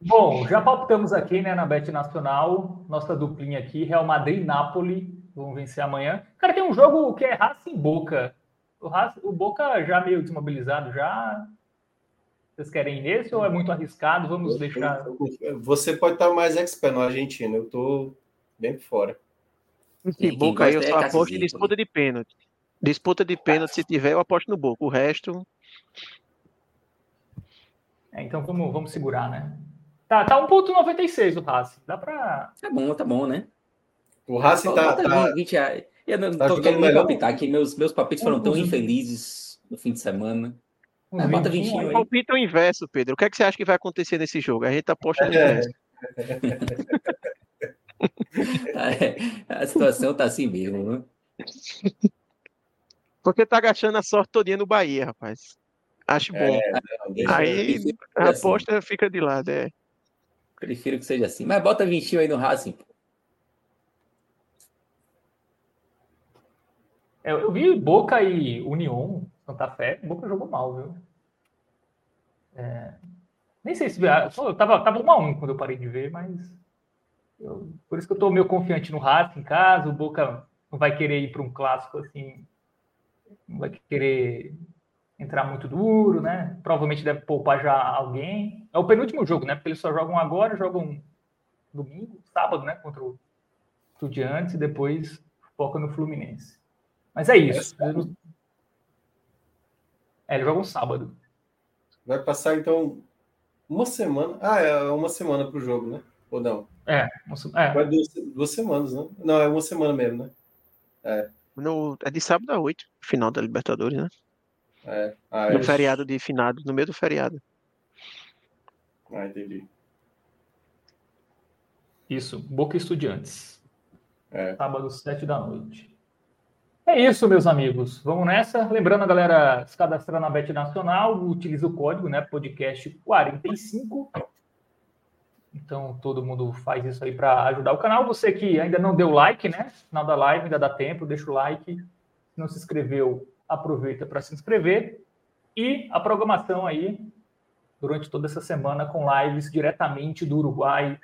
Bom, já palpitamos aqui né, na Bet Nacional, nossa duplinha aqui, Real Madrid e Napoli, vão vencer amanhã. Cara, tem um jogo que é Racing Boca. O, o Boca já meio desmobilizado, já. Vocês querem ir nesse ou é muito arriscado? Vamos deixar. Você pode estar mais expert no Argentina, eu estou bem por fora. Sim, Boca aí eu só é aposto em disputa de pênalti. Disputa de pênalti, se tiver, eu aposto no Boca. O resto. É, então vamos, vamos segurar, né? Tá, tá 1,96 o Racing. Dá pra. Tá bom, tá bom, né? O Racing tá. tá... 20, eu não tá tô querendo me palpitar aqui. Meus, meus palpites foram tão infelizes no fim de semana. Ah, bota 21 aí. Palpita o inverso, Pedro. O que, é que você acha que vai acontecer nesse jogo? A gente aposta no é. inverso. É, a situação tá assim mesmo, né? Porque tá agachando a sorte todinha no Bahia, rapaz. Acho bom. É, não, aí a assim. aposta assim. fica de lado, é. Prefiro que seja assim. Mas bota 21 aí no Racing. É, eu vi Boca e União, Santa Fé. Boca jogou mal, viu? É, nem sei se. Eu tava, tava 1 a 1 quando eu parei de ver, mas. Eu, por isso que eu tô meio confiante no Racing em casa. O Boca não vai querer ir para um clássico assim não vai querer entrar muito duro, né? Provavelmente deve poupar já alguém. É o penúltimo jogo, né? Porque eles só jogam agora, jogam domingo, sábado, né? Contra o Estudiantes e depois foca no Fluminense. Mas é isso. É, é eles jogam sábado. Vai passar então uma semana. Ah, é uma semana para o jogo, né? Ou não? É, uma, é. Vai duas, duas semanas, né? Não, é uma semana mesmo, né? É. No, é de sábado a 8, final da Libertadores, né? É. Ah, no feriado de finado, no meio do feriado. Ah, entendi. Isso, Boca Estudiantes. É. Sábado, 7 da noite. É isso, meus amigos. Vamos nessa. Lembrando a galera se cadastrar na Bet Nacional, utiliza o código, né? Podcast 45 então, todo mundo faz isso aí para ajudar o canal. Você que ainda não deu like, né? Final da live, ainda dá tempo, deixa o like. Se não se inscreveu, aproveita para se inscrever. E a programação aí, durante toda essa semana, com lives diretamente do Uruguai,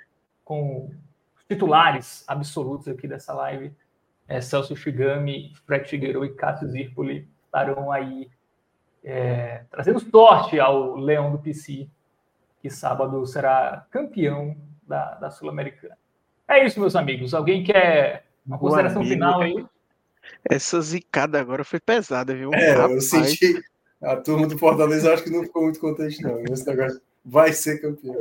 com titulares absolutos aqui dessa live. É, Celso Shigami, Fred Figueiredo e Cássio Zirpoli estarão aí é, trazendo sorte ao Leão do PC que sábado será campeão da, da Sul-Americana. É isso, meus amigos. Alguém quer uma consideração amigo, final aí? Essa zicada agora foi pesada, viu? É, Rapaz. eu senti. A turma do Fortaleza acho que não ficou muito contente, não. Esse negócio vai ser campeão.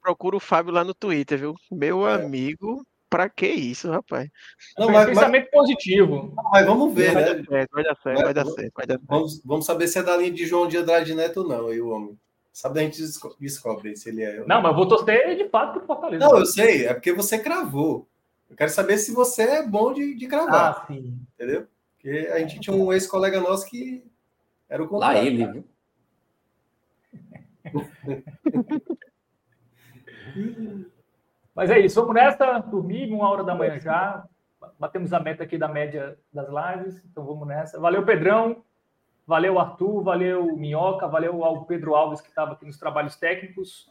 Procura o Fábio lá no Twitter, viu? Meu é. amigo, pra que isso, rapaz? Não, mas, pensamento mas... positivo. Mas vamos ver, vai né? Dar certo, vai dar certo, vai, dar certo, vai dar certo. Vamos, vamos saber se é da linha de João de Andrade Neto ou não, aí o homem. Sabe, a gente descobre se ele é. Não, mas eu vou torcer de fato pro Fortaleza. Não, eu sei, é porque você cravou. Eu quero saber se você é bom de, de cravar. Ah, sim. Entendeu? Porque a gente tinha um ex-colega nosso que era o contrário. Lá ele, viu? Mas é isso, vamos nessa, dormir, uma hora da manhã já. Batemos a meta aqui da média das lives, então vamos nessa. Valeu, Pedrão. Valeu, Arthur, valeu, Minhoca, valeu ao Pedro Alves, que estava aqui nos trabalhos técnicos.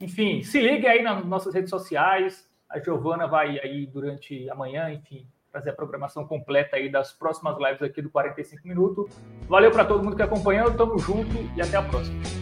Enfim, se ligue aí nas nossas redes sociais. A Giovana vai aí durante amanhã, enfim, fazer a programação completa aí das próximas lives aqui do 45 Minutos. Valeu para todo mundo que acompanhou, tamo junto e até a próxima.